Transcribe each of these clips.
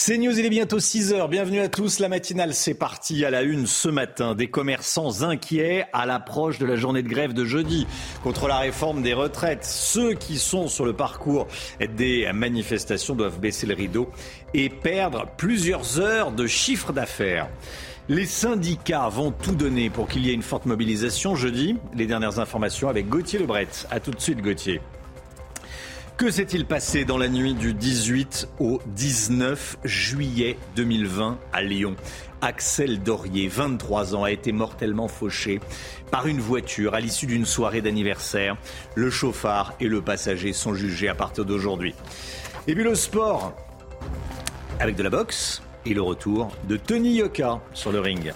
C'est News, il est bientôt 6 heures. Bienvenue à tous. La matinale, c'est parti à la une ce matin. Des commerçants inquiets à l'approche de la journée de grève de jeudi contre la réforme des retraites. Ceux qui sont sur le parcours des manifestations doivent baisser le rideau et perdre plusieurs heures de chiffre d'affaires. Les syndicats vont tout donner pour qu'il y ait une forte mobilisation jeudi. Les dernières informations avec Gauthier Lebret. A tout de suite, Gauthier. Que s'est-il passé dans la nuit du 18 au 19 juillet 2020 à Lyon? Axel Dorier, 23 ans, a été mortellement fauché par une voiture à l'issue d'une soirée d'anniversaire. Le chauffard et le passager sont jugés à partir d'aujourd'hui. Et puis le sport, avec de la boxe et le retour de Tony Yoka sur le ring.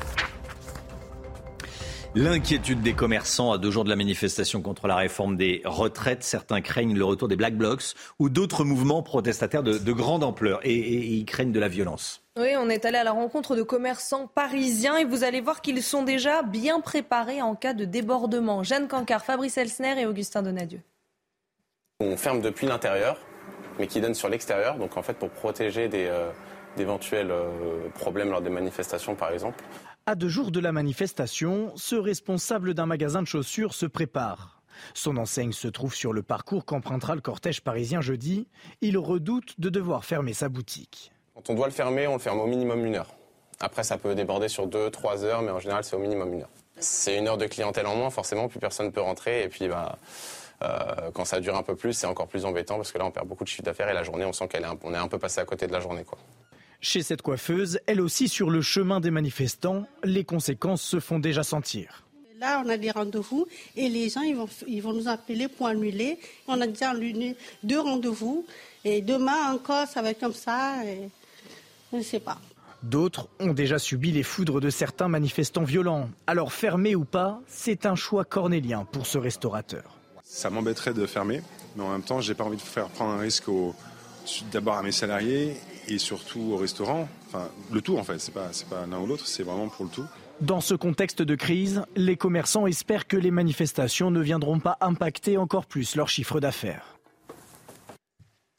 L'inquiétude des commerçants à deux jours de la manifestation contre la réforme des retraites. Certains craignent le retour des Black Blocs ou d'autres mouvements protestataires de, de grande ampleur et, et, et ils craignent de la violence. Oui, on est allé à la rencontre de commerçants parisiens et vous allez voir qu'ils sont déjà bien préparés en cas de débordement. Jeanne Cancard, Fabrice Elsner et Augustin Donadieu. On ferme depuis l'intérieur, mais qui donne sur l'extérieur, donc en fait pour protéger des, euh, d'éventuels euh, problèmes lors des manifestations par exemple. À deux jours de la manifestation, ce responsable d'un magasin de chaussures se prépare. Son enseigne se trouve sur le parcours qu'empruntera le cortège parisien jeudi. Il redoute de devoir fermer sa boutique. Quand on doit le fermer, on le ferme au minimum une heure. Après, ça peut déborder sur deux, trois heures, mais en général, c'est au minimum une heure. C'est une heure de clientèle en moins, forcément, plus personne ne peut rentrer. Et puis, bah, euh, quand ça dure un peu plus, c'est encore plus embêtant parce que là, on perd beaucoup de chiffre d'affaires et la journée, on sent qu'on est, est un peu passé à côté de la journée. Quoi. Chez cette coiffeuse, elle aussi sur le chemin des manifestants, les conséquences se font déjà sentir. Là, on a des rendez-vous et les gens ils vont, ils vont nous appeler pour annuler. On a déjà annulé deux rendez-vous et demain encore, ça va être comme ça. Et je ne sais pas. D'autres ont déjà subi les foudres de certains manifestants violents. Alors fermer ou pas, c'est un choix cornélien pour ce restaurateur. Ça m'embêterait de fermer, mais en même temps, j'ai pas envie de faire prendre un risque au, d'abord à mes salariés et surtout au restaurant. Enfin, le tout en fait, c'est pas, pas l'un ou l'autre, c'est vraiment pour le tout. Dans ce contexte de crise, les commerçants espèrent que les manifestations ne viendront pas impacter encore plus leur chiffre d'affaires.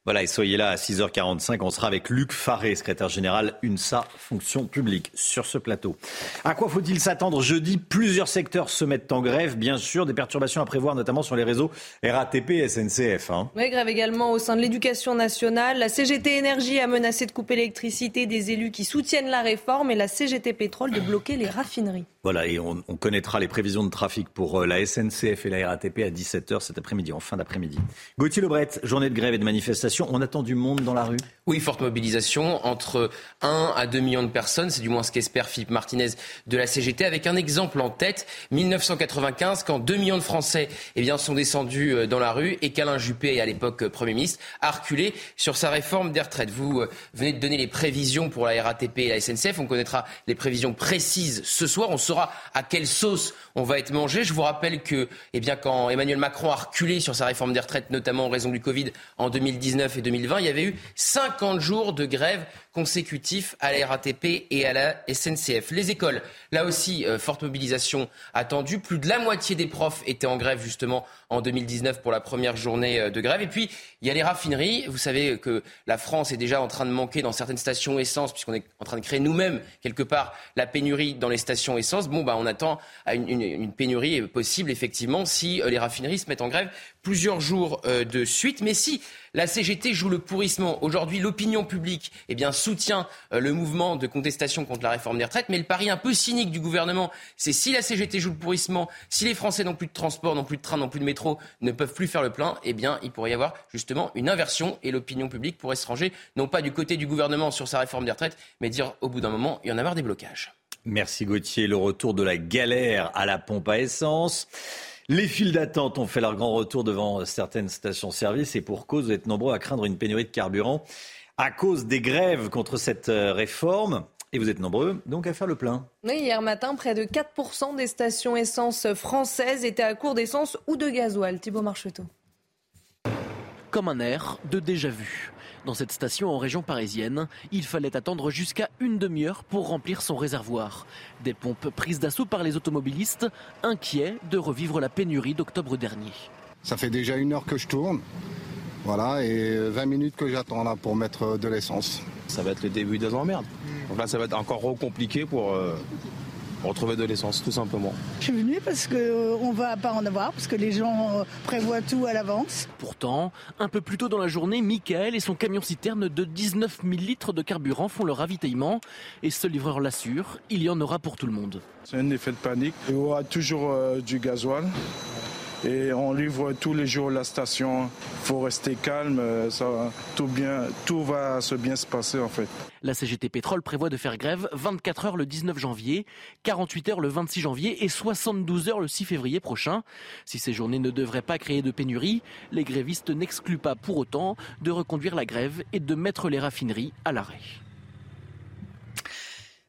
Voilà, et soyez là à 6h45. On sera avec Luc Faré, secrétaire général UNSA Fonction publique, sur ce plateau. À quoi faut-il s'attendre jeudi? Plusieurs secteurs se mettent en grève, bien sûr. Des perturbations à prévoir, notamment sur les réseaux RATP et SNCF. Hein. Oui, grève également au sein de l'éducation nationale. La CGT Énergie a menacé de couper l'électricité des élus qui soutiennent la réforme et la CGT Pétrole de bloquer les raffineries. Voilà, et on, on, connaîtra les prévisions de trafic pour la SNCF et la RATP à 17h cet après-midi, en fin d'après-midi. Gauthier Lebret, journée de grève et de manifestation. On attend du monde dans la rue? Oui, forte mobilisation, entre 1 à 2 millions de personnes, c'est du moins ce qu'espère Philippe Martinez de la CGT, avec un exemple en tête, 1995, quand 2 millions de Français eh bien, sont descendus dans la rue et qu'Alain Juppé, à l'époque Premier ministre, a reculé sur sa réforme des retraites. Vous venez de donner les prévisions pour la RATP et la SNCF, on connaîtra les prévisions précises ce soir, à quelle sauce on va être mangé. Je vous rappelle que, eh bien, quand Emmanuel Macron a reculé sur sa réforme des retraites, notamment en raison du Covid en 2019 et 2020, il y avait eu 50 jours de grève consécutifs à la RATP et à la SNCF. Les écoles, là aussi, euh, forte mobilisation attendue. Plus de la moitié des profs étaient en grève justement en 2019 pour la première journée euh, de grève. Et puis, il y a les raffineries. Vous savez que la France est déjà en train de manquer dans certaines stations essence, puisqu'on est en train de créer nous-mêmes, quelque part, la pénurie dans les stations essence. Bon, bah, on attend à une, une, une pénurie possible, effectivement, si euh, les raffineries se mettent en grève plusieurs jours euh, de suite. Mais si la CGT joue le pourrissement, aujourd'hui l'opinion publique eh bien, soutient euh, le mouvement de contestation contre la réforme des retraites, mais le pari un peu cynique du gouvernement, c'est si la CGT joue le pourrissement, si les Français n'ont plus de transport, n'ont plus de train, n'ont plus de métro, ne peuvent plus faire le plein, eh bien il pourrait y avoir justement une inversion et l'opinion publique pourrait se ranger, non pas du côté du gouvernement sur sa réforme des retraites, mais dire au bout d'un moment, il y en a marre des blocages. Merci Gauthier. Le retour de la galère à la pompe à essence. Les files d'attente ont fait leur grand retour devant certaines stations-service et pour cause, vous êtes nombreux à craindre une pénurie de carburant à cause des grèves contre cette euh, réforme. Et vous êtes nombreux donc à faire le plein. Oui, hier matin, près de 4% des stations essence françaises étaient à court d'essence ou de gasoil. Thibaut Marcheteau. Comme un air de déjà-vu. Dans cette station en région parisienne, il fallait attendre jusqu'à une demi-heure pour remplir son réservoir. Des pompes prises d'assaut par les automobilistes, inquiets de revivre la pénurie d'octobre dernier. Ça fait déjà une heure que je tourne. Voilà, et 20 minutes que j'attends là pour mettre de l'essence. Ça va être le début des emmerdes. Donc là, ça va être encore compliqué pour, euh, retrouver de l'essence, tout simplement. Je suis venu parce qu'on euh, ne va pas en avoir, parce que les gens euh, prévoient tout à l'avance. Pourtant, un peu plus tôt dans la journée, Michael et son camion-citerne de 19 000 litres de carburant font le ravitaillement. Et ce livreur l'assure, il y en aura pour tout le monde. C'est un effet de panique. Il y aura toujours du gasoil et on livre tous les jours la station. Il faut rester calme, euh, ça, tout, bien, tout va se bien se passer en fait. La CGT Pétrole prévoit de faire grève 24 heures le 19 janvier, 48 heures le 26 janvier et 72 heures le 6 février prochain. Si ces journées ne devraient pas créer de pénurie, les grévistes n'excluent pas pour autant de reconduire la grève et de mettre les raffineries à l'arrêt.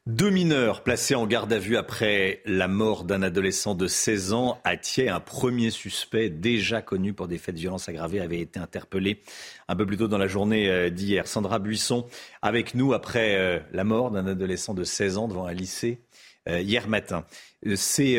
Deux mineurs placés en garde à vue après la mort d'un adolescent de 16 ans à Thiers. Un premier suspect déjà connu pour des faits de violence aggravée avait été interpellé un peu plus tôt dans la journée euh, d'hier. Sandra Buisson avec nous après euh, la mort d'un adolescent de 16 ans devant un lycée euh, hier matin. C'est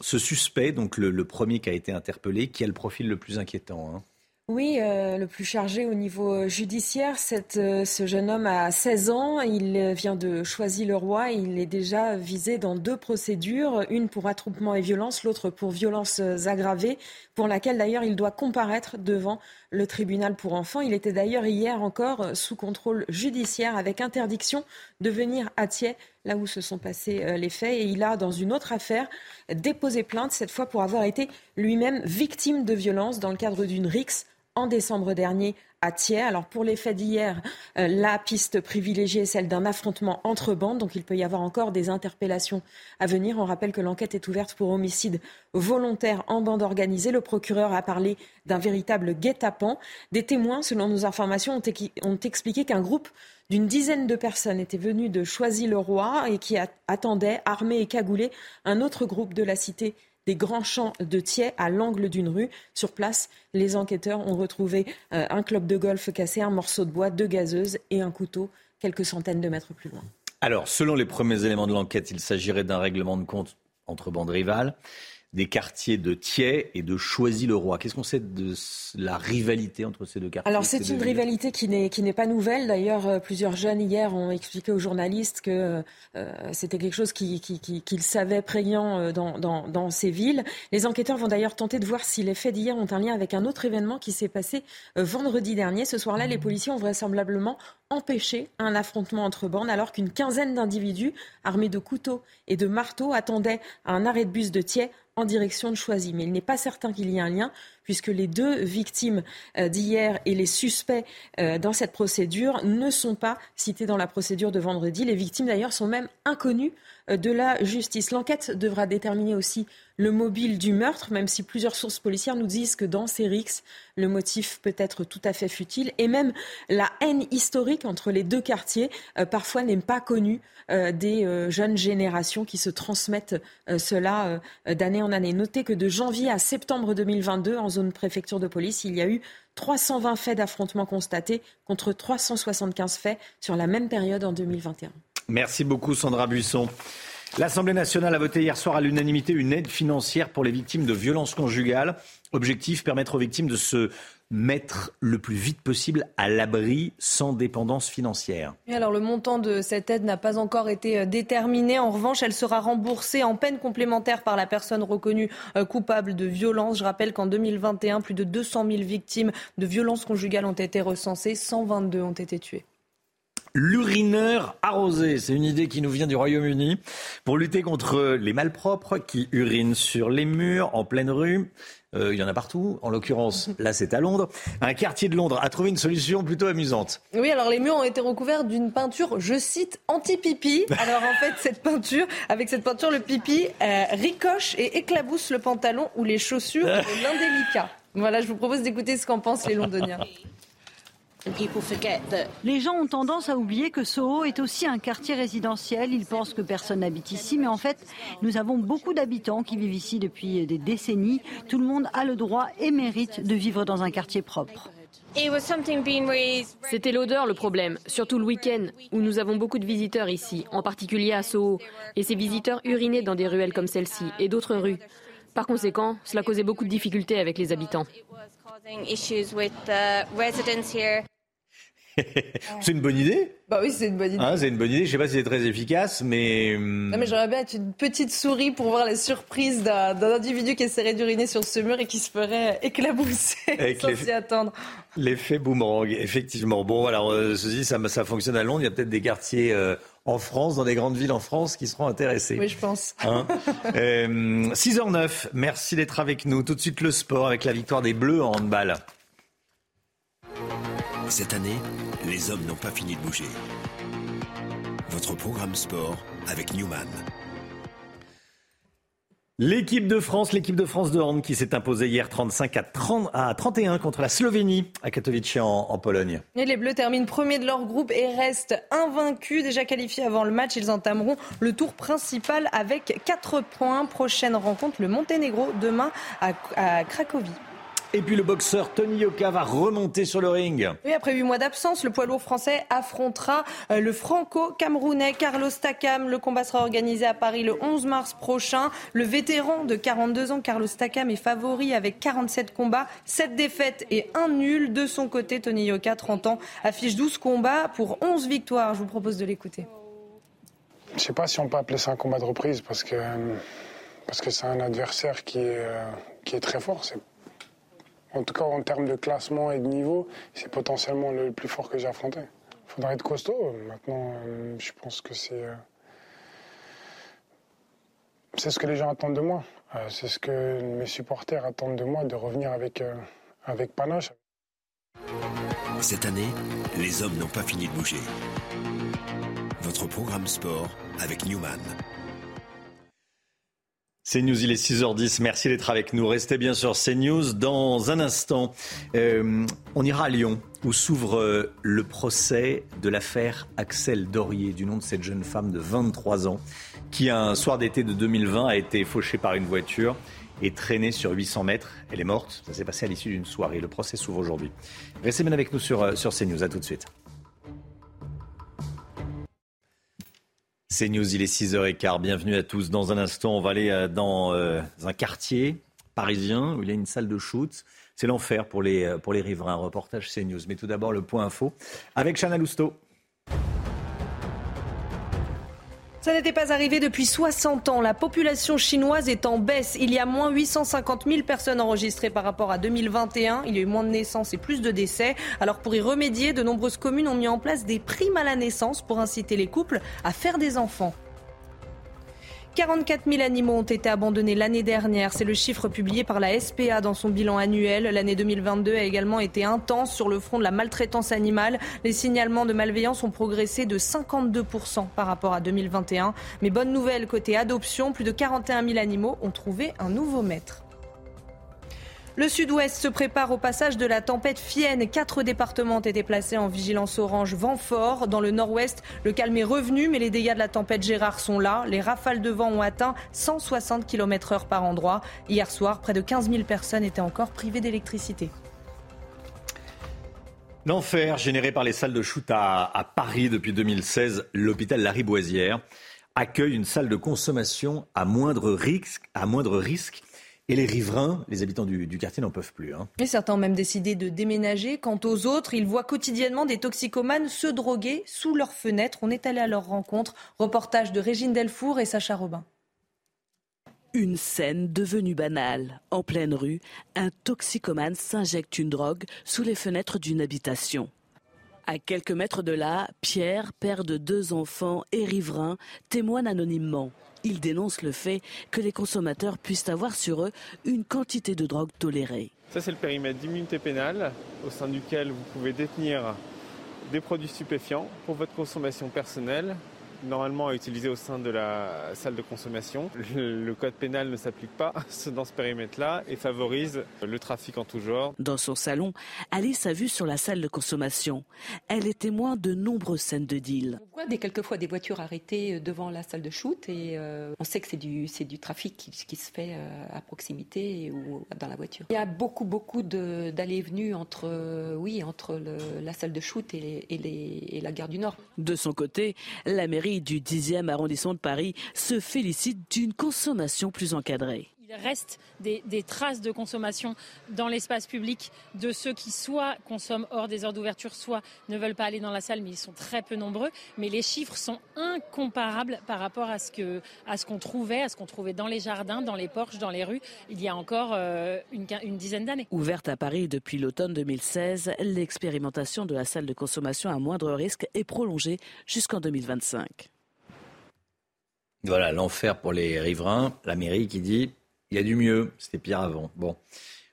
ce suspect, donc le, premier qui a été interpellé, qui a le profil le plus inquiétant. Hein. Oui, euh, le plus chargé au niveau euh, judiciaire, euh, ce jeune homme a 16 ans, il vient de Choisy-le-Roi, il est déjà visé dans deux procédures, une pour attroupement et violence, l'autre pour violences aggravées, pour laquelle d'ailleurs il doit comparaître devant le tribunal pour enfants. Il était d'ailleurs hier encore sous contrôle judiciaire avec interdiction de venir à Thiers, là où se sont passés les faits, et il a, dans une autre affaire, déposé plainte, cette fois pour avoir été lui-même victime de violences dans le cadre d'une rixe en décembre dernier à Thiers. Alors pour les faits d'hier, euh, la piste privilégiée est celle d'un affrontement entre bandes, donc il peut y avoir encore des interpellations à venir. On rappelle que l'enquête est ouverte pour homicide volontaire en bande organisée. Le procureur a parlé d'un véritable guet-apens. Des témoins, selon nos informations, ont, ont expliqué qu'un groupe d'une dizaine de personnes était venu de Choisy-le-Roi et qui attendait, armé et cagoulé, un autre groupe de la cité des grands champs de Thiers à l'angle d'une rue. Sur place, les enquêteurs ont retrouvé euh, un club de golf cassé, un morceau de bois, deux gazeuses et un couteau quelques centaines de mètres plus loin. Alors, selon les premiers éléments de l'enquête, il s'agirait d'un règlement de compte entre bandes rivales des quartiers de Thiers et de Choisy-le-Roi. Qu'est-ce qu'on sait de la rivalité entre ces deux quartiers Alors c'est une rivalité qui n'est qui n'est pas nouvelle. D'ailleurs, euh, plusieurs jeunes hier ont expliqué aux journalistes que euh, c'était quelque chose qu'ils qui, qui, savaient prégnant euh, dans, dans, dans, ces villes. Les enquêteurs vont d'ailleurs tenter de voir si les faits d'hier ont un lien avec un autre événement qui s'est passé vendredi dernier. Ce soir-là, les policiers ont vraisemblablement empêché un affrontement entre bornes alors qu'une quinzaine d'individus armés de couteaux et de marteaux attendaient à un arrêt de bus de Thiers en direction de Choisy. Mais il n'est pas certain qu'il y ait un lien, puisque les deux victimes euh, d'hier et les suspects euh, dans cette procédure ne sont pas cités dans la procédure de vendredi. Les victimes, d'ailleurs, sont même inconnues euh, de la justice. L'enquête devra déterminer aussi le mobile du meurtre, même si plusieurs sources policières nous disent que dans ces rixes, le motif peut être tout à fait futile. Et même la haine historique entre les deux quartiers, parfois n'est pas connue des jeunes générations qui se transmettent cela d'année en année. Notez que de janvier à septembre 2022, en zone préfecture de police, il y a eu 320 faits d'affrontement constatés contre 375 faits sur la même période en 2021. Merci beaucoup Sandra Buisson. L'Assemblée nationale a voté hier soir à l'unanimité une aide financière pour les victimes de violences conjugales. Objectif, permettre aux victimes de se mettre le plus vite possible à l'abri sans dépendance financière. Et alors le montant de cette aide n'a pas encore été euh, déterminé. En revanche, elle sera remboursée en peine complémentaire par la personne reconnue euh, coupable de violence. Je rappelle qu'en 2021, plus de 200 000 victimes de violences conjugales ont été recensées, 122 ont été tuées. L'urineur arrosé, c'est une idée qui nous vient du Royaume-Uni pour lutter contre les malpropres qui urinent sur les murs, en pleine rue. Euh, il y en a partout. En l'occurrence, là, c'est à Londres. Un quartier de Londres a trouvé une solution plutôt amusante. Oui, alors les murs ont été recouverts d'une peinture, je cite, anti-pipi. Alors en fait, cette peinture, avec cette peinture, le pipi euh, ricoche et éclabousse le pantalon ou les chaussures de l'indélicat. Voilà, je vous propose d'écouter ce qu'en pensent les Londoniens. Les gens ont tendance à oublier que Soho est aussi un quartier résidentiel. Ils pensent que personne n'habite ici, mais en fait, nous avons beaucoup d'habitants qui vivent ici depuis des décennies. Tout le monde a le droit et mérite de vivre dans un quartier propre. C'était l'odeur le problème, surtout le week-end, où nous avons beaucoup de visiteurs ici, en particulier à Soho. Et ces visiteurs urinaient dans des ruelles comme celle-ci et d'autres rues. Par conséquent, cela causait beaucoup de difficultés avec les habitants. c'est une bonne idée. Bah oui, c'est une bonne idée. Hein, c'est une bonne idée. Je ne sais pas si c'est très efficace, mais. Hum, non, mais j'aurais bien être une petite souris pour voir la surprise d'un individu qui essaierait d'uriner sur ce mur et qui se ferait éclabousser sans s'y attendre. L'effet boomerang, effectivement. Bon, alors, euh, ceci, ça, ça fonctionne à Londres. Il y a peut-être des quartiers euh, en France, dans des grandes villes en France, qui seront intéressés. Oui, je pense. Hein 6h09, euh, merci d'être avec nous. Tout de suite, le sport avec la victoire des Bleus en handball. Cette année, les hommes n'ont pas fini de bouger. Votre programme sport avec Newman. L'équipe de France, l'équipe de France de hand qui s'est imposée hier 35 à, 30, à 31 contre la Slovénie à Katowice en, en, Pologne. Et les Bleus terminent premier de leur groupe et restent invaincus. Déjà qualifiés avant le match, ils entameront le tour principal avec 4 points. Prochaine rencontre, le Monténégro demain à, à Cracovie. Et puis le boxeur Tony Yoka va remonter sur le ring. Oui, après huit mois d'absence, le poids lourd français affrontera euh, le franco-camerounais Carlos Takam. Le combat sera organisé à Paris le 11 mars prochain. Le vétéran de 42 ans, Carlos Takam, est favori avec 47 combats, 7 défaites et 1 nul. De son côté, Tony Yoka, 30 ans, affiche 12 combats pour 11 victoires. Je vous propose de l'écouter. Je ne sais pas si on peut appeler ça un combat de reprise parce que parce que c'est un adversaire qui est, euh, qui est très fort. C'est en tout cas, en termes de classement et de niveau, c'est potentiellement le plus fort que j'ai affronté. Il faudra être costaud. Maintenant, euh, je pense que c'est. Euh, c'est ce que les gens attendent de moi. Euh, c'est ce que mes supporters attendent de moi, de revenir avec, avec panache. Cette année, les hommes n'ont pas fini de bouger. Votre programme sport avec Newman. CNews, il est 6h10. Merci d'être avec nous. Restez bien sur CNews. Dans un instant, euh, on ira à Lyon, où s'ouvre euh, le procès de l'affaire Axel Dorier, du nom de cette jeune femme de 23 ans, qui un soir d'été de 2020 a été fauchée par une voiture et traînée sur 800 mètres. Elle est morte. Ça s'est passé à l'issue d'une soirée. Le procès s'ouvre aujourd'hui. Restez bien avec nous sur, euh, sur CNews. À tout de suite. C'est News, il est 6h15. Bienvenue à tous. Dans un instant, on va aller euh, dans euh, un quartier parisien où il y a une salle de shoot. C'est l'enfer pour les, euh, pour les riverains. Reportage CNews. Mais tout d'abord, le point info avec Chana Lousteau. Ça n'était pas arrivé depuis 60 ans. La population chinoise est en baisse. Il y a moins 850 000 personnes enregistrées par rapport à 2021. Il y a eu moins de naissances et plus de décès. Alors pour y remédier, de nombreuses communes ont mis en place des primes à la naissance pour inciter les couples à faire des enfants. 44 000 animaux ont été abandonnés l'année dernière. C'est le chiffre publié par la SPA dans son bilan annuel. L'année 2022 a également été intense sur le front de la maltraitance animale. Les signalements de malveillance ont progressé de 52% par rapport à 2021. Mais bonne nouvelle côté adoption, plus de 41 000 animaux ont trouvé un nouveau maître. Le sud-ouest se prépare au passage de la tempête Fienne. Quatre départements ont été placés en vigilance orange vent fort. Dans le nord-ouest, le calme est revenu, mais les dégâts de la tempête Gérard sont là. Les rafales de vent ont atteint 160 km heure par endroit. Hier soir, près de 15 000 personnes étaient encore privées d'électricité. L'enfer généré par les salles de shoot à, Paris depuis 2016, l'hôpital Lariboisière accueille une salle de consommation à moindre risque, à moindre risque et les riverains, les habitants du, quartier n'en peuvent plus. Hein. Et certains ont même décidé de déménager. Quant aux autres, ils voient quotidiennement des toxicomanes se droguer sous leurs fenêtres. On est allé à leur rencontre. Reportage de Régine Delfour et Sacha Robin. Une scène devenue banale. En pleine rue, un toxicomane s'injecte une drogue sous les fenêtres d'une habitation. À quelques mètres de là, Pierre, père de deux enfants et riverain, témoigne anonymement. Il dénonce le fait que les consommateurs puissent avoir sur eux une quantité de drogue tolérée. Ça, c'est le périmètre d'immunité pénale au sein duquel vous pouvez détenir des produits stupéfiants pour votre consommation personnelle normalement à utiliser au sein de la salle de consommation. Le code pénal ne s'applique pas dans ce périmètre-là et favorise le trafic en tout genre. Dans son salon, Alice a vu sur la salle de consommation. Elle est témoin de nombreuses scènes de deal. On voit des, quelquefois des voitures arrêtées devant la salle de shoot et euh, on sait que c'est du, c'est du trafic qui, se fait euh, à proximité ou dans la voiture. Il y a beaucoup, beaucoup d'allées et venues entre, euh, oui, entre la salle de shoot et, et la gare du Nord. De son côté, la mairie du 10e arrondissement de Paris se félicite d'une consommation plus encadrée. Il reste des, traces de consommation dans l'espace public de ceux qui soit consomment hors des heures d'ouverture, soit ne veulent pas aller dans la salle, mais ils sont très peu nombreux. Mais les chiffres sont incomparables par rapport à ce que à ce qu'on trouvait, à ce qu'on trouvait dans les jardins, dans les porches, dans les rues, il y a encore euh, une, une dizaine d'années. Ouverte à Paris depuis l'automne 2016, l'expérimentation de la salle de consommation à moindre risque est prolongée jusqu'en 2025. Voilà, l'enfer pour les riverains. La mairie qui dit il y a du mieux, c'était pire avant. Bon.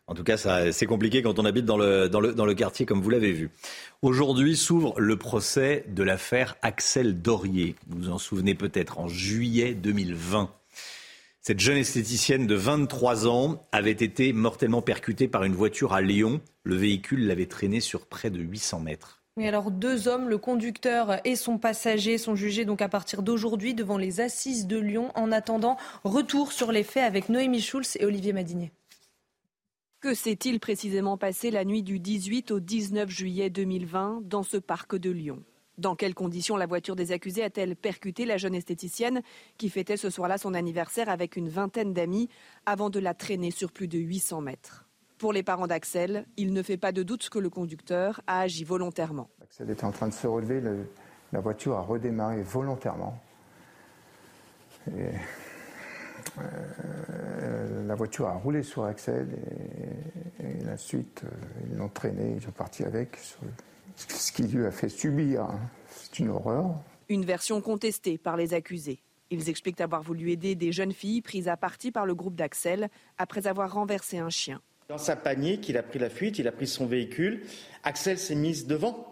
En tout cas, c'est compliqué quand on habite dans le, dans le, dans le quartier, comme vous l'avez vu. Aujourd'hui s'ouvre le procès de l'affaire Axel Dorier. Vous vous en souvenez peut-être, en juillet 2020. Cette jeune esthéticienne de 23 ans avait été mortellement percutée par une voiture à Lyon. Le véhicule l'avait traînée sur près de 800 mètres. Deux hommes, le conducteur et son passager, sont jugés donc à partir d'aujourd'hui devant les assises de Lyon. En attendant, retour sur les faits avec Noémie Schulz et Olivier Madinier. Que s'est-il précisément passé la nuit du 18 au 19 juillet 2020 dans ce parc de Lyon? Dans quelles conditions la voiture des accusés a-t-elle percuté la jeune esthéticienne qui fêtait ce soir-là son anniversaire avec une vingtaine d'amis avant de la traîner sur plus de 800 mètres? Pour les parents d'Axel, il ne fait pas de doute que le conducteur a agi volontairement. Axel était en train de se relever, la voiture a redémarré volontairement. Euh, la voiture a roulé sur Axel et, la suite, euh, ils l'ont traîné, ils sont partis avec, ce qui lui a fait subir. Hein. C'est une horreur. Une version contestée par les accusés. Ils expliquent avoir voulu aider des jeunes filles prises à partie par le groupe d'Axel après avoir renversé un chien. Dans sa panique, il a pris la fuite, il a pris son véhicule. Axel s'est mise devant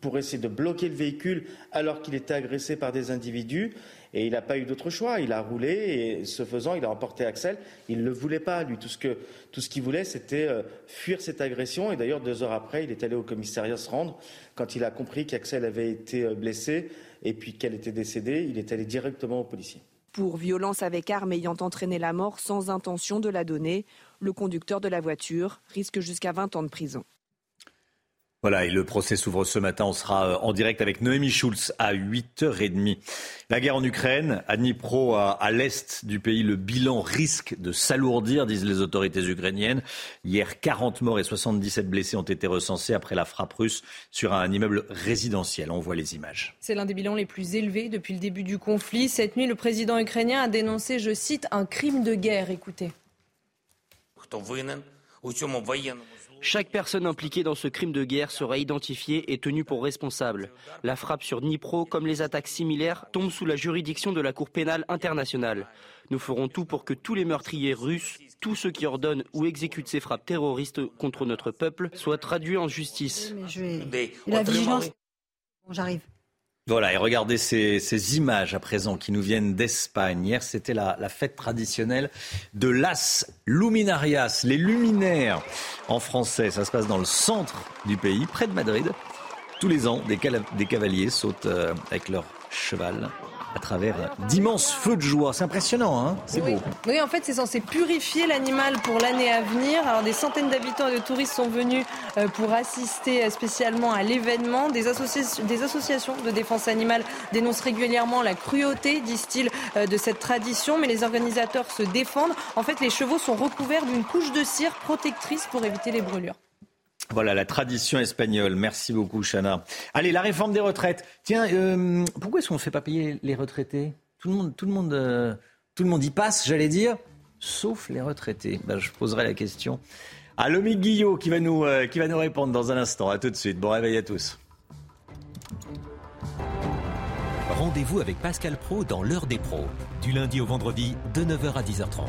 pour essayer de bloquer le véhicule alors qu'il était agressé par des individus. Et il n'a pas eu d'autre choix. Il a roulé et ce faisant, il a emporté Axel. Il ne le voulait pas, lui. Tout ce qu'il tout ce voulait, c'était euh, fuir cette agression. Et d'ailleurs, deux heures après, il est allé au commissariat se rendre. Quand il a compris qu'Axel avait été euh, blessé et puis qu'elle était décédée, il est allé directement au policier. Pour violence avec arme ayant entraîné la mort sans intention de la donner, le conducteur de la voiture risque jusqu'à 20 ans de prison. Voilà, et le procès s'ouvre ce matin. On sera euh, en direct avec Noémie Schulz à 8h30. La guerre en Ukraine, à Dnipro, à, l'est du pays, le bilan risque de s'alourdir, disent les autorités ukrainiennes. Hier, 40 morts et 77 blessés ont été recensés après la frappe russe sur un immeuble résidentiel. On voit les images. C'est l'un des bilans les plus élevés depuis le début du conflit. Cette nuit, le président ukrainien a dénoncé, je cite, un crime de guerre. Écoutez. Chaque personne impliquée dans ce crime de guerre sera identifiée et tenue pour responsable. La frappe sur Dnipro, comme les attaques similaires, tombe sous la juridiction de la Cour pénale internationale. Nous ferons tout pour que tous les meurtriers russes, tous ceux qui ordonnent ou exécutent ces frappes terroristes contre notre peuple, soient traduits en justice. La vigilance. J'arrive. Voilà, et regardez ces, images à présent qui nous viennent d'Espagne. Hier, c'était la, fête traditionnelle de Las Luminarias, les luminaires en français. Ça se passe dans le centre du pays, près de Madrid. Tous les ans, des, des cavaliers sautent euh, avec leur cheval à travers d'immenses feux de joie. C'est impressionnant, hein C'est beau. Oui, en fait, c'est censé purifier l'animal pour l'année à venir. Alors, des centaines d'habitants et de touristes sont venus euh, pour assister euh, spécialement à l'événement. Des, des, associations de défense animale dénoncent régulièrement la cruauté, disent-ils, euh, de cette tradition, mais les organisateurs se défendent. En fait, les chevaux sont recouverts d'une couche de cire protectrice pour éviter les brûlures. Voilà la tradition espagnole. Merci beaucoup, Chana. Allez, la réforme des retraites. Tiens, euh, pourquoi est-ce qu'on ne fait pas payer les retraités? Tout le monde, tout le monde, euh, tout le monde y passe, j'allais dire, sauf les retraités. Ben, je poserai la question à Lomi Guillot qui va nous, euh, qui va nous répondre dans un instant. À tout de suite. Bon réveil à tous. Rendez-vous avec Pascal Pro dans l'heure des pros, du lundi au vendredi de 9h à 10h30.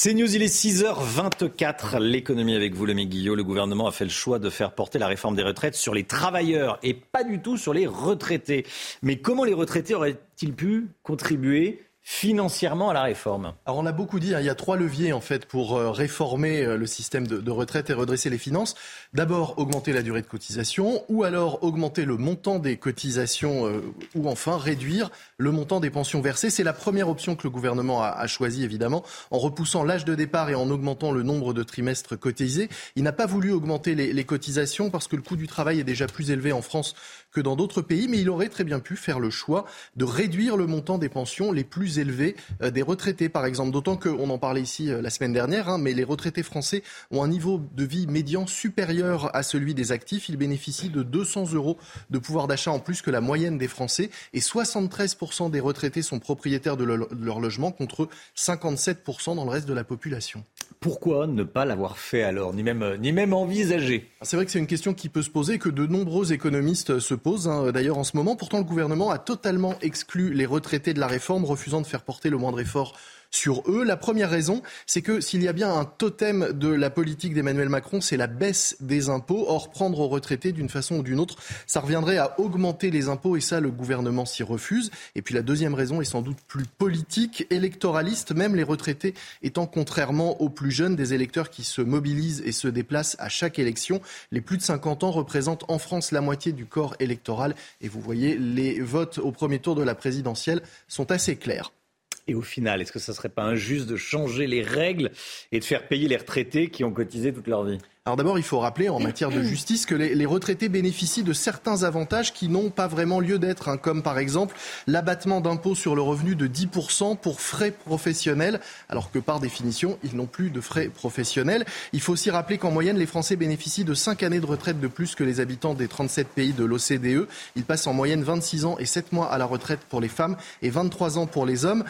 C'est News, il est 6h24. L'économie avec vous, l'ami Guillot. Le gouvernement a fait le choix de faire porter la réforme des retraites sur les travailleurs et pas du tout sur les retraités. Mais comment les retraités auraient-ils pu contribuer financièrement à la réforme Alors on a beaucoup dit, hein, il y a trois leviers en fait pour euh, réformer euh, le système de, retraite et redresser les finances. D'abord augmenter la durée de cotisation ou alors augmenter le montant des cotisations euh, ou enfin réduire le montant des pensions versées. C'est la première option que le gouvernement a, choisie évidemment en repoussant l'âge de départ et en augmentant le nombre de trimestres cotisés. Il n'a pas voulu augmenter les cotisations parce que le coût du travail est déjà plus élevé en France que dans d'autres pays, mais il aurait très bien pu faire le choix de réduire le montant des pensions les plus élevées euh, des retraités, par exemple. D'autant qu'on en parlait ici euh, la semaine dernière, hein, mais les retraités français ont un niveau de vie médian supérieur à celui des actifs. Ils bénéficient de 200 euros de pouvoir d'achat en plus que la moyenne des Français, et 73% des retraités sont propriétaires de leur logement contre 57% dans le reste de la population. Pourquoi ne pas l'avoir fait alors, ni même, ni même envisagé? C'est vrai que c'est une question qui peut se poser, que de nombreux économistes se hein, d'ailleurs en ce moment. Pourtant, le gouvernement a totalement exclu les retraités de la réforme, refusant de faire porter le moindre effort sur eux. La première raison, c'est que s'il y a bien un totem de la politique d'Emmanuel Macron, c'est la baisse des impôts. Or, prendre aux retraités d'une façon ou d'une autre, ça reviendrait à augmenter les impôts et ça, le gouvernement s'y refuse. Et puis la deuxième raison est sans doute plus politique, électoraliste, même les retraités étant contrairement aux plus jeunes des électeurs qui se mobilisent et se déplacent à chaque élection. Les plus de 50 ans représentent en France la moitié du corps électoral et vous voyez, les votes au premier tour de la présidentielle sont assez clairs. Et au final, est-ce que ça ne serait pas injuste de changer les règles et de faire payer les retraités qui ont cotisé toute leur vie? Alors d'abord, il faut rappeler en matière de justice que les, retraités bénéficient de certains avantages qui n'ont pas vraiment lieu d'être, hein, comme par exemple l'abattement d'impôt sur le revenu de 10% pour frais professionnels, alors que par définition, ils n'ont plus de frais professionnels. Il faut aussi rappeler qu'en moyenne, les Français bénéficient de 5 années de retraite de plus que les habitants des 37 pays de l'OCDE. Ils passent en moyenne 26 ans et 7 mois à la retraite pour les femmes et 23 ans pour les hommes.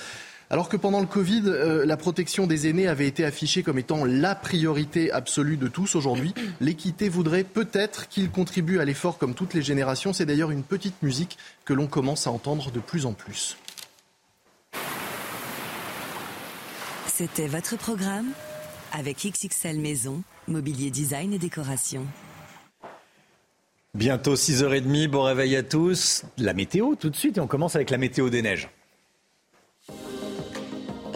Alors que pendant le Covid, euh, la protection des aînés avait été affichée comme étant la priorité absolue de tous. Aujourd'hui, l'équité voudrait peut-être qu'il contribue à l'effort comme toutes les générations. C'est d'ailleurs une petite musique que l'on commence à entendre de plus en plus. C'était votre programme avec XXL Maison, mobilier design et décoration. Bientôt 6h30, bon réveil à tous. La météo tout de suite et on commence avec la météo des neiges.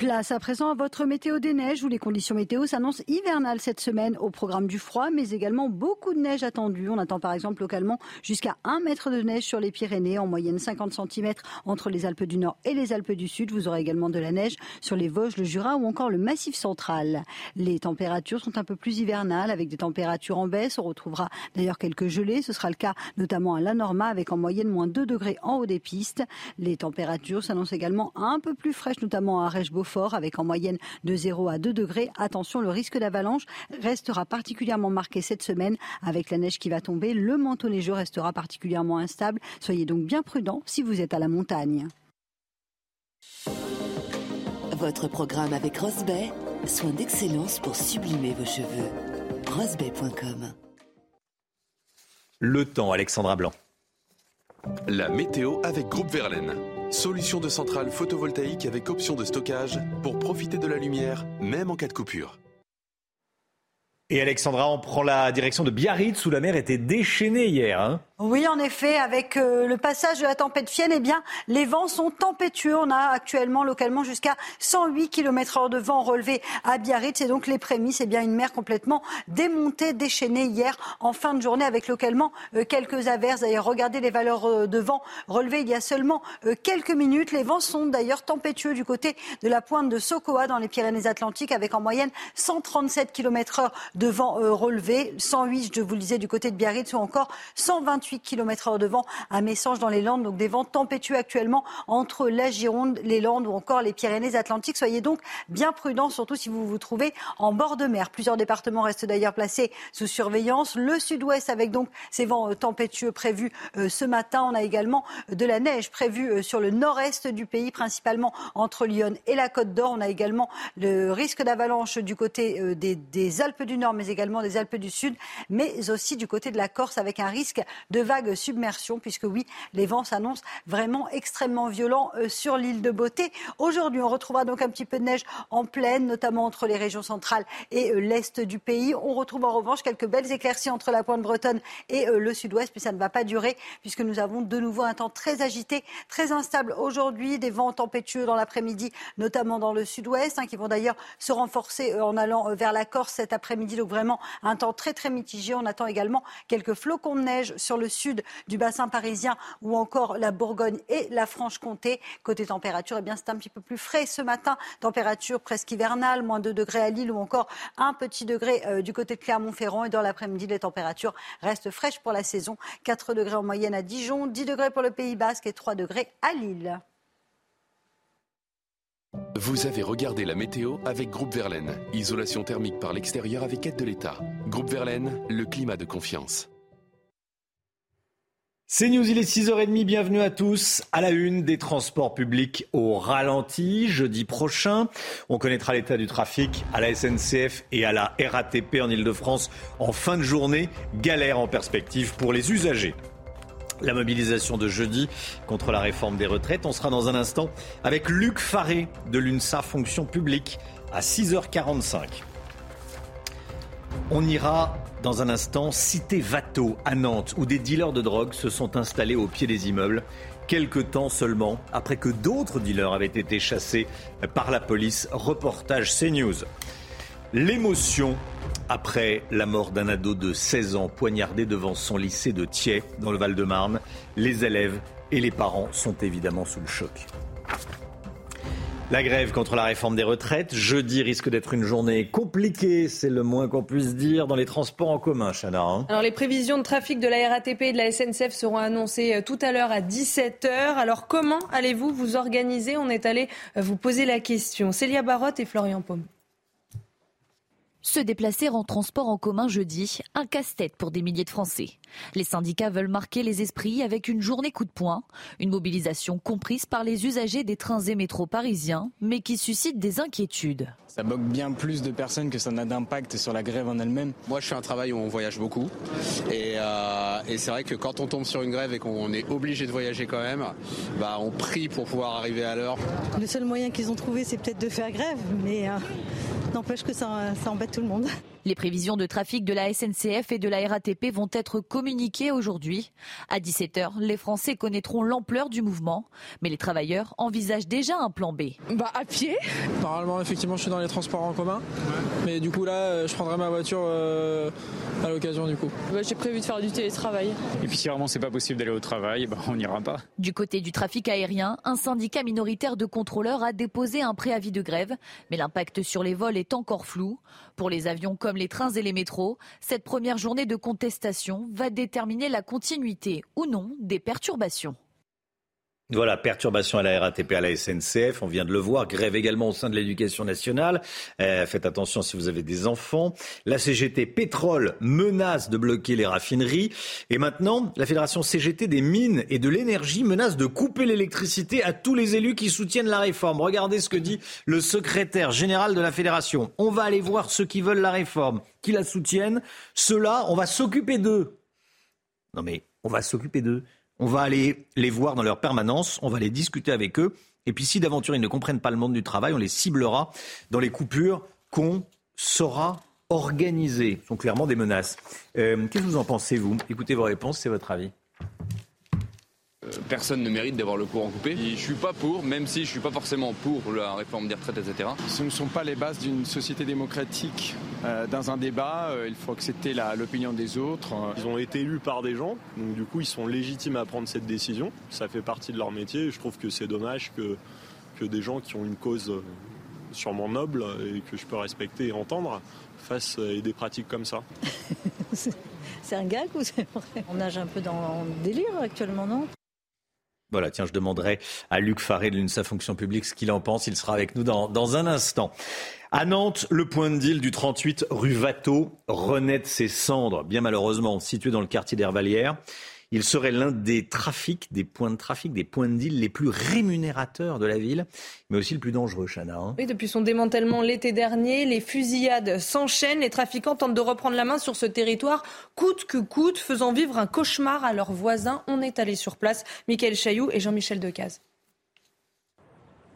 Place à présent à votre météo des neiges où les conditions météo s'annoncent hivernales cette semaine au programme du froid, mais également beaucoup de neige attendue. On attend par exemple localement jusqu'à 1 mètre de neige sur les Pyrénées, en moyenne 50 cm entre les Alpes du Nord et les Alpes du Sud. Vous aurez également de la neige sur les Vosges, le Jura ou encore le Massif central. Les températures sont un peu plus hivernales avec des températures en baisse. On retrouvera d'ailleurs quelques gelées. Ce sera le cas notamment à la Norma avec en moyenne moins 2 degrés en haut des pistes. Les températures s'annoncent également un peu plus fraîches, notamment à Rèche-Beaufort fort avec en moyenne de 0 à 2 degrés. Attention, le risque d'avalanche restera particulièrement marqué cette semaine avec la neige qui va tomber. Le manteau neigeux restera particulièrement instable. Soyez donc bien prudent si vous êtes à la montagne. Votre programme avec Rosbay, soin d'excellence pour sublimer vos cheveux. Rosbay.com Le temps, Alexandra Blanc. La météo avec Groupe Verlaine. Solution de centrale photovoltaïque avec option de stockage pour profiter de la lumière, même en cas de coupure. Et Alexandra, on prend la direction de Biarritz où la mer était déchaînée hier. Hein oui, en effet, avec euh, le passage de la tempête Fienne, eh bien, les vents sont tempétueux. On a actuellement localement jusqu'à 108 km h de vent relevé à Biarritz. Et donc, les prémices, eh bien, une mer complètement démontée, déchaînée hier en fin de journée avec localement euh, quelques averses. D'ailleurs, regardez les valeurs euh, de vent relevées il y a seulement quelques minutes. Les vents sont d'ailleurs tempétueux du côté de la pointe de Sokoa dans les Pyrénées-Atlantiques avec en moyenne 137 km h de vent relevé. 108, je vous le disais, du côté de Biarritz ou encore 128 28 km heure de vent à Messanges dans les Landes. Donc des vents tempétueux actuellement entre la Gironde, les Landes ou encore les Pyrénées-Atlantiques. Soyez donc bien prudents, surtout si vous vous trouvez en bord de mer. Plusieurs départements restent d'ailleurs placés sous surveillance. Le sud-ouest avec donc ces vents euh, tempétueux prévus euh, ce matin. On a également de la neige prévue euh, sur le nord-est du pays, principalement entre Lyon et la Côte d'Or. On a également le risque d'avalanche du côté des, des Alpes du Nord, mais également des Alpes du Sud, mais aussi du côté de la Corse avec un risque de vague submersion, puisque oui, les vents s'annoncent vraiment extrêmement violents sur l'île de Beauté. Aujourd'hui, on retrouvera donc un petit peu de neige en plaine, notamment entre les régions centrales et l'est du pays. On retrouve en revanche quelques belles éclaircies entre la pointe bretonne et le sud-ouest, mais ça ne va pas durer puisque nous avons de nouveau un temps très agité, très instable aujourd'hui, des vents tempétueux dans l'après-midi, notamment dans le sud-ouest, hein, qui vont d'ailleurs se renforcer euh, en allant euh, vers la Corse cet après-midi. Donc vraiment un temps très très mitigé. On attend également quelques flocons de neige sur le sud du bassin parisien ou encore la Bourgogne et la Franche-Comté. Côté température, eh bien c'est un petit peu plus frais ce matin. Température presque hivernale, moins 2 degrés à Lille ou encore un petit degré euh, du côté de Clermont-Ferrand. Et dans l'après-midi, les températures restent fraîches pour la saison. 4 degrés en moyenne à Dijon, 10 degrés pour le Pays Basque et 3 degrés à Lille. Vous avez regardé la météo avec Groupe Verlaine. Isolation thermique par l'extérieur avec aide de l'État. Groupe Verlaine, le climat de confiance. C'est News, il est 6h30, bienvenue à tous. À la une des transports publics au ralenti, jeudi prochain. On connaîtra l'état du trafic à la SNCF et à la RATP en Ile-de-France en fin de journée. Galère en perspective pour les usagers. La mobilisation de jeudi contre la réforme des retraites. On sera dans un instant avec Luc Faré de l'UNSA Fonction publique à 6h45. On ira dans un instant citer Vato à Nantes où des dealers de drogue se sont installés au pied des immeubles quelques temps seulement après que d'autres dealers avaient été chassés par la police. Reportage CNews. L'émotion après la mort d'un ado de 16 ans poignardé devant son lycée de Thiers dans le Val-de-Marne. Les élèves et les parents sont évidemment sous le choc. La grève contre la réforme des retraites, jeudi risque d'être une journée compliquée, c'est le moins qu'on puisse dire, dans les transports en commun, Chana. Hein. Alors les prévisions de trafic de la RATP et de la SNCF seront annoncées euh, tout à l'heure à 17h. Alors comment allez-vous vous organiser? On est allé euh, vous poser la question. Célia Barotte et Florian Paume. Se déplacer en transport en commun jeudi, un casse-tête pour des milliers de Français. Les syndicats veulent marquer les esprits avec une journée coup de poing, une mobilisation comprise par les usagers des trains et métros parisiens, mais qui suscite des inquiétudes. Ça bloque bien plus de personnes que ça n'a d'impact sur la grève en elle-même. Moi, je fais un travail où on voyage beaucoup. Et, euh, et c'est vrai que quand on tombe sur une grève et qu'on est obligé de voyager quand même, bah, on prie pour pouvoir arriver à l'heure. Le seul moyen qu'ils ont trouvé, c'est peut-être de faire grève, mais euh, n'empêche que ça, ça embête tout le monde. Les prévisions de trafic de la SNCF et de la RATP vont être communiquées aujourd'hui. À 17h, les Français connaîtront l'ampleur du mouvement, mais les travailleurs envisagent déjà un plan B. Bah à pied Normalement, effectivement, je suis dans les transports en commun, mais du coup là, euh, je prendrai ma voiture euh, à l'occasion du coup. Bah, J'ai prévu de faire du télétravail. Et puis si vraiment c'est pas possible d'aller au travail, bah, on n'ira pas. Du côté du trafic aérien, un syndicat minoritaire de contrôleurs a déposé un préavis de grève, mais l'impact sur les vols est encore flou. Pour les avions comme les trains et les métros, cette première journée de contestation va déterminer la continuité ou non des perturbations. Voilà, perturbation à la RATP, à la SNCF, on vient de le voir, grève également au sein de l'éducation nationale. Euh, faites attention si vous avez des enfants. La CGT Pétrole menace de bloquer les raffineries. Et maintenant, la Fédération CGT des mines et de l'énergie menace de couper l'électricité à tous les élus qui soutiennent la réforme. Regardez ce que dit le secrétaire général de la Fédération. On va aller voir ceux qui veulent la réforme, qui la soutiennent. Ceux-là, on va s'occuper d'eux. Non mais, on va s'occuper d'eux. On va aller les voir dans leur permanence, on va les discuter avec eux. Et puis si d'aventure ils ne comprennent pas le monde du travail, on les ciblera dans les coupures qu'on saura organiser. Ce sont clairement des menaces. Euh, Qu'est-ce que vous en pensez, vous? Écoutez vos réponses, c'est votre avis. Euh, personne ne mérite d'avoir le courant coupé. Et je suis pas pour, même si je suis pas forcément pour la réforme des retraites, etc. Ce ne sont pas les bases d'une société démocratique. Euh, dans un débat, euh, il faut accepter l'opinion des autres. Ils ont été élus par des gens, donc du coup ils sont légitimes à prendre cette décision. Ça fait partie de leur métier et je trouve que c'est dommage que, que des gens qui ont une cause sûrement noble et que je peux respecter et entendre fassent euh, des pratiques comme ça. C'est un gag ou c'est vrai? On nage un peu dans le délire actuellement, non? Voilà, tiens, je demanderai à Luc Faré de l'UNSA Fonction publique ce qu'il en pense. Il sera avec nous dans, dans un instant. À Nantes, le point de deal du 38 rue Watteau renaît de ses cendres, bien malheureusement situé dans le quartier d'Hervalières. Il serait l'un des trafics, des points de trafic, des points de deal les plus rémunérateurs de la ville, mais aussi le plus dangereux, Chana. Hein. Oui, depuis son démantèlement l'été dernier, les fusillades s'enchaînent. Les trafiquants tentent de reprendre la main sur ce territoire, coûte que coûte, faisant vivre un cauchemar à leurs voisins. On est allé sur place. Michael Chailloux et Jean-Michel Decaze.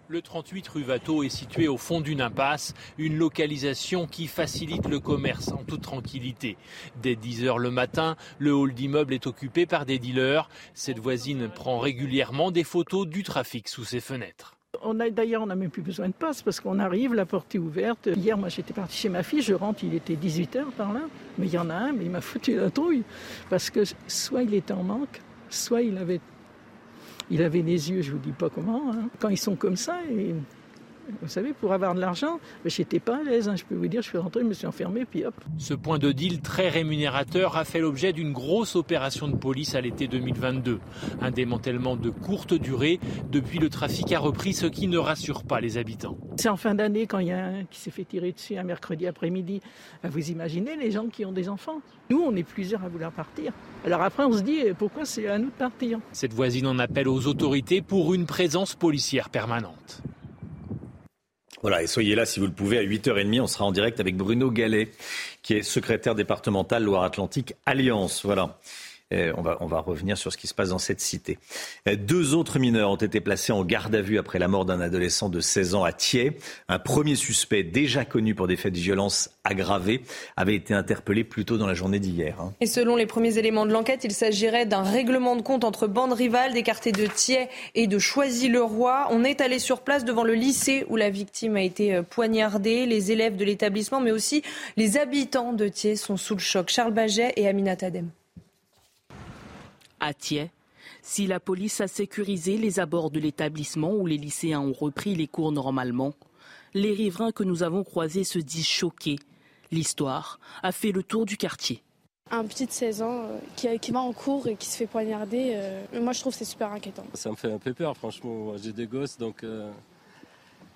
Le 38 rue Watteau est situé au fond d'une impasse, une localisation qui facilite le commerce en toute tranquillité. Dès 10 heures le matin, le hall d'immeuble est occupé par des dealers. Cette voisine prend régulièrement des photos du trafic sous ses fenêtres. On a d'ailleurs, on n'a même plus besoin de passe parce qu'on arrive, la porte est ouverte. Hier, moi, j'étais partie chez ma fille, je rentre, il était 18 h par là, mais il y en a un, mais il m'a foutu la trouille parce que soit il était en manque, soit il avait il avait les yeux, je vous dis pas comment, hein. quand ils sont comme ça. Vous savez, pour avoir de l'argent, ben, j'étais pas à l'aise. Hein. Je peux vous dire, je suis rentré, je me suis enfermé, puis hop. Ce point de deal très rémunérateur a fait l'objet d'une grosse opération de police à l'été 2022. Un démantèlement de courte durée. Depuis, le trafic a repris, ce qui ne rassure pas les habitants. C'est en fin d'année, quand il y a un qui s'est fait tirer dessus un mercredi après-midi. Ben, vous imaginez les gens qui ont des enfants Nous, on est plusieurs à vouloir partir. Alors après, on se dit, pourquoi c'est à nous de partir? Cette voisine en appelle aux autorités pour une présence policière permanente. Voilà, et soyez là si vous le pouvez à 8h30. On sera en direct avec Bruno Gallet, qui est secrétaire départemental Loire-Atlantique Alliance. Voilà. Euh, on, va, revenir sur ce qui se passe dans cette cité. Euh, deux autres mineurs ont été placés en garde à vue après la mort d'un adolescent de 16 ans à Thiers. Un premier suspect, déjà connu pour des faits de violence aggravés, avait été interpellé plus tôt dans la journée d'hier. Hein. Et selon les premiers éléments de l'enquête, il s'agirait d'un règlement de compte entre bandes rivales des de Thiers et de Choisy-le-Roi. On est allé sur place devant le lycée où la victime a été euh, poignardée. Les élèves de l'établissement, mais aussi les habitants de Thiers sont sous le choc. Charles Baget et Aminat Adem à Thiers. Si la police a sécurisé les abords de l'établissement où les lycéens ont repris les cours normalement, les riverains que nous avons croisés se disent choqués. L'histoire a fait le tour du quartier. Un petit de 16 ans euh, qui, va en cours et qui se fait poignarder, euh, moi je trouve que c'est super inquiétant. Ça me fait un peu peur, franchement. J'ai des gosses, donc euh,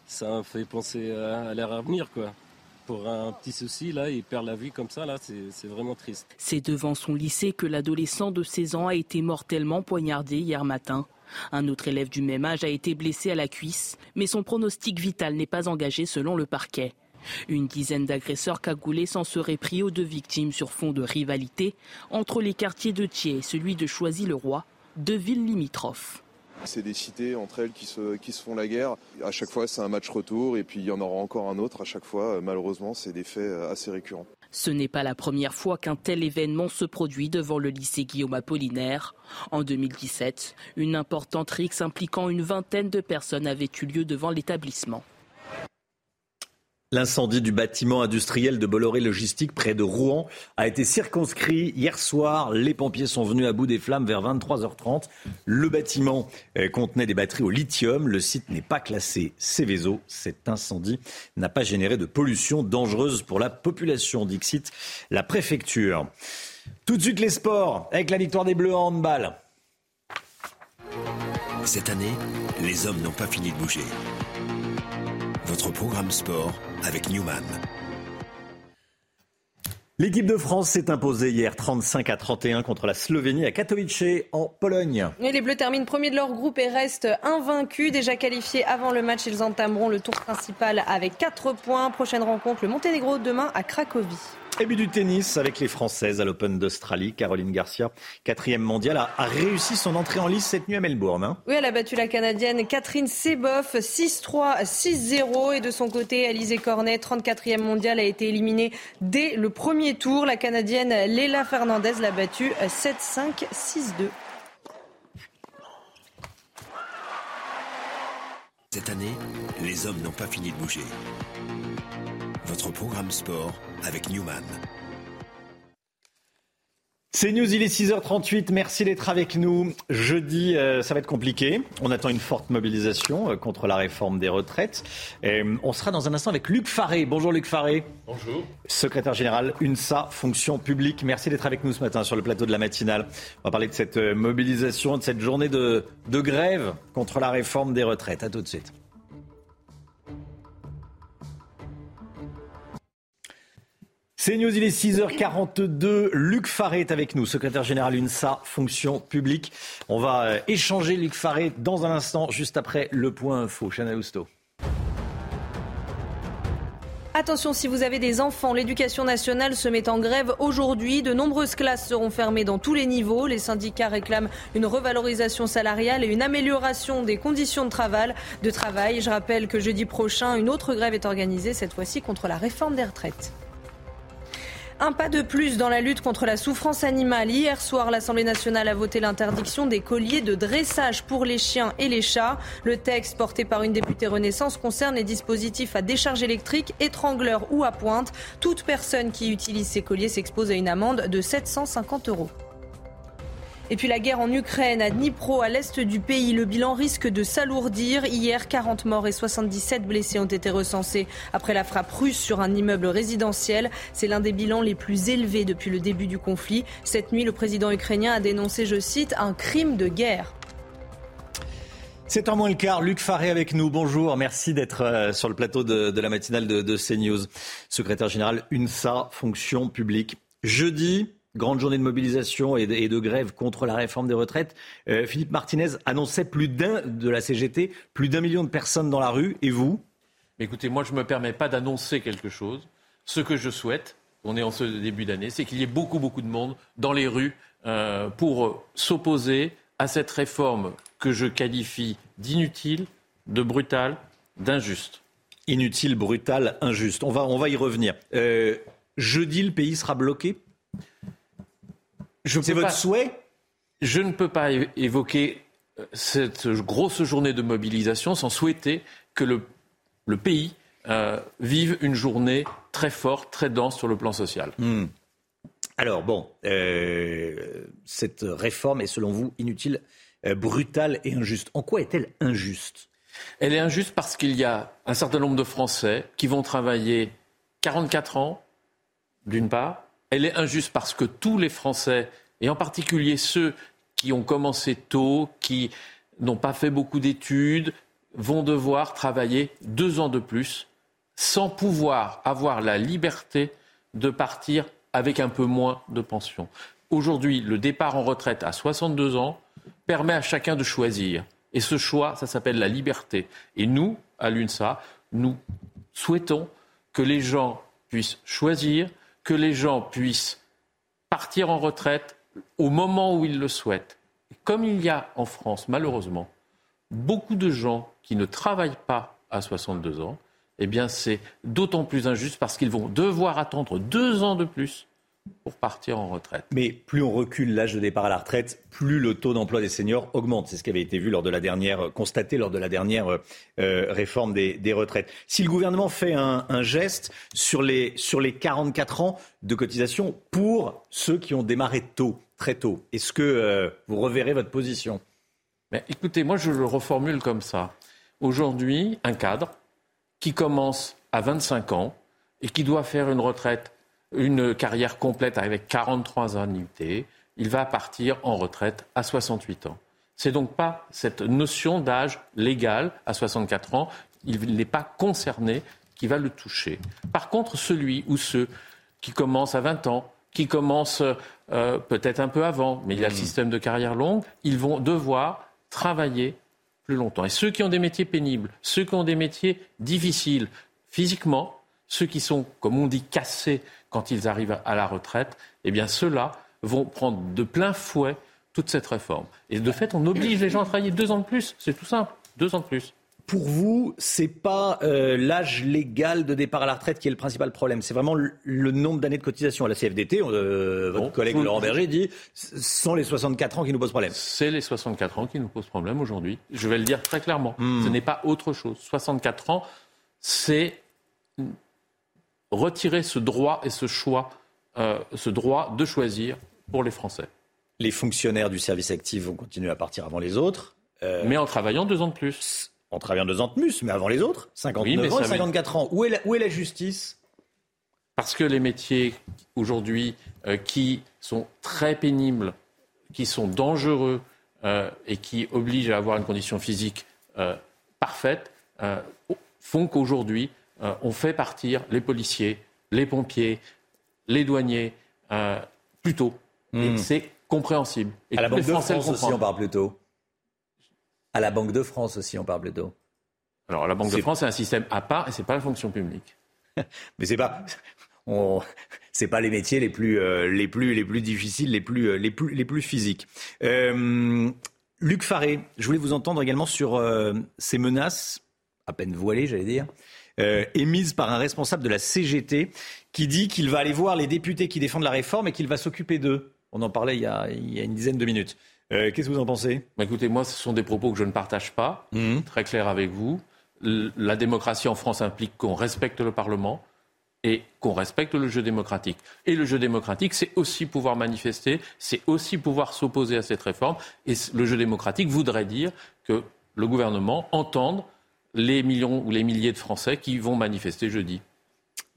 ça me fait penser à, à l'air à venir, quoi pour un petit souci, là, il perd la vie comme ça, là, c'est vraiment triste. C'est devant son lycée que l'adolescent de 16 ans a été mortellement poignardé hier matin. Un autre élève du même âge a été blessé à la cuisse, mais son pronostic vital n'est pas engagé selon le parquet. Une dizaine d'agresseurs cagoulés s'en seraient pris aux deux victimes sur fond de rivalité entre les quartiers de Thiers et celui de Choisy-le-Roi, deux villes limitrophes. C'est des cités entre elles qui se, font la guerre. À chaque fois, c'est un match retour et puis il y en aura encore un autre à chaque fois. Malheureusement, c'est des faits assez récurrents. Ce n'est pas la première fois qu'un tel événement se produit devant le lycée Guillaume Apollinaire. En 2017, une importante rixe impliquant une vingtaine de personnes avait eu lieu devant l'établissement. L'incendie du bâtiment industriel de Bolloré Logistique près de Rouen a été circonscrit hier soir. Les pompiers sont venus à bout des flammes vers 23h30. Le bâtiment euh, contenait des batteries au lithium. Le site n'est pas classé Céveso. Cet incendie n'a pas généré de pollution dangereuse pour la population, Dixit, la préfecture. Tout de suite les sports avec la victoire des Bleus en handball. Cette année, les hommes n'ont pas fini de bouger. Votre programme sport avec Newman. L'équipe de France s'est imposée hier 35 à 31 contre la Slovénie à Katowice en Pologne. Et les Bleus terminent premier de leur groupe et restent invaincus. Déjà qualifiés avant le match, ils entameront le tour principal avec 4 points. Prochaine rencontre, le Monténégro demain à Cracovie. Et but du tennis avec les Françaises à l'Open d'Australie. Caroline Garcia, quatrième mondiale, a, réussi son entrée en lice cette nuit à Melbourne. Hein. Oui, elle a battu la Canadienne Catherine Seboff 6-3, 6-0. Et de son côté, Alizé Cornet, 34e mondiale, a été éliminée dès le premier tour. La Canadienne Léla Fernandez l'a battue 7-5, 6-2. Cette année, les hommes n'ont pas fini de bouger. Votre programme sport avec Newman. C'est News, il est 6h38. Merci d'être avec nous. Jeudi, euh, ça va être compliqué. On attend une forte mobilisation euh, contre la réforme des retraites. on sera dans un instant avec Luc Faré. Bonjour Luc Faré. Bonjour. Secrétaire général UNSA, fonction publique. Merci d'être avec nous ce matin sur le plateau de la matinale. On va parler de cette euh, mobilisation, de cette journée de, de grève contre la réforme des retraites. À tout de suite. C'est News, il est 6h42. Luc Faré est avec nous, secrétaire général UNSA, fonction publique. On va euh, échanger Luc Faré dans un instant, juste après le point info. Chanel Housteau. Attention, si vous avez des enfants, l'éducation nationale se met en grève aujourd'hui. De nombreuses classes seront fermées dans tous les niveaux. Les syndicats réclament une revalorisation salariale et une amélioration des conditions de travail. De travail. Je rappelle que jeudi prochain, une autre grève est organisée, cette fois-ci contre la réforme des retraites. Un pas de plus dans la lutte contre la souffrance animale. Hier soir, l'Assemblée nationale a voté l'interdiction des colliers de dressage pour les chiens et les chats. Le texte porté par une députée Renaissance concerne les dispositifs à décharge électrique, étrangleur ou à pointe. Toute personne qui utilise ces colliers s'expose à une amende de 750 euros. Et puis la guerre en Ukraine, à Dnipro, à l'est du pays, le bilan risque de s'alourdir. Hier, 40 morts et 77 blessés ont été recensés après la frappe russe sur un immeuble résidentiel. C'est l'un des bilans les plus élevés depuis le début du conflit. Cette nuit, le président ukrainien a dénoncé, je cite, un crime de guerre. C'est en moins le quart. Luc Faré avec nous. Bonjour. Merci d'être euh, sur le plateau de, la matinale de, de CNews. Secrétaire général UNSA, fonction publique. Jeudi, grande journée de mobilisation et de, grève contre la réforme des retraites. Euh, Philippe Martinez annonçait plus d'un de la CGT, plus d'un million de personnes dans la rue. Et vous? Écoutez, moi je ne me permets pas d'annoncer quelque chose. Ce que je souhaite, on est en ce début d'année, c'est qu'il y ait beaucoup, beaucoup de monde dans les rues euh, pour s'opposer à cette réforme que je qualifie d'inutile, de brutale, d'injuste. Inutile, brutale, injuste. On va, on va y revenir. Euh, jeudi, le pays sera bloqué? C'est votre souhait Je ne peux pas évoquer euh, cette grosse journée de mobilisation sans souhaiter que le, pays euh, vive une journée très forte, très dense sur le plan social. Hmm. Alors bon, euh, cette réforme est selon vous inutile, brutale et injuste? En quoi est-elle injuste? Elle est injuste parce qu'il y a un certain nombre de Français qui vont travailler 44 ans, d'une part, elle est injuste parce que tous les Français, et en particulier ceux qui ont commencé tôt, qui n'ont pas fait beaucoup d'études, vont devoir travailler deux ans de plus sans pouvoir avoir la liberté de partir avec un peu moins de pension. Aujourd'hui, le départ en retraite à 62 ans permet à chacun de choisir. Et ce choix, ça s'appelle la liberté. Et nous, à l'UNSA, nous souhaitons que les gens puissent choisir que les gens puissent partir en retraite au moment où ils le souhaitent. Comme il y a en France, malheureusement, beaucoup de gens qui ne travaillent pas à 62 ans, eh bien c'est d'autant plus injuste parce qu'ils vont devoir attendre deux ans de plus pour partir en retraite. Mais plus on recule l'âge de départ à la retraite, plus le taux d'emploi des seniors augmente. C'est ce qui avait été vu lors de la dernière, constaté lors de la dernière euh, réforme des, retraites. Si le gouvernement fait un, geste sur les, sur les 44 ans de cotisation pour ceux qui ont démarré tôt, très tôt, est-ce que euh, vous reverrez votre position? Mais Écoutez, moi je le reformule comme ça. Aujourd'hui, un cadre qui commence à 25 ans et qui doit faire une retraite une carrière complète avec 43 annuités, il va partir en retraite à 68 ans. C'est donc pas cette notion d'âge légal à 64 ans, il n'est pas concerné qui va le toucher. Par contre, celui ou ceux qui commencent à 20 ans, qui commencent euh, peut-être un peu avant, mais il y a le mmh. système de carrière longue, ils vont devoir travailler plus longtemps. Et ceux qui ont des métiers pénibles, ceux qui ont des métiers difficiles physiquement, ceux qui sont, comme on dit, cassés quand ils arrivent à la retraite, eh bien ceux-là vont prendre de plein fouet toute cette réforme. Et de fait, on oblige les gens à travailler deux ans de plus. C'est tout simple, deux ans de plus. Pour vous, c'est pas euh, l'âge légal de départ à la retraite qui est le principal problème. C'est vraiment le, nombre d'années de cotisation à la CFDT. Euh, votre collègue Laurent Berger dit, sont les 64 ans qui nous posent problème. C'est les 64 ans qui nous posent problème aujourd'hui. Je vais le dire très clairement. Hmm. Ce n'est pas autre chose. 64 ans, c'est retirer ce droit et ce choix, euh, ce droit de choisir pour les Français. Les fonctionnaires du service actif vont continuer à partir avant les autres. Euh, mais en travaillant deux ans de plus. En travaillant deux ans de plus, mais avant les autres. 59 ans et 54 ans. Où est, la, où est la justice? Parce que les métiers aujourd'hui euh, qui sont très pénibles, qui sont dangereux et qui obligent à avoir une condition physique parfaite, font qu'aujourd'hui, on fait partir les policiers, les pompiers, les douaniers plus tôt. Et hmm. c'est compréhensible. Et à la Banque de France aussi, on parle plus tôt. À la Banque de France aussi, on parle plus tôt. Alors, la Banque de France, c'est un système à part et c'est pas la fonction publique. Mais c'est pas. On... C'est pas les métiers les plus, euh, les plus, les plus difficiles, les plus, euh, les plus, les plus physiques. Euh, Luc Faré, je voulais vous entendre également sur ces menaces, à peine voilées, j'allais dire, émises par un responsable de la CGT qui dit qu'il va aller voir les députés qui défendent la réforme et qu'il va s'occuper d'eux. On en parlait il y a, une dizaine de minutes. Euh, qu'est-ce que vous en pensez? Bah, Écoutez, moi, ce sont des propos que je ne partage pas, mmh. très clair avec vous. La démocratie en France implique qu'on respecte le Parlement et qu'on respecte le jeu démocratique. Et le jeu démocratique, c'est aussi pouvoir manifester, c'est aussi pouvoir s'opposer à cette réforme. Et le jeu démocratique voudrait dire que le gouvernement entende les millions ou les milliers de Français qui vont manifester jeudi.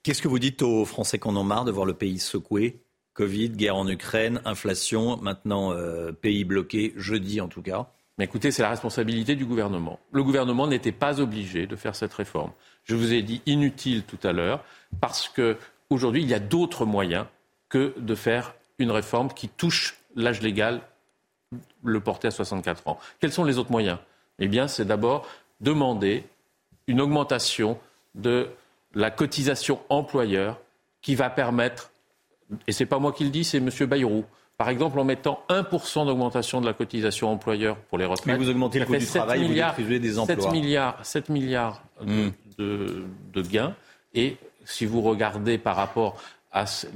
Qu'est-ce que vous dites aux Français qu'on en marre de voir le pays secoué? Covid, guerre en Ukraine, inflation, maintenant euh, pays bloqué, jeudi en tout cas. Mais écoutez, c'est la responsabilité du gouvernement. Le gouvernement n'était pas obligé de faire cette réforme. Je vous ai dit inutile tout à l'heure, parce qu'aujourd'hui, il y a d'autres moyens que de faire une réforme qui touche l'âge légal, le porter à 64 ans. Quels sont les autres moyens? Eh bien, c'est d'abord demander une augmentation de la cotisation employeur qui va permettre et ce n'est pas moi qui le dis, c'est M. Bayrou. Par exemple, en mettant 1% d'augmentation de la cotisation employeur pour les retraites. Mais vous augmentez le coût du travail, milliards, vous des emplois. 7 milliards, 7 milliards hmm. de, gains. Et si vous regardez par rapport à ce,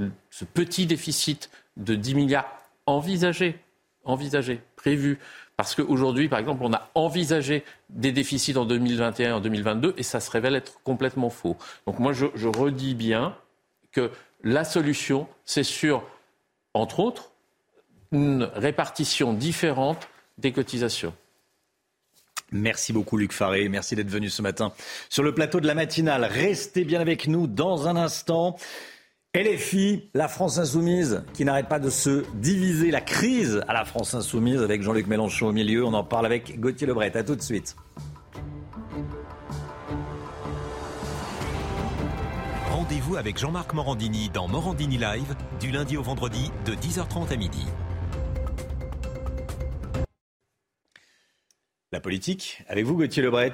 petit déficit de 10 milliards envisagé, envisagé, prévu, parce qu'aujourd'hui, par exemple, on a envisagé des déficits en 2021 et en 2022 et ça se révèle être complètement faux. Donc moi, je, je redis bien que la solution, c'est sur, entre autres, une répartition différente des cotisations. Merci beaucoup Luc Faré, merci d'être venu ce matin sur le plateau de la matinale. Restez bien avec nous dans un instant. LFI, la France insoumise, qui n'arrête pas de se diviser, la crise à la France insoumise avec Jean-Luc Mélenchon au milieu. On en parle avec Gauthier Lebret. À tout de suite. Rendez-vous avec Jean-Marc Morandini dans Morandini Live du lundi au vendredi de 10h30 à midi. La politique, avec vous Gauthier Lebret,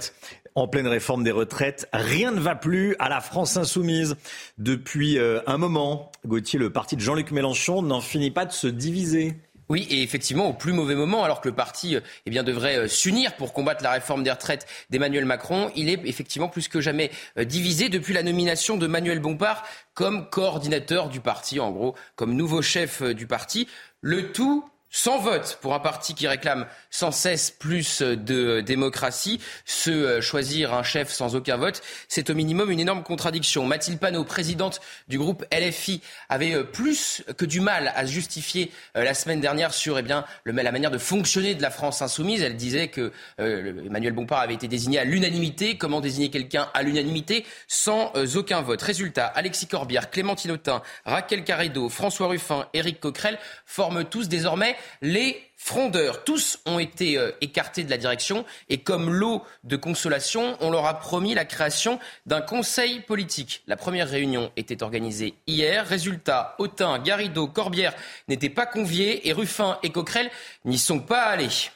en pleine réforme des retraites, rien ne va plus à la France insoumise. Depuis euh, un moment, Gauthier, le parti de Jean-Luc Mélenchon n'en finit pas de se diviser. Oui, et effectivement, au plus mauvais moment, alors que le parti euh, eh bien, devrait euh, s'unir pour combattre la réforme des retraites d'Emmanuel Macron, il est effectivement plus que jamais divisé depuis la nomination de Manuel Bompard comme coordinateur du parti, en gros, comme nouveau chef du parti. Le tout sans vote pour un parti qui réclame sans cesse plus de démocratie, se choisir un chef sans aucun vote, c'est au minimum une énorme contradiction. Mathilde Panot, présidente du groupe LFI, avait plus que du mal à justifier euh, la semaine dernière sur eh bien, la manière de fonctionner de la France insoumise. Elle disait que euh, Emmanuel Bompard avait été désigné à l'unanimité. Comment désigner quelqu'un à l'unanimité sans euh, aucun vote? Résultat, Alexis Corbière, Clémentine Autain, Raquel Carredo, François Ruffin, Éric Coquerel forment tous désormais les frondeurs. Tous ont été euh, écartés de la direction et comme lot de consolation, on leur a promis la création d'un conseil politique. La première réunion était organisée hier. Résultat, Autain, Garrido, Corbière n'étaient pas conviés et Ruffin et Coquerel n'y sont pas allés.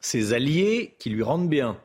Ces alliés qui lui rendent bien.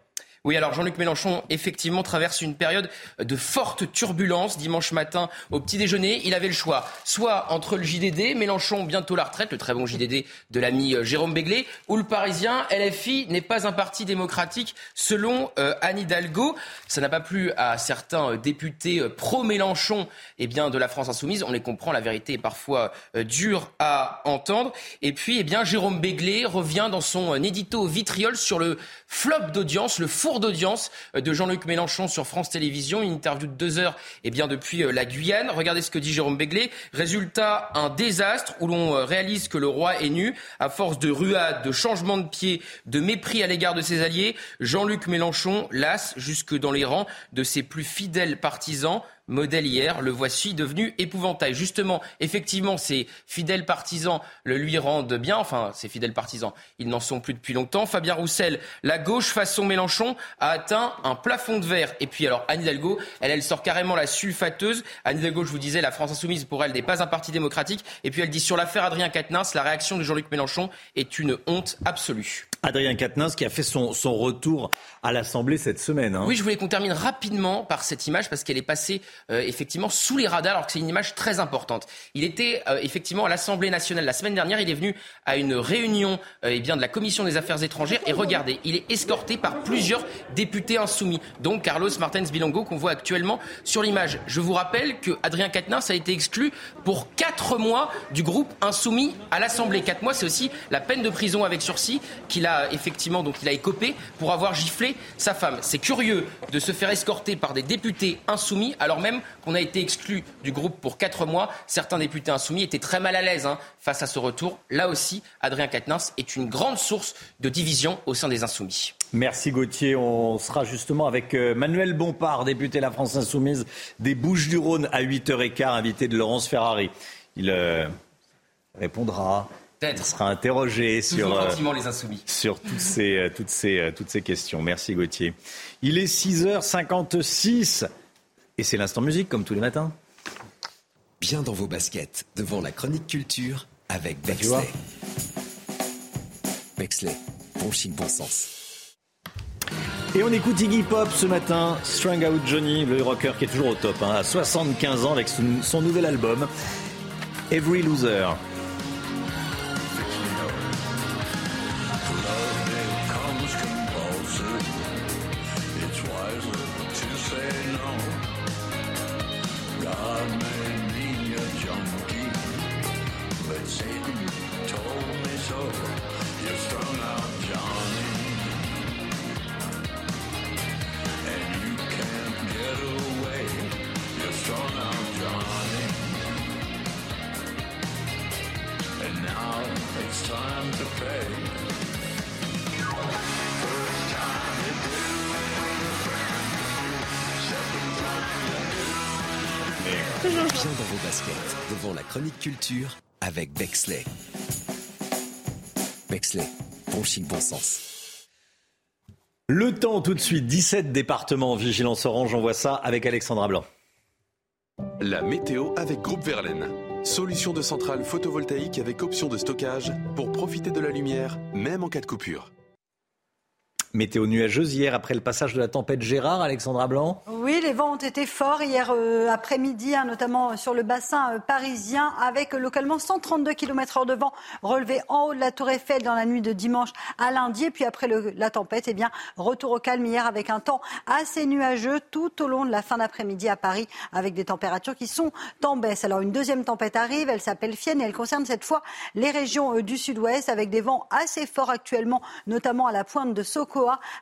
Oui, alors Jean-Luc Mélenchon, effectivement, traverse une période de forte turbulence. Dimanche matin, au petit déjeuner, il avait le choix. Soit entre le JDD, Mélenchon bientôt la retraite, le très bon JDD de l'ami euh, Jérôme Béglé, ou le Parisien, LFI n'est pas un parti démocratique, selon euh, Anne Hidalgo. Ça n'a pas plu à certains euh, députés pro-Mélenchon eh bien, de la France Insoumise. On les comprend, la vérité est parfois dure à entendre. Et puis, eh bien, Jérôme Béglé revient dans son édito vitriol sur le flop d'audience, le four d'audience de Jean-Luc Mélenchon sur France Télévisions, une interview de deux heures eh bien, depuis la Guyane. Regardez ce que dit Jérôme Béglé. Résultat, un désastre où l'on réalise que le roi est nu à force de ruades, de changements de pied, de mépris à l'égard de ses alliés. Jean-Luc Mélenchon lasse jusque dans les rangs de ses plus fidèles partisans modèle hier, le voici devenu épouvantail. Justement, effectivement, ses fidèles partisans le lui rendent bien, enfin, ses fidèles partisans, ils n'en sont plus depuis longtemps. Fabien Roussel, la gauche façon Mélenchon a atteint un plafond de verre. Et puis alors, Anne Hidalgo, elle, elle sort carrément la sulfateuse. Anne Hidalgo, je vous disais, la France insoumise, pour elle, n'est pas un parti démocratique. Et puis elle dit sur l'affaire Adrien Quatennens, la réaction de Jean-Luc Mélenchon est une honte absolue. Adrien Quatennens qui a fait son, son retour à l'Assemblée cette semaine. Hein. Oui, je voulais qu'on termine rapidement par cette image parce qu'elle est passée euh, effectivement sous les radars alors que c'est une image très importante. Il était euh, effectivement à l'Assemblée nationale la semaine dernière. Il est venu à une réunion euh, eh bien, de la Commission des affaires étrangères et regardez, il est escorté par plusieurs députés insoumis, dont Carlos Martens Bilongo qu'on voit actuellement sur l'image. Je vous rappelle que Adrien Quatennens a été exclu pour quatre mois du groupe insoumis à l'Assemblée. Quatre mois, c'est aussi la peine de prison avec sursis qu'il a effectivement donc il a écopé pour avoir giflé sa femme. C'est curieux de se faire escorter par des députés insoumis alors même qu'on a été exclu du groupe pour quatre mois. Certains députés insoumis étaient très mal à l'aise hein, face à ce retour. Là aussi, Adrien Quatennens est une grande source de division au sein des insoumis. Merci Gauthier. On sera justement avec euh, Manuel Bompard, député de la France Insoumise des Bouches-du-Rhône à 8h15, invité de Laurence Ferrari. Il euh, répondra il sera interrogé sur, euh, les insoumis. sur toutes, ces, euh, toutes, ces, euh, toutes ces questions. Merci Gauthier. Il est 6h56 et c'est l'instant musique comme tous les matins. Bien dans vos baskets, devant la chronique culture avec bah, Bexley. Bexley, bon chic, bon sens. Et on écoute Iggy Pop ce matin, Strung Out Johnny, le rocker qui est toujours au top, hein, à 75 ans avec son, son nouvel album, Every Loser. Le temps tout de suite, 17 départements en vigilance orange, on voit ça avec Alexandra Blanc. La météo avec Groupe Verlaine. Solution de centrale photovoltaïque avec option de stockage pour profiter de la lumière, même en cas de coupure. Météo nuageuse hier après le passage de la tempête Gérard, Alexandra Blanc. Oui, les vents ont été forts hier euh, après-midi, hein, notamment sur le bassin euh, parisien, avec localement 132 km/h de vent relevé en haut de la Tour Eiffel dans la nuit de dimanche à lundi. Et puis après la tempête, eh bien, retour au calme hier avec un temps assez nuageux tout au long de la fin d'après-midi à Paris, avec des températures qui sont en baisse. Alors une deuxième tempête arrive, elle s'appelle Fienne et elle concerne cette fois les régions euh, du sud-ouest, avec des vents assez forts actuellement, notamment à la pointe de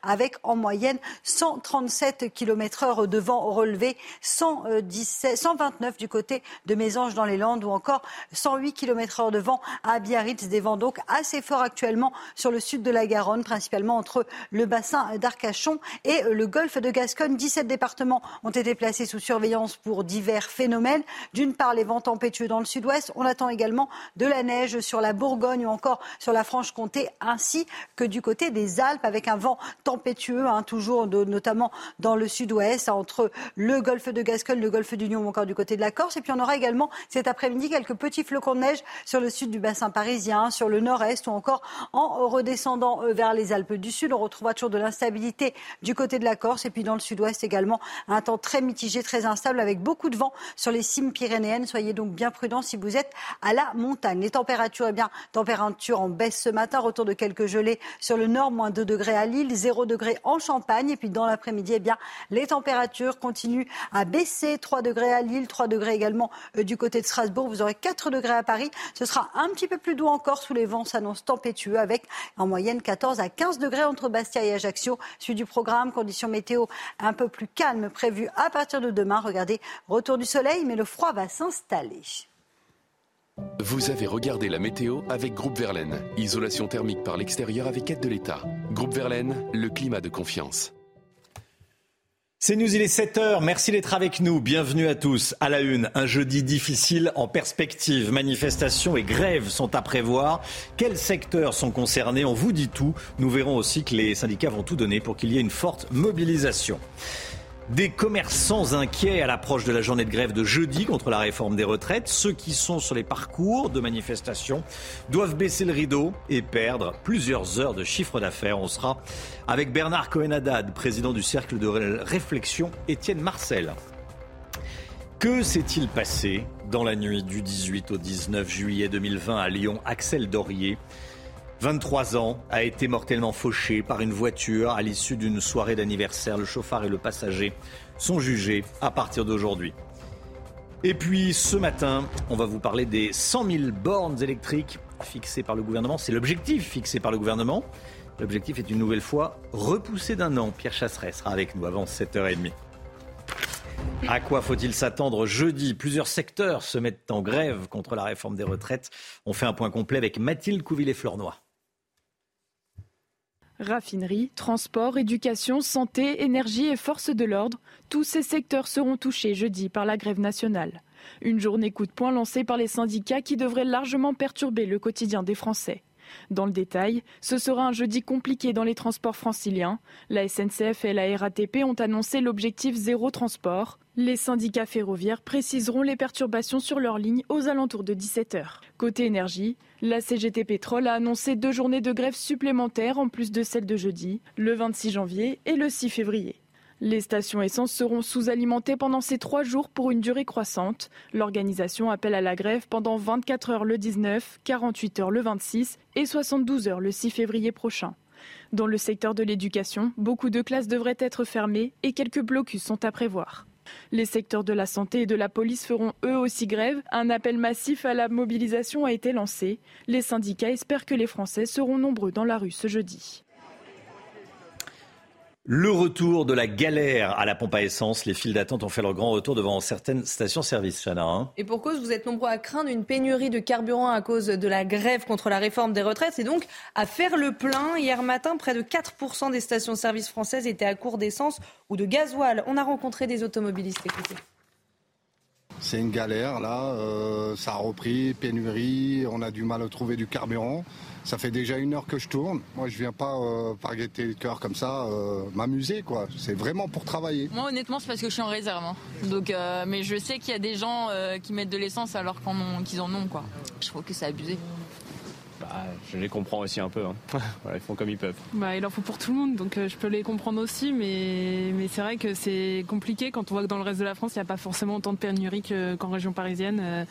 Avec en moyenne 137 km/h de vent relevé, 117, 129 du côté de Mésange dans les Landes ou encore 108 km/h de vent à Biarritz. Des vents donc assez forts actuellement sur le sud de la Garonne, principalement entre le bassin d'Arcachon et le golfe de Gascogne. 17 départements ont été placés sous surveillance pour divers phénomènes. D'une part, les vents tempétueux dans le sud-ouest. On attend également de la neige sur la Bourgogne ou encore sur la Franche-Comté, ainsi que du côté des Alpes avec un vent tempétueux, hein, toujours notamment dans le sud-ouest, entre le golfe de Gascogne, le golfe d'Union ou encore du côté de la Corse. Et puis on aura également cet après-midi quelques petits flocons de neige sur le sud du bassin parisien, sur le nord-est ou encore en redescendant euh, vers les Alpes du Sud. On retrouvera toujours de l'instabilité du côté de la Corse et puis dans le sud-ouest également un temps très mitigé, très instable avec beaucoup de vent sur les cimes pyrénéennes. Soyez donc bien prudents si vous êtes à la montagne. Les températures, eh bien, température en baisse ce matin, retour de quelques gelées sur le nord, moins 2 degrés à Lille Lille, 0 degré en Champagne. Et puis dans l'après-midi, eh les températures continuent à baisser. 3 degrés à Lille, 3 degrés également euh, du côté de Strasbourg. Vous aurez 4 degrés à Paris. Ce sera un petit peu plus doux encore sous les vents s'annoncent tempétueux avec en moyenne 14 à 15 degrés entre Bastia et Ajaccio. Suite du programme, conditions météo un peu plus calmes prévues à partir de demain. Regardez, retour du soleil, mais le froid va s'installer. Vous avez regardé la météo avec Groupe Verlaine. Isolation thermique par l'extérieur avec aide de l'État. Groupe Verlaine, le climat de confiance. C'est News, il est 7h. Merci d'être avec nous. Bienvenue à tous. À la une, un jeudi difficile en perspective. Manifestations et grèves sont à prévoir. Quels secteurs sont concernés? On vous dit tout. Nous verrons aussi que les syndicats vont tout donner pour qu'il y ait une forte mobilisation. Des commerçants inquiets à l'approche de la journée de grève de jeudi contre la réforme des retraites. Ceux qui sont sur les parcours de manifestation doivent baisser le rideau et perdre plusieurs heures de chiffre d'affaires. On sera avec Bernard Cohen-Haddad, président du cercle de réflexion Étienne Marcel. Que s'est-il passé dans la nuit du 18 au 19 juillet 2020 à Lyon? Axel Dorier 23 ans, a été mortellement fauché par une voiture à l'issue d'une soirée d'anniversaire. Le chauffard et le passager sont jugés à partir d'aujourd'hui. Et puis ce matin, on va vous parler des 100 000 bornes électriques fixées par le gouvernement. C'est l'objectif fixé par le gouvernement. L'objectif est une nouvelle fois repoussé d'un an. Pierre Chasseret sera avec nous avant 7h30. À quoi faut-il s'attendre jeudi? Plusieurs secteurs se mettent en grève contre la réforme des retraites. On fait un point complet avec Mathilde Couvillé-Flornois. Raffinerie, transport, éducation, santé, énergie et force de l'ordre, tous ces secteurs seront touchés jeudi par la grève nationale. Une journée coup de poing lancée par les syndicats qui devrait largement perturber le quotidien des Français. Dans le détail, ce sera un jeudi compliqué dans les transports franciliens. La SNCF et la RATP ont annoncé l'objectif zéro transport. Les syndicats ferroviaires préciseront les perturbations sur leur ligne aux alentours de 17h. Côté énergie, la CGT Pétrole a annoncé deux journées de grève supplémentaires en plus de celle de jeudi, le 26 janvier et le 6 février. Les stations essence seront sous-alimentées pendant ces trois jours pour une durée croissante. L'organisation appelle à la grève pendant 24 heures le 19, 48 heures le 26 et 72 heures le 6 février prochain. Dans le secteur de l'éducation, beaucoup de classes devraient être fermées et quelques blocus sont à prévoir. Les secteurs de la santé et de la police feront eux aussi grève. Un appel massif à la mobilisation a été lancé. Les syndicats espèrent que les Français seront nombreux dans la rue ce jeudi. Le retour de la galère à la pompe à essence. Les files d'attente ont fait leur grand retour devant certaines stations-service, Chana. Hein. Et pour cause, vous êtes nombreux à craindre une pénurie de carburant à cause de la grève contre la réforme des retraites. Et donc à faire le plein. Hier matin, près de 4% des stations-service françaises étaient à court d'essence ou de gasoil. On a rencontré des automobilistes. Écoutez. C'est une galère là, euh, ça a repris, pénurie, on a du mal à trouver du carburant. Ça fait déjà une heure que je tourne. Moi, je viens pas euh, par gaieté le cœur comme ça, euh, m'amuser quoi. C'est vraiment pour travailler. Moi, honnêtement, c'est parce que je suis en réserve. Hein. Donc, euh, mais je sais qu'il y a des gens qui mettent de l'essence alors qu'ils en ont quoi. Je trouve que c'est abusé. Bah, je les comprends aussi un peu. Hein. ils font comme ils peuvent. Bah, il en faut pour tout le monde, donc je peux les comprendre aussi, mais, mais c'est vrai que c'est compliqué quand on voit que dans le reste de la France, il n'y a pas forcément autant de pénurie qu'en région parisienne.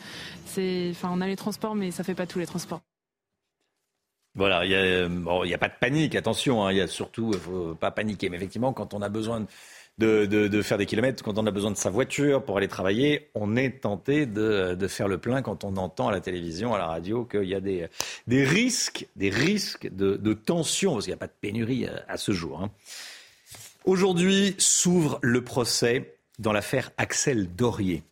enfin, on a les transports, mais ça fait pas tous les transports. Voilà, il n'y a, a, pas de panique, attention, hein, il y a surtout, faut pas paniquer, mais effectivement, quand on a besoin de, faire des kilomètres, quand on a besoin de sa voiture pour aller travailler, on est tenté de, de, faire le plein quand on entend à la télévision, à la radio, qu'il y a des, risques, des risques de, de tension, parce qu'il n'y a pas de pénurie à, ce jour. Hein. Aujourd'hui s'ouvre le procès dans l'affaire Axel Dorier.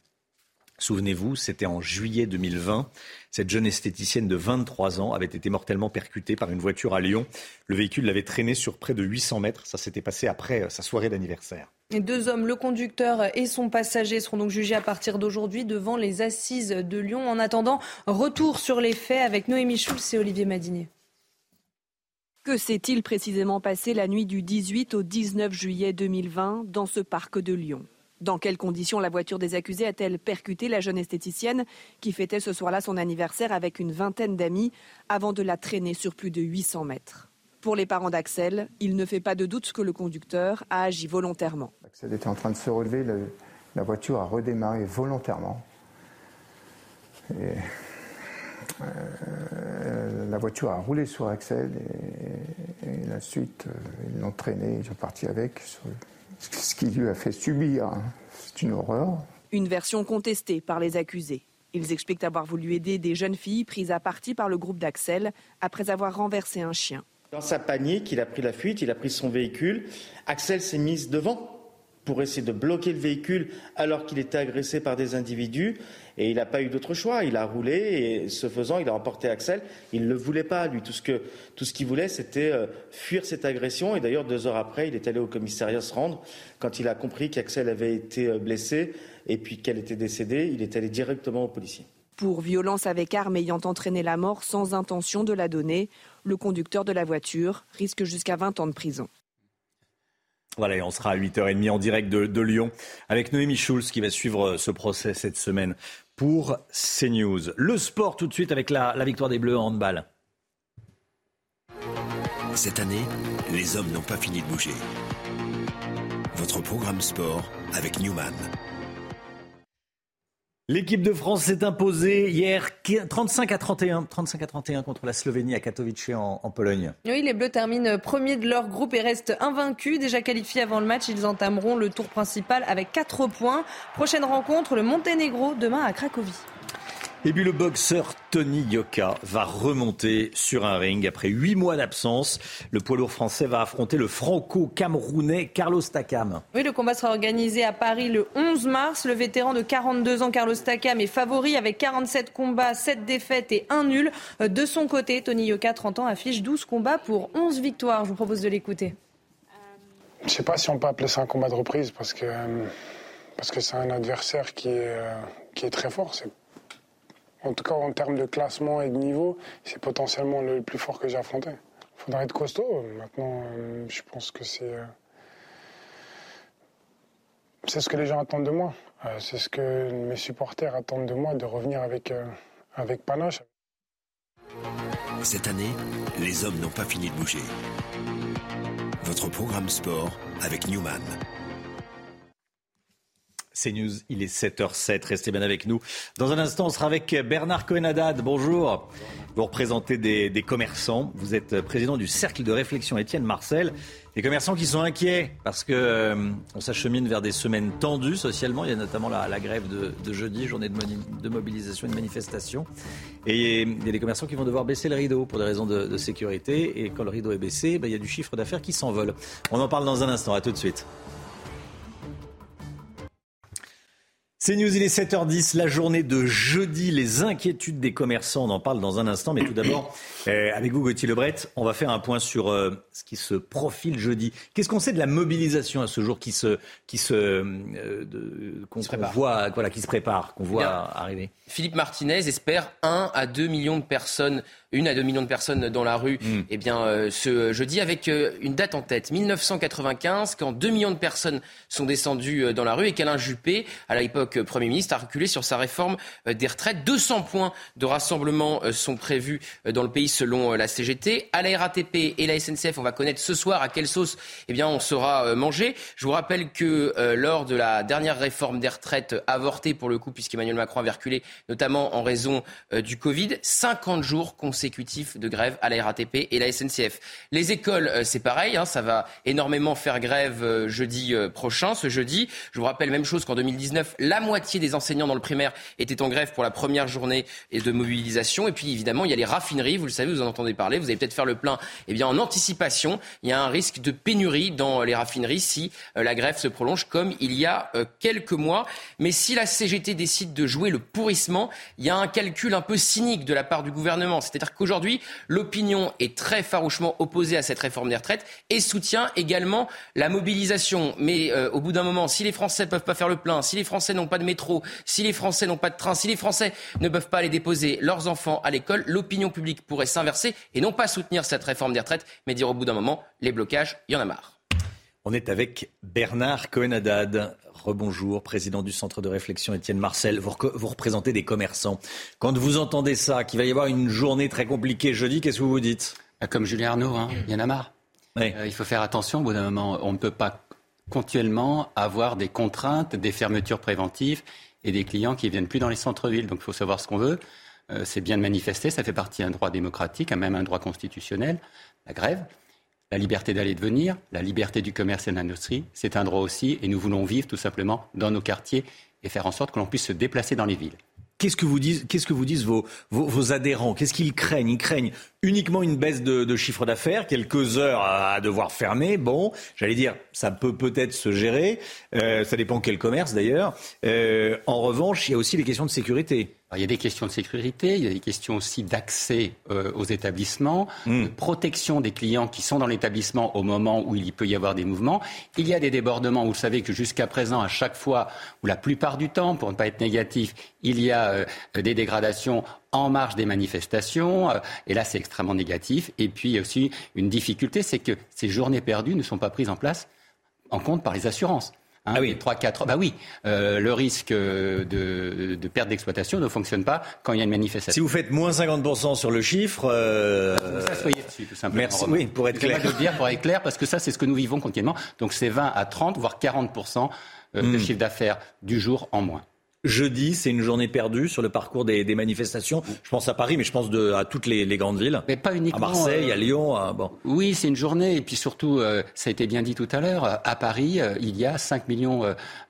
Souvenez-vous, c'était en juillet 2020. Cette jeune esthéticienne de 23 ans avait été mortellement percutée par une voiture à Lyon. Le véhicule l'avait traînée sur près de 800 mètres. Ça s'était passé après euh, sa soirée d'anniversaire. Les deux hommes, le conducteur et son passager, seront donc jugés à partir d'aujourd'hui devant les assises de Lyon. En attendant, retour sur les faits avec Noémie Schulz et Olivier Madinier. Que s'est-il précisément passé la nuit du 18 au 19 juillet 2020 dans ce parc de Lyon? Dans quelles conditions la voiture des accusés a-t-elle percuté la jeune esthéticienne qui fêtait ce soir-là son anniversaire avec une vingtaine d'amis avant de la traîner sur plus de 800 mètres? Pour les parents d'Axel, il ne fait pas de doute que le conducteur a agi volontairement. Axel était en train de se relever, la voiture a redémarré volontairement. la voiture a roulé sur Axel et, la suite, ils l'ont traîné, ils sont partis avec, ce qui lui a fait subir. C'est une horreur. Une version contestée par les accusés. Ils expliquent avoir voulu aider des jeunes filles prises à partie par le groupe d'Axel après avoir renversé un chien. Dans sa panique, il a pris la fuite, il a pris son véhicule. Axel s'est mise devant pour essayer de bloquer le véhicule alors qu'il était agressé par des individus. Et il n'a pas eu d'autre choix. Il a roulé et ce faisant, il a emporté Axel. Il ne le voulait pas, lui. Tout ce qu'il tout ce qu'il voulait, c'était euh, fuir cette agression. Et d'ailleurs, deux heures après, il est allé au commissariat se rendre. Quand il a compris qu'Axel avait été euh, blessé et puis qu'elle était décédée, il est allé directement au policier. Pour violence avec arme ayant entraîné la mort sans intention de la donner, le conducteur de la voiture risque jusqu'à 20 ans de prison. Voilà, on sera à 8h30 en direct de, Lyon avec Noémie Schulz qui va suivre ce procès cette semaine pour CNews. Le sport tout de suite avec la, la victoire des Bleus en handball. Cette année, les hommes n'ont pas fini de bouger. Votre programme sport avec Newman. L'équipe de France s'est imposée hier 35 à 31, 35 à 31 contre la Slovénie à Katowice en, Pologne. Oui, les Bleus terminent premier de leur groupe et restent invaincus. Déjà qualifiés avant le match, ils entameront le tour principal avec 4 points. Prochaine rencontre, le Monténégro demain à Cracovie. Et puis le boxeur Tony Yoka va remonter sur un ring après huit mois d'absence. Le poids lourd français va affronter le franco-camerounais Carlos Takam. Oui, le combat sera organisé à Paris le 11 mars. Le vétéran de 42 ans Carlos Takam est favori avec 47 combats, 7 défaites et 1 nul. De son côté, Tony Yoka, 30 ans, affiche 12 combats pour 11 victoires. Je vous propose de l'écouter. Je ne sais pas si on peut appeler ça un combat de reprise parce que parce que c'est un adversaire qui est, euh, qui est très fort. C'est en tout cas, en termes de classement et de niveau, c'est potentiellement le plus fort que j'ai affronté. Il faudra être costaud. Maintenant, euh, je pense que c'est. Euh, c'est ce que les gens attendent de moi. Euh, c'est ce que mes supporters attendent de moi, de revenir avec, avec panache. Cette année, les hommes n'ont pas fini de bouger. Votre programme sport avec Newman. C'est News, il est 7h07, restez bien avec nous. Dans un instant, on sera avec Bernard Cohenadad. Bonjour. Vous représentez des, commerçants, vous êtes président du Cercle de réflexion Étienne Marcel. Des commerçants qui sont inquiets parce que euh, on s'achemine vers des semaines tendues socialement. Il y a notamment la, grève de, jeudi, journée de, mobilisation et de manifestation. Et il y a des commerçants qui vont devoir baisser le rideau pour des raisons de, sécurité. Et quand le rideau est baissé, ben, il y a du chiffre d'affaires qui s'envole. On en parle dans un instant. À tout de suite. C'est News, il est 7h10, la journée de jeudi, les inquiétudes des commerçants, on en parle dans un instant, mais tout d'abord, euh, avec vous Gauthier Lebret, on va faire un point sur euh, ce qui se profile jeudi. Qu'est-ce qu'on sait de la mobilisation à ce jour qui se, qui se, euh, qu'on voit, voilà, qui se prépare, qu'on voit arriver? Philippe Martinez espère 1 à 2 millions de personnes une à deux millions de personnes dans la rue mm. eh bien, ce jeudi avec une date en tête, 1995, quand 2 millions de personnes sont descendues dans la rue et qu'Alain Juppé, à l'époque Premier ministre, a reculé sur sa réforme des retraites. 200 points de rassemblement sont prévus dans le pays selon la CGT. À la RATP et la SNCF, on va connaître ce soir à quelle sauce eh bien, on sera mangé. Je vous rappelle que lors de la dernière réforme des retraites avortée pour le coup, puisqu'Emmanuel Macron avait reculé, notamment en raison du Covid, 50 jours consécutifs de grève à la RATP et la SNCF. Les écoles, euh, c'est pareil, hein, ça va énormément faire grève euh, jeudi euh, prochain, ce jeudi. Je vous rappelle même chose qu'en 2019, la moitié des enseignants dans le primaire étaient en grève pour la première journée de mobilisation. Et puis évidemment, il y a les raffineries, vous le savez, vous en entendez parler, vous allez peut-être faire le plein. Eh bien, en anticipation, il y a un risque de pénurie dans les raffineries si la grève se prolonge comme il y a quelques mois. Mais si la CGT décide de jouer le pourrissement, il y a un calcul un peu cynique de la part du gouvernement. C'est-à-dire qu'aujourd'hui, l'opinion est très farouchement opposée à cette réforme des retraites et soutient également la mobilisation. Mais euh, au bout d'un moment, si les Français ne peuvent pas faire le plein, si les Français n'ont pas de métro, si les Français n'ont pas de train, si les Français ne peuvent pas aller déposer leurs enfants à l'école, l'opinion publique pourrait s'inverser et non pas soutenir cette réforme des retraites, mais dire au bout d'un moment, les blocages, il y en a marre. On est avec Bernard Cohen-Haddad, Rebonjour, président du centre de réflexion Étienne Marcel. Vous, vous, représentez des commerçants. Quand vous entendez ça, qu'il va y avoir une journée très compliquée jeudi, qu'est-ce que vous vous dites? Ah, Comme Julien Arnaud, hein, il y en a marre. Euh, il faut faire attention. Au bout d'un moment, on ne peut pas continuellement avoir des contraintes, des fermetures préventives et des clients qui viennent plus dans les centres-villes. Donc il faut savoir ce qu'on veut. c'est bien de manifester, ça fait partie d'un droit démocratique, même un droit constitutionnel, la grève. La liberté d'aller et de venir, la liberté du commerce et de l'industrie, c'est un droit aussi, et nous voulons vivre tout simplement dans nos quartiers et faire en sorte que l'on puisse se déplacer dans les villes. Qu'est-ce que vous disent, qu'est-ce que vous disent vos, vos, adhérents? Qu'est-ce qu'ils craignent? Ils craignent uniquement une baisse de, chiffre d'affaires, quelques heures à, devoir fermer. Bon, j'allais dire, ça peut peut-être se gérer. Euh, ça dépend quel commerce d'ailleurs. Euh, en revanche, il y a aussi les questions de sécurité il y a des questions de sécurité, il y a des questions aussi d'accès euh, aux établissements, hmm. de protection des clients qui sont dans l'établissement au moment où il peut y avoir des mouvements. Il y a des débordements, vous savez que jusqu'à présent, à chaque fois, ou la plupart du temps, pour ne pas être négatif, il y a euh, des dégradations en marge des manifestations, euh, et là c'est extrêmement négatif. Et puis il y a aussi une difficulté, c'est que ces journées perdues ne sont pas prises en place en compte par les assurances. Hein, ah oui. 3, 4 Bah oui, euh, le risque de, de perte d'exploitation ne fonctionne pas quand il y a une manifestation. Si vous faites moins 50% sur le chiffre. Euh... Ça, soyez dessus, tout simplement. Merci, oui, pour être clair. de dire, pour être clair, parce que ça, c'est ce que nous vivons continuellement. Donc c'est 20 à 30, voire 40% euh, de hmm. chiffre d'affaires du jour en moins. Jeudi, c'est une journée perdue sur le parcours des, manifestations. Je pense à Paris, mais je pense à toutes les, grandes villes. Mais pas uniquement. À Marseille, à euh, Lyon. bon. Oui, c'est une journée. Et puis surtout, euh, ça a été bien dit tout à l'heure, à Paris, euh, il y a 5 millions,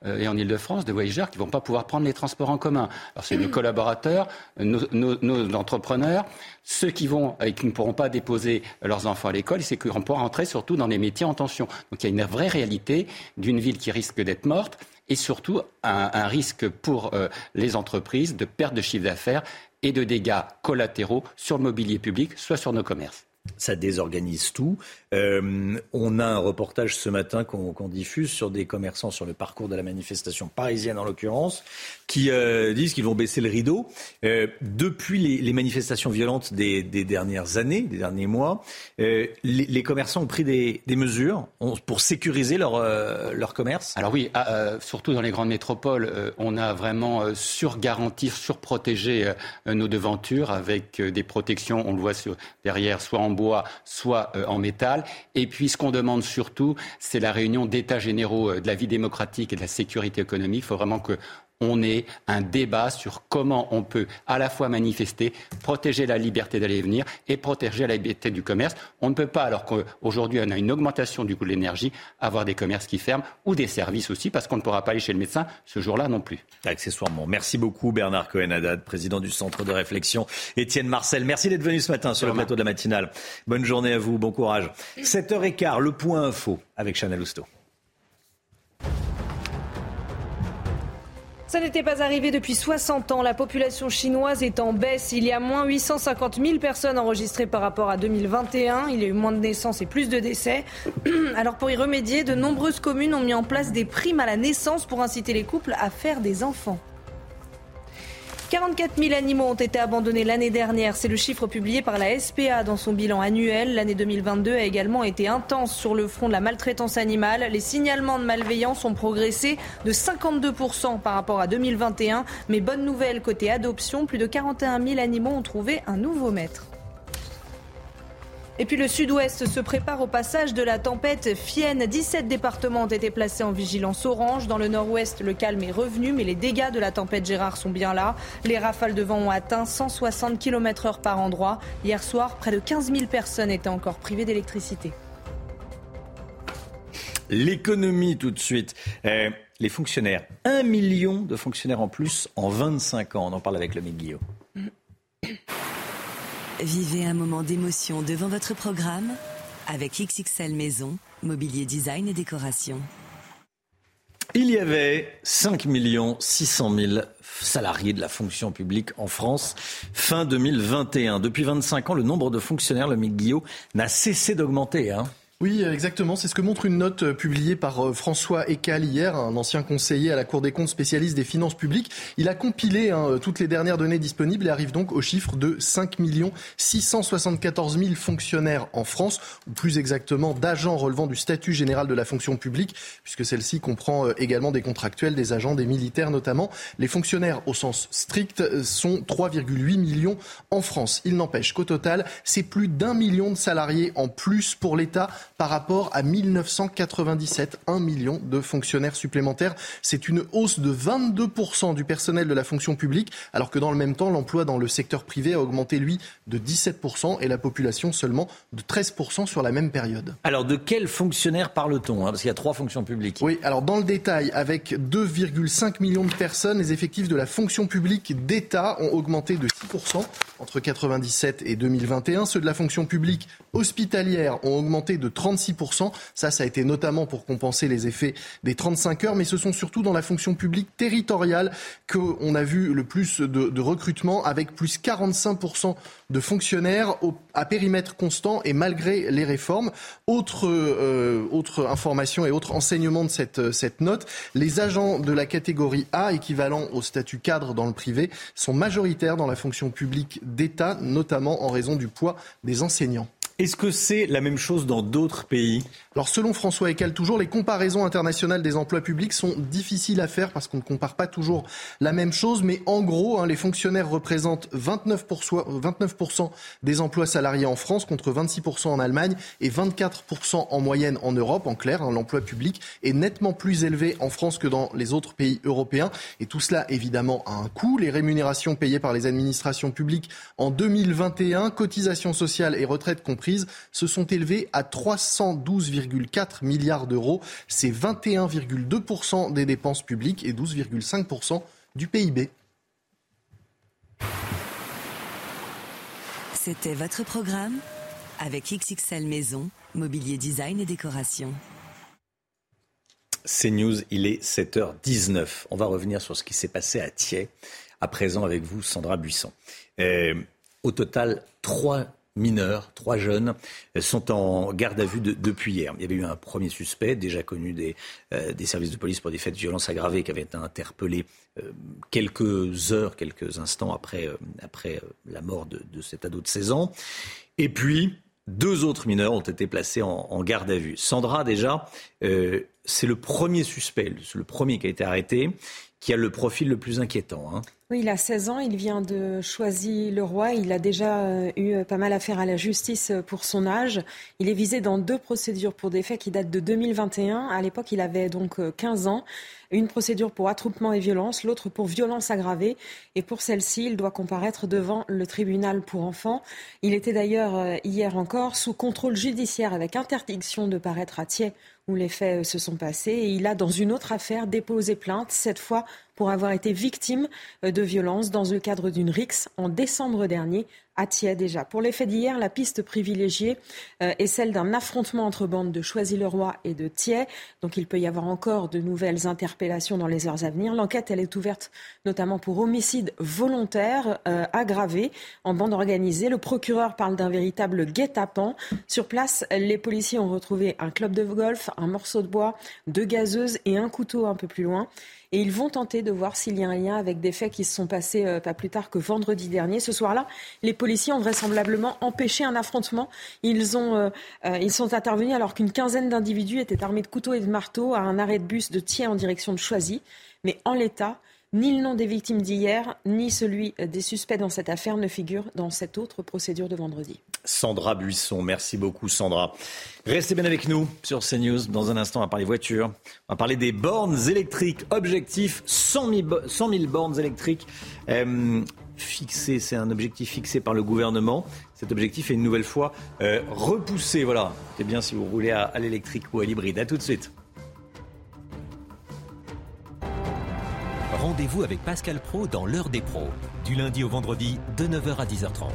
et en Ile-de-France, de voyageurs qui ne vont pas pouvoir prendre les transports en commun. Alors c'est nos collaborateurs, nos, entrepreneurs, ceux qui vont et qui ne pourront pas déposer leurs enfants à l'école, c'est qu'on pourra rentrer surtout dans les métiers en tension. Donc il y a une vraie réalité d'une ville qui risque d'être morte et surtout un, risque pour euh, les entreprises de perte de chiffre d'affaires et de dégâts collatéraux sur le mobilier public, soit sur nos commerces ça désorganise tout. Euh, on a un reportage ce matin qu'on diffuse sur des commerçants sur le parcours de la manifestation parisienne en l'occurrence, qui euh, disent qu'ils vont baisser le rideau. Euh, depuis les, manifestations violentes des, dernières années, des derniers mois, les, commerçants ont pris des, mesures pour sécuriser leur, leur commerce. Alors oui, ah, surtout dans les grandes métropoles, on a vraiment surgaranti, surprotégé nos devantures avec des protections, on le voit sur, derrière, soit en bois, soit en métal. Et puis ce qu'on demande surtout, c'est la réunion d'états généraux euh, de la vie démocratique et de la sécurité économique. Il faut vraiment que on ait un débat sur comment on peut à la fois manifester, protéger la liberté d'aller et venir et protéger la liberté du commerce. On ne peut pas, alors qu'aujourd'hui on a une augmentation du coût de l'énergie, avoir des commerces qui ferment ou des services aussi, parce qu'on ne pourra pas aller chez le médecin ce jour-là non plus. Accessoirement. Merci beaucoup Bernard Cohen-Haddad, président du Centre de réflexion. Étienne Marcel, merci d'être venu ce matin sur le plateau de la matinale. Bonne journée à vous, bon courage. 7h15, le point info avec Chanel Lousteau. Ça n'était pas arrivé depuis 60 ans. La population chinoise est en baisse. Il y a moins 850 000 personnes enregistrées par rapport à 2021. Il y a eu moins de naissances et plus de décès. Alors pour y remédier, de nombreuses communes ont mis en place des primes à la naissance pour inciter les couples à faire des enfants. 44 000 animaux ont été abandonnés l'année dernière. C'est le chiffre publié par la SPA dans son bilan annuel. L'année 2022 a également été intense sur le front de la maltraitance animale. Les signalements de malveillance ont progressé de 52% par rapport à 2021. Mais bonne nouvelle côté adoption, plus de 41 000 animaux ont trouvé un nouveau maître. Et puis le sud-ouest se prépare au passage de la tempête Fienne. 17 départements ont été placés en vigilance orange. Dans le nord-ouest, le calme est revenu, mais les dégâts de la tempête Gérard sont bien là. Les rafales de vent ont atteint 160 km heure par endroit. Hier soir, près de 15 000 personnes étaient encore privées d'électricité. L'économie tout de suite. Euh, les fonctionnaires. Un million de fonctionnaires en plus en 25 ans. On en parle avec le Guillaume. Vivez un moment d'émotion devant votre programme avec XXL Maison, mobilier design et décoration. Il y avait 5 600 000 salariés de la fonction publique en France fin 2021. Depuis 25 ans, le nombre de fonctionnaires, le Guillaume, n'a cessé d'augmenter. Hein. Oui, exactement. C'est ce que montre une note euh, publiée par euh, François Ecal hier, un ancien conseiller à la Cour des comptes spécialiste des finances publiques. Il a compilé hein, toutes les dernières données disponibles et arrive donc au chiffre de 5 674 000 fonctionnaires en France, ou plus exactement d'agents relevant du statut général de la fonction publique, puisque celle-ci comprend euh, également des contractuels, des agents, des militaires notamment. Les fonctionnaires au sens strict sont 3,8 millions en France. Il n'empêche qu'au total, c'est plus d'un million de salariés en plus pour l'État par rapport à 1997. Un million de fonctionnaires supplémentaires. C'est une hausse de 22% du personnel de la fonction publique, alors que dans le même temps, l'emploi dans le secteur privé a augmenté, lui, de 17% et la population seulement de 13% sur la même période. Alors, de quels fonctionnaires parle-t-on hein Parce qu'il y a trois fonctions publiques. Oui, alors dans le détail, avec 2,5 millions de personnes, les effectifs de la fonction publique d'État ont augmenté de 6% entre 1997 et 2021. Ceux de la fonction publique hospitalière ont augmenté de 36%. Ça, ça a été notamment pour compenser les effets des 35 heures, mais ce sont surtout dans la fonction publique territoriale qu'on a vu le plus de, recrutement, avec plus 45% de fonctionnaires à périmètre constant et malgré les réformes. Autre, euh, autre information et autre enseignement de cette, cette note, les agents de la catégorie A, équivalent au statut cadre dans le privé, sont majoritaires dans la fonction publique d'État, notamment en raison du poids des enseignants. Est-ce que c'est la même chose dans d'autres pays? Alors selon François Ecal, toujours les comparaisons internationales des emplois publics sont difficiles à faire parce qu'on ne compare pas toujours la même chose, mais en gros, hein, les fonctionnaires représentent 29%, 29 des emplois salariés en France contre 26% en Allemagne et 24% en moyenne en Europe. En clair, hein, l'emploi public est nettement plus élevé en France que dans les autres pays européens et tout cela évidemment a un coût. Les rémunérations payées par les administrations publiques en 2021, cotisations sociales et retraites comprises, se sont élevés à 312,4 milliards d'euros. C'est 21,2% des dépenses publiques et 12,5% du PIB. C'était votre programme avec XXL Maison, Mobilier Design et Décoration. C'est News, il est 7h19. On va revenir sur ce qui s'est passé à Thiers. À présent avec vous, Sandra Buisson. Euh, au total, trois mineurs, trois jeunes, euh, sont en garde à vue depuis hier. Il y avait eu un premier suspect, déjà connu des, euh, des services de police pour des faits de violence aggravées, qui avait été interpellé euh, quelques heures, quelques instants après, après la mort de, cet ado de 16 ans. Et puis, deux autres mineurs ont été placés en, garde à vue. Sandra, déjà, c'est le premier suspect, le premier qui a été arrêté, qui a le profil le plus inquiétant. Hein. Oui, il a 16 ans, il vient de Choisy-le-Roi. Il a déjà euh, eu euh, pas mal à faire à la justice euh, pour son âge. Il est visé dans deux procédures pour des faits qui datent de 2021. À l'époque, il avait donc 15 ans. Une procédure pour attroupement et violence, l'autre pour violence aggravée. Et pour celle-ci, il doit comparaître devant le tribunal pour enfants. Il était d'ailleurs hier encore sous contrôle judiciaire avec interdiction de paraître à Thiers où les faits se sont passés. Et il a, dans une autre affaire, déposé plainte, cette fois pour avoir été victime de violences dans le cadre d'une rixe en décembre dernier à Thiers déjà. Pour les faits d'hier, la piste privilégiée euh, est celle d'un affrontement entre bandes de Choisy-le-Roi et de Thiers. Donc il peut y avoir encore de nouvelles interpellations dans les heures à venir. L'enquête, elle est ouverte notamment pour homicide volontaire euh, aggravé en bande organisée. Le procureur parle d'un véritable guet-apens. Sur place, les policiers ont retrouvé un club de golf, un morceau de bois, deux gazeuses et un couteau un peu plus loin et ils vont tenter de voir s'il y a un lien avec des faits qui se sont passés euh, pas plus tard que vendredi dernier. Ce soir-là, les policiers ont vraisemblablement empêché un affrontement. Ils, ont, euh, euh, ils sont intervenus alors qu'une quinzaine d'individus étaient armés de couteaux et de marteaux à un arrêt de bus de Thiers en direction de Choisy. Mais en l'état, ni le nom des victimes d'hier, ni celui des suspects dans cette affaire ne figurent dans cette autre procédure de vendredi. Sandra Buisson, merci beaucoup Sandra. Restez bien avec nous sur CNews. Dans un instant, on va parler voitures. On va parler des bornes électriques. Objectif 100 000, bornes électriques. Euh, fixé, c'est un objectif fixé par le gouvernement. Cet objectif est une nouvelle fois euh, repoussé. Voilà, c'est bien si vous roulez à, à l'électrique ou à l'hybride. À tout de suite. Rendez-vous avec Pascal Pro dans l'heure des pros, du lundi au vendredi de 9h à 10h30.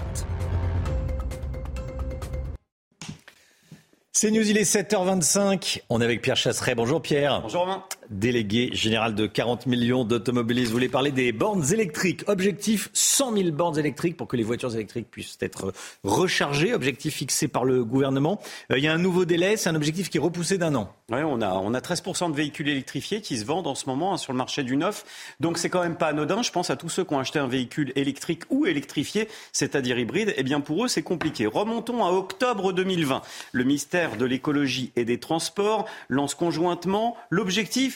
C'est News, il est 7h25. On est avec Pierre Chasseret. Bonjour Pierre. Bonjour Romain. Délégué général de 40 millions d'automobilistes. Vous voulez parler des bornes électriques. Objectif 100 000 bornes électriques pour que les voitures électriques puissent être rechargées. Objectif fixé par le gouvernement. Euh, il y a un nouveau délai. C'est un objectif qui est repoussé d'un an. Oui, on a, on a 13% de véhicules électrifiés qui se vendent en ce moment hein, sur le marché du neuf. Donc c'est quand même pas anodin. Je pense à tous ceux qui ont acheté un véhicule électrique ou électrifié, c'est-à-dire hybride. Eh bien pour eux, c'est compliqué. Remontons à octobre 2020. Le ministère de l'écologie et des transports lance conjointement l'objectif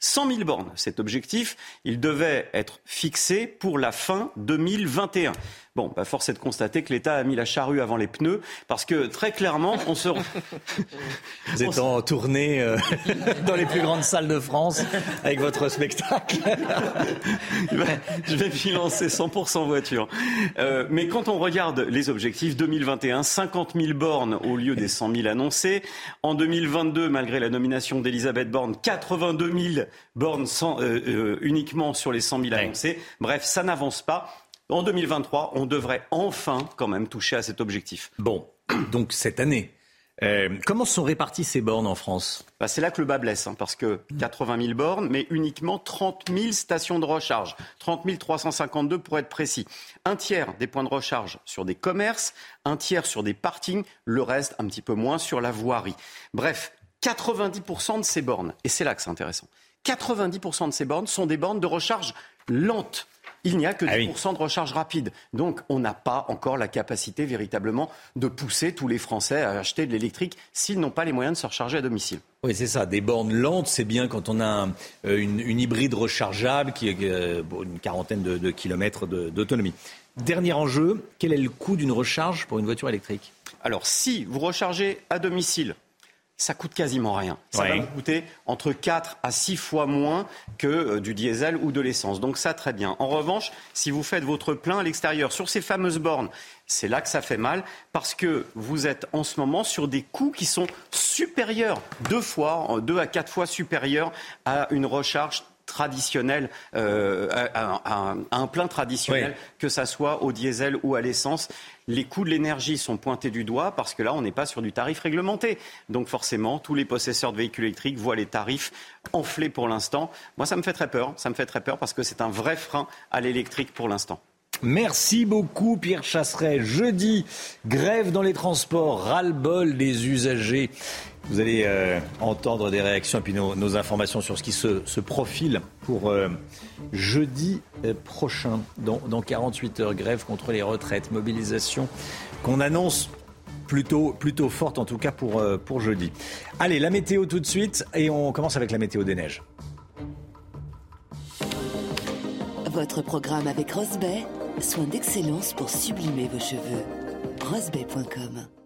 100 000 bornes. Cet objectif, il devait être fixé pour la fin 2021. Bon, bah force est de constater que l'État a mis la charrue avant les pneus, parce que très clairement, on se... Vous êtes en tournée euh, dans les plus grandes salles de France avec votre spectacle. Je vais financer 100% voiture. Euh, mais quand on regarde les objectifs, 2021, 50 000 bornes au lieu des 100 000 annoncés. En 2022, malgré la nomination d'Elisabeth Borne, 82 000 bornes sans, euh, euh, uniquement sur les 100 000 annoncés. Bref, ça n'avance pas. En 2023, on devrait enfin quand même toucher à cet objectif. Bon, donc cette année. Euh, comment sont réparties ces bornes en France? Bah, C'est là que le bas blesse, hein, parce que 80 000 bornes, mais uniquement 30 000 stations de recharge. 30 352 pour être précis. Un tiers des points de recharge sur des commerces, un tiers sur des parkings, le reste un petit peu moins sur la voirie. Bref, 90% de ces bornes, et c'est là que c'est intéressant, 90% de ces bornes sont des bornes de recharge lentes il n'y a que 10% ah de recharge rapide. Donc on n'a pas encore la capacité véritablement de pousser tous les Français à acheter de l'électrique s'ils n'ont pas les moyens de se recharger à domicile. Oui, c'est ça. Des bornes lentes, c'est bien quand on a euh, une, hybride rechargeable qui a euh, une quarantaine de, kilomètres d'autonomie. Dernier enjeu, quel est le coût d'une recharge pour une voiture électrique? Alors, si vous rechargez à domicile ça coûte quasiment rien. Ça va vous coûter entre 4 à 6 fois moins que euh, du diesel ou de l'essence. Donc ça, très bien. En revanche, si vous faites votre plein à l'extérieur, sur ces fameuses bornes, c'est là que ça fait mal parce que vous êtes en ce moment sur des coûts qui sont supérieurs, deux fois, deux à quatre fois supérieurs à une recharge traditionnelle, euh, à, un plein traditionnel, que ça soit au diesel ou à l'essence les coûts de l'énergie sont pointés du doigt parce que là, on n'est pas sur du tarif réglementé. Donc forcément, tous les possesseurs de véhicules électriques voient les tarifs enflés pour l'instant. Moi, ça me fait très peur. Ça me fait très peur parce que c'est un vrai frein à l'électrique pour l'instant. Merci beaucoup Pierre Chasseret. Jeudi, grève dans les transports, ras-le-bol des usagers. Vous allez euh, entendre des réactions et puis nos, informations sur ce qui se, profile pour euh, jeudi euh, prochain, dans, dans 48 heures. Grève contre les retraites, mobilisation qu'on annonce plutôt, plutôt forte en tout cas pour, pour jeudi. Allez, la météo tout de suite et on commence avec la météo des neiges. Votre programme avec Rosbay Soin d'excellence pour sublimer vos cheveux. Rosebay.com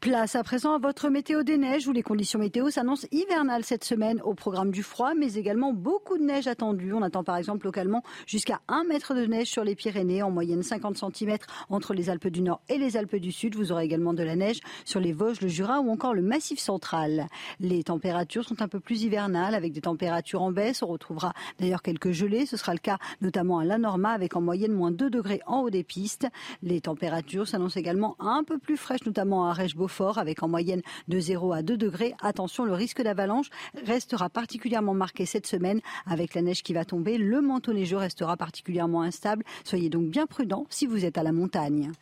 Place à présent à votre météo des neiges où les conditions météo s'annoncent hivernales cette semaine au programme du froid, mais également beaucoup de neige attendue. On attend par exemple localement jusqu'à 1 mètre de neige sur les Pyrénées, en moyenne 50 cm entre les Alpes du Nord et les Alpes du Sud. Vous aurez également de la neige sur les Vosges, le Jura ou encore le Massif central. Les températures sont un peu plus hivernales avec des températures en baisse. On retrouvera d'ailleurs quelques gelées. Ce sera le cas notamment à la Norma avec en moyenne moins 2 degrés en haut des pistes. Les températures s'annoncent également un peu plus fraîches, notamment à Rèche fort avec en moyenne de 0 à 2 degrés. Attention, le risque d'avalanche restera particulièrement marqué cette semaine avec la neige qui va tomber. Le manteau neigeux restera particulièrement instable. Soyez donc bien prudent si vous êtes à la montagne.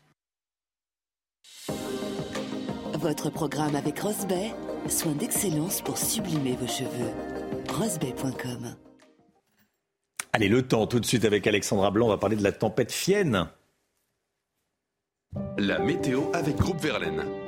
Votre programme avec Rosbay, soin d'excellence pour sublimer vos cheveux. Rosbay.com Allez, le temps tout de suite avec Alexandra Blanc. On va parler de la tempête Fienne. La météo avec Groupe Verlaine.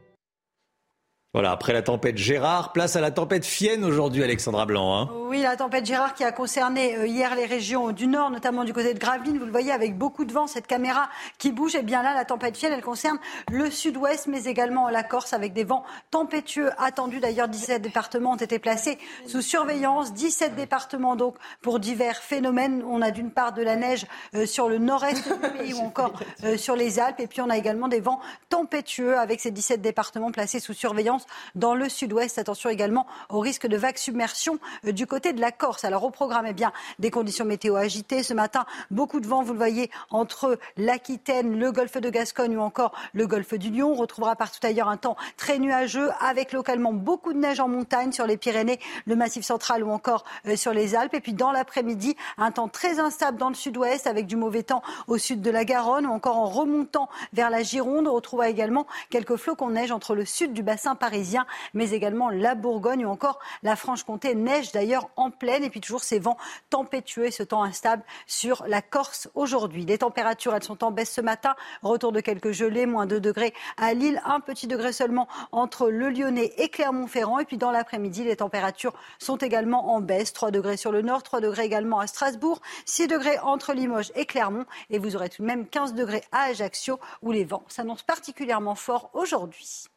Voilà, après la tempête Gérard, place à la tempête Fienne aujourd'hui, Alexandra Blanc. Hein. Oui, la tempête Gérard qui a concerné euh, hier les régions du nord, notamment du côté de Gravelines. Vous le voyez avec beaucoup de vent, cette caméra qui bouge. Et eh bien là, la tempête Fienne, elle concerne le sud-ouest, mais également la Corse avec des vents tempétueux attendus. D'ailleurs, 17 départements ont été placés sous surveillance. 17 départements donc pour divers phénomènes. On a d'une part de la neige euh, sur le nord-est du pays ou encore euh, sur les Alpes. Et puis on a également des vents tempétueux avec ces 17 départements placés sous surveillance dans le sud-ouest. Attention également au risque de vague submersion du côté de la Corse. Alors au programme, eh bien, des conditions météo agitées. Ce matin, beaucoup de vent, vous le voyez, entre l'Aquitaine, le golfe de Gascogne ou encore le golfe du Lion. On retrouvera partout ailleurs un temps très nuageux avec localement beaucoup de neige en montagne sur les Pyrénées, le Massif central ou encore euh, sur les Alpes. Et puis dans l'après-midi, un temps très instable dans le sud-ouest avec du mauvais temps au sud de la Garonne ou encore en remontant vers la Gironde. On retrouvera également quelques flocons de neige entre le sud du bassin parisien parisien, mais également la Bourgogne ou encore la Franche-Comté. Neige d'ailleurs en pleine et puis toujours ces vents tempétueux et ce temps instable sur la Corse aujourd'hui. Les températures, elles sont en baisse ce matin. Retour de quelques gelées, moins 2 degrés à Lille, un petit degré seulement entre le Lyonnais et Clermont-Ferrand. Et puis dans l'après-midi, les températures sont également en baisse. 3 degrés sur le nord, 3 degrés également à Strasbourg, 6 degrés entre Limoges et Clermont. Et vous aurez tout de même 15 degrés à Ajaccio où les vents s'annoncent particulièrement forts aujourd'hui.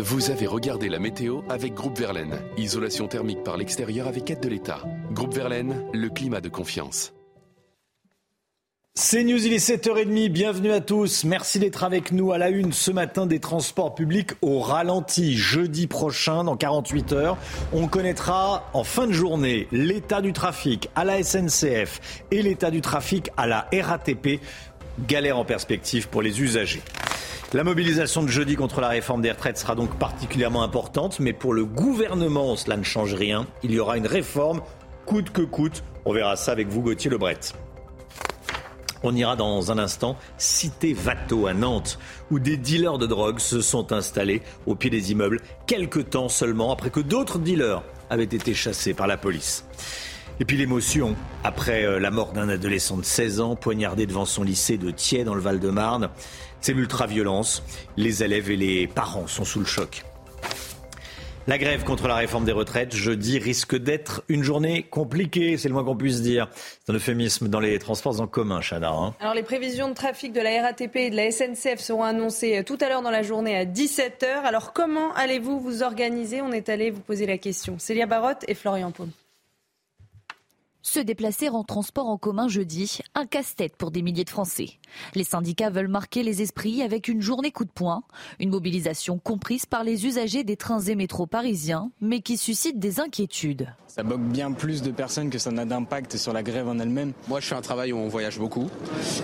Vous avez regardé la météo avec Groupe Verlaine. Isolation thermique par l'extérieur avec aide de l'État. Groupe Verlaine, le climat de confiance. C'est News, il est 7h30, bienvenue à tous. Merci d'être avec nous à la une ce matin des transports publics au ralenti. Jeudi prochain, dans 48 heures, on connaîtra en fin de journée l'état du trafic à la SNCF et l'état du trafic à la RATP. Galère en perspective pour les usagers. La mobilisation de jeudi contre la réforme des retraites sera donc particulièrement importante, mais pour le gouvernement, cela ne change rien. Il y aura une réforme coûte que coûte. On verra ça avec vous, Gauthier Lebret. On ira dans un instant citer Vato à Nantes, où des dealers de drogue se sont installés au pied des immeubles quelques temps seulement après que d'autres dealers avaient été chassés par la police. Et puis l'émotion, après euh, la mort d'un adolescent de 16 ans poignardé devant son lycée de Thiers dans le Val-de-Marne, c'est l'ultra-violence. Les élèves et les parents sont sous le choc. La grève contre la réforme des retraites, jeudi, risque d'être une journée compliquée, c'est le moins qu'on puisse dire. C'est un euphémisme dans les transports en commun, Chana. Hein. Alors les prévisions de trafic de la RATP et de la SNCF seront annoncées tout à l'heure dans la journée à 17h. Alors comment allez-vous vous organiser? On est allé vous poser la question. Célia Barotte et Florian Paume. Se déplacer en transport en commun jeudi, un casse-tête pour des milliers de Français. Les syndicats veulent marquer les esprits avec une journée coup de poing, une mobilisation comprise par les usagers des trains et métros parisiens, mais qui suscite des inquiétudes. Ça bloque bien plus de personnes que ça n'a d'impact sur la grève en elle-même. Moi, je fais un travail où on voyage beaucoup,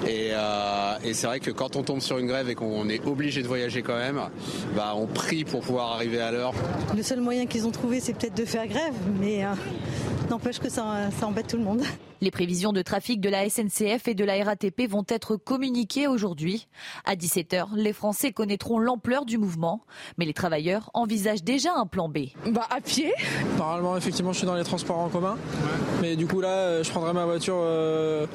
et, euh, et c'est vrai que quand on tombe sur une grève et qu'on est obligé de voyager quand même, bah, on prie pour pouvoir arriver à l'heure. Le seul moyen qu'ils ont trouvé, c'est peut-être de faire grève, mais euh, n'empêche que ça, ça embête tout le monde. Les prévisions de trafic de la SNCF et de la RATP vont être communiquées aujourd'hui. À 17h, les Français connaîtront l'ampleur du mouvement, mais les travailleurs envisagent déjà un plan B. Bah à pied. Normalement, effectivement, je suis dans les transports en commun, mais du coup là, euh, je prendrai ma voiture euh,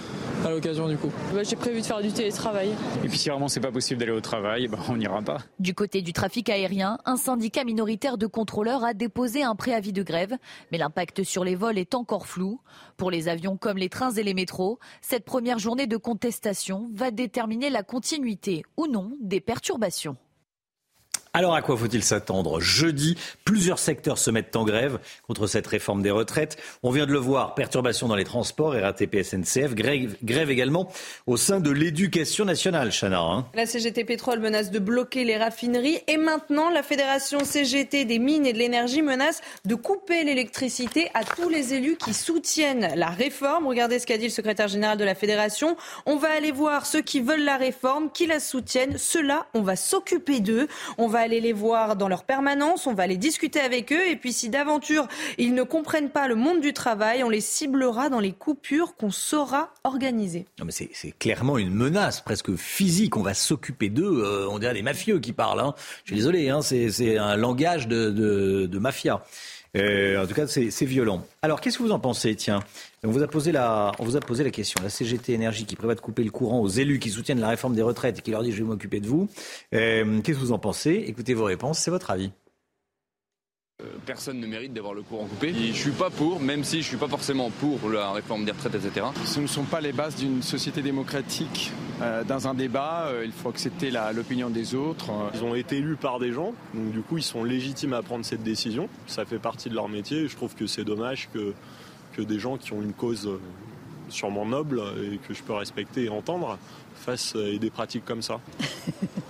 à l'occasion du coup. Bah, J'ai prévu de faire du télétravail. Et puis si vraiment c'est pas possible d'aller au travail, bah, on n'ira pas. Du côté du trafic aérien, un syndicat minoritaire de contrôleurs a déposé un préavis de grève, mais l'impact sur les vols est encore flou. Pour les avions comme les trains et les métros, cette première journée de contestation va déterminer la continuité ou non des perturbations. Alors à quoi faut-il s'attendre? Jeudi, plusieurs secteurs se mettent en grève contre cette réforme des retraites. On vient de le voir, perturbations dans les transports, RATP, SNCF, grève, grève également au sein de l'éducation nationale, Chana. Hein. La CGT Pétrole menace de bloquer les raffineries et maintenant la Fédération CGT des mines et de l'énergie menace de couper l'électricité à tous les élus qui soutiennent la réforme. Regardez ce qu'a dit le secrétaire général de la Fédération. On va aller voir ceux qui veulent la réforme, qui la soutiennent. Ceux-là, on va s'occuper d'eux. On va aller les voir dans leur permanence, on va les discuter avec eux et puis si d'aventure ils ne comprennent pas le monde du travail, on les ciblera dans les coupures qu'on saura organiser. Non mais c'est clairement une menace presque physique, on va s'occuper d'eux, euh, on dirait des mafieux qui parlent. Hein. Je suis désolé, hein, c'est un langage de mafia. Euh, en tout cas, c'est violent. Alors, qu'est-ce que vous en pensez Tiens, on vous, a posé la, on vous a posé la question. La CGT Énergie qui prévoit de couper le courant aux élus qui soutiennent la réforme des retraites et qui leur dit je vais m'occuper de vous. Euh, qu'est-ce que vous en pensez? Écoutez vos réponses, c'est votre avis. Euh, Personne ne mérite d'avoir le courant coupé. Et je suis pas pour, même si je suis pas forcément pour la réforme des retraites, etc. Ce ne sont pas les bases d'une société démocratique. Euh, dans un débat, euh, il faut accepter l'opinion des autres. Ils ont été élus par des gens, donc du coup ils sont légitimes à prendre cette décision. Ça fait partie de leur métier. et Je trouve que c'est dommage que, que des gens qui ont une cause sûrement noble et que je peux respecter et entendre fassent euh, des pratiques comme ça.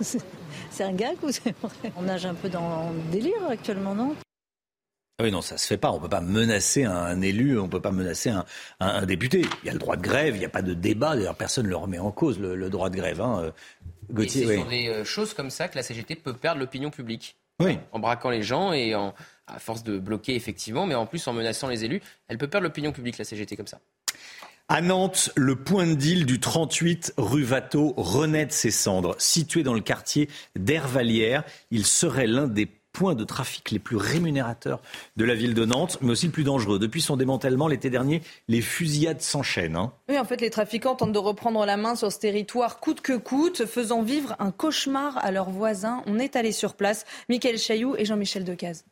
C'est un gag ou c'est vrai? On nage un peu dans le délire actuellement, non? Oui, non, ça se fait pas. On peut pas menacer un élu, on peut pas menacer un, un- un député. Il y a le droit de grève, il n'y a pas de débat. D'ailleurs, personne ne le remet en cause, le, le droit de grève. Hein. Euh, Et c'est oui. sur des euh, choses comme ça que la CGT peut perdre l'opinion publique. Oui. En braquant les gens et en, à force de bloquer effectivement, mais en plus en menaçant les élus, elle peut perdre l'opinion publique, la CGT comme ça. À Nantes, le point de deal du 38 rue Watteau renaît de ses cendres. Situé dans le quartier d'Hervalière, il serait l'un des points de trafic les plus rémunérateurs de la ville de Nantes, mais aussi le plus dangereux. Depuis son démantèlement l'été dernier, les fusillades s'enchaînent. Hein. Oui, en fait, les trafiquants tentent de reprendre la main sur ce territoire coûte que coûte, faisant vivre un cauchemar à leurs voisins. On est allé sur place. Michael Chailloux et Jean-Michel Decaze.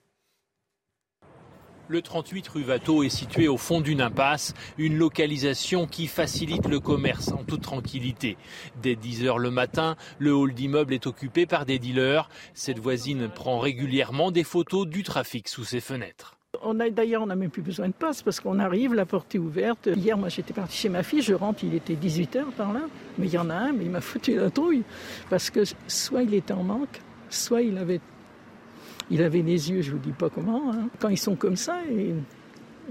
Le 38 rue Watteau est situé au fond d'une impasse, une localisation qui facilite le commerce en toute tranquillité. Dès 10 heures le matin, le hall d'immeuble est occupé par des dealers. Cette voisine prend régulièrement des photos du trafic sous ses fenêtres. On a d'ailleurs, on n'a même plus besoin de passe parce qu'on arrive, la porte est ouverte. Hier, moi, j'étais partie chez ma fille, je rentre, il était 18 h par là, mais il y en a un, mais il m'a foutu la trouille parce que soit il était en manque, soit il avait il avait les yeux, je vous dis pas comment, hein. quand ils sont comme ça. Et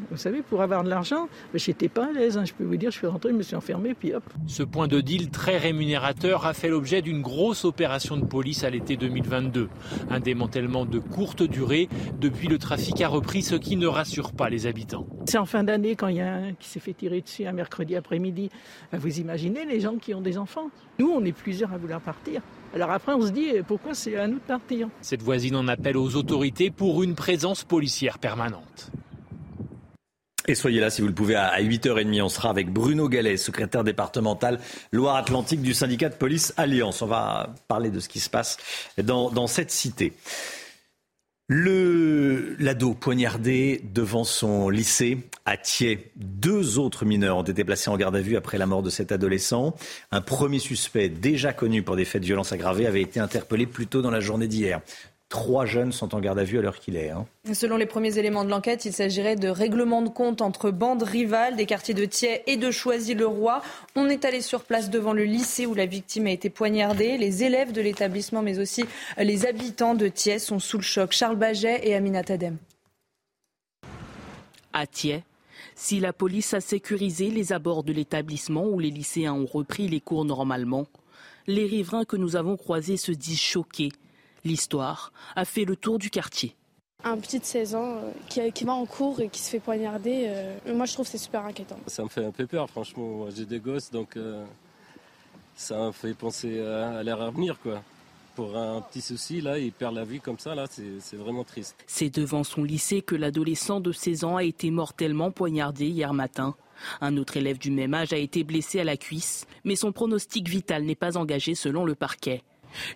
vous savez, pour avoir de l'argent, ben, j'étais pas à l'aise. Hein. Je peux vous dire, je suis rentré, je me suis enfermé, puis hop. Ce point de deal très rémunérateur a fait l'objet d'une grosse opération de police à l'été 2022. Un démantèlement de courte durée. Depuis, le trafic a repris, ce qui ne rassure pas les habitants. C'est en fin d'année, quand il y a un qui s'est fait tirer dessus un mercredi après-midi. Ben, vous imaginez les gens qui ont des enfants Nous, on est plusieurs à vouloir partir. Alors après, on se dit pourquoi c'est à nous de partir. Cette voisine en appelle aux autorités pour une présence policière permanente. Et soyez là si vous le pouvez à 8h30. On sera avec Bruno Gallet, secrétaire départemental Loire-Atlantique du syndicat de police Alliance. On va parler de ce qui se passe dans, dans cette cité. Le l'ado poignardé devant son lycée à Thiers. Deux autres mineurs ont été placés en garde à vue après la mort de cet adolescent. Un premier suspect, déjà connu pour des faits de violence aggravée, avait été interpellé plus tôt dans la journée d'hier. Trois jeunes sont en garde à vue à l'heure qu'il est. Hein. Selon les premiers éléments de l'enquête, il s'agirait de règlements de compte entre bandes rivales des quartiers de Thiers et de Choisy-le-Roi. On est allé sur place devant le lycée où la victime a été poignardée. Les élèves de l'établissement, mais aussi les habitants de Thiers sont sous le choc. Charles Baget et Amina Tadem. À Thiers, si la police a sécurisé les abords de l'établissement où les lycéens ont repris les cours normalement, les riverains que nous avons croisés se disent choqués L'histoire a fait le tour du quartier. Un petit de 16 ans euh, qui, va en cours et qui se fait poignarder, euh, moi je trouve que c'est super inquiétant. Ça me fait un peu peur, franchement. J'ai des gosses, donc euh, ça me fait penser à, leur avenir, quoi. Pour un petit souci, là, il perd la vie comme ça, là, c'est vraiment triste. C'est devant son lycée que l'adolescent de 16 ans a été mortellement poignardé hier matin. Un autre élève du même âge a été blessé à la cuisse, mais son pronostic vital n'est pas engagé selon le parquet.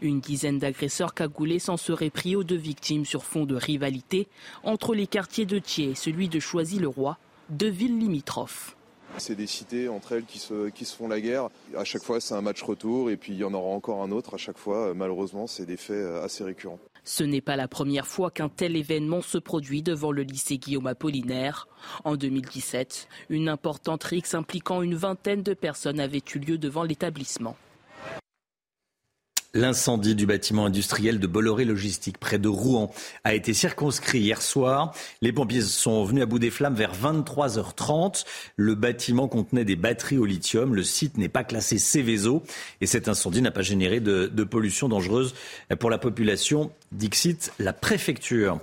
Une dizaine d'agresseurs cagoulés s'en seraient pris aux deux victimes sur fond de rivalité entre les quartiers de Thiers et celui de Choisy-le-Roi, deux villes limitrophes. C'est des cités entre elles qui se, qui se font la guerre. À chaque fois, c'est un match retour et puis il y en aura encore un autre. À chaque fois, malheureusement, c'est des faits euh, assez récurrents. Ce n'est pas la première fois qu'un tel événement se produit devant le lycée Guillaume Apollinaire. En 2017, une importante rixe impliquant une vingtaine de personnes avait eu lieu devant l'établissement. L'incendie du bâtiment industriel de Bolloré Logistique près de Rouen a été circonscrit hier soir. Les pompiers sont venus à bout des flammes vers 23h30. Le bâtiment contenait des batteries au lithium. Le site n'est pas classé Céveso et cet incendie n'a pas généré de, pollution dangereuse pour la population. Dixit, la préfecture.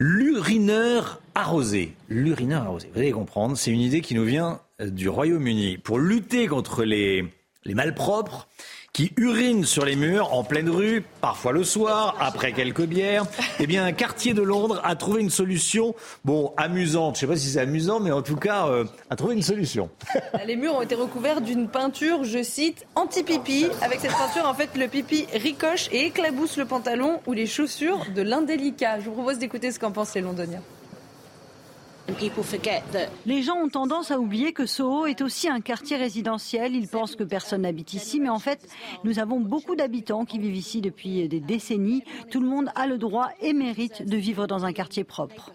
L'urineur arrosé. L'urineur arrosé, vous allez comprendre, c'est une idée qui nous vient du Royaume-Uni. Pour lutter contre les malpropres, qui urinent sur les murs en pleine rue, parfois le soir, après quelques bières. Eh bien, un quartier de Londres a trouvé une solution, bon, amusante. Je ne sais pas si c'est amusant, mais en tout cas, euh, a trouvé une solution. les murs ont été recouverts d'une peinture, je cite, anti-pipi. Avec cette peinture, en fait, le pipi ricoche et éclabousse le pantalon ou les chaussures de l'indélicat. Je vous propose d'écouter ce qu'en pensent les Londoniens. Les gens ont tendance à oublier que Soho est aussi un quartier résidentiel. Ils pensent que personne n'habite ici, mais en fait, nous avons beaucoup d'habitants qui vivent ici depuis des décennies. Tout le monde a le droit et mérite de vivre dans un quartier propre.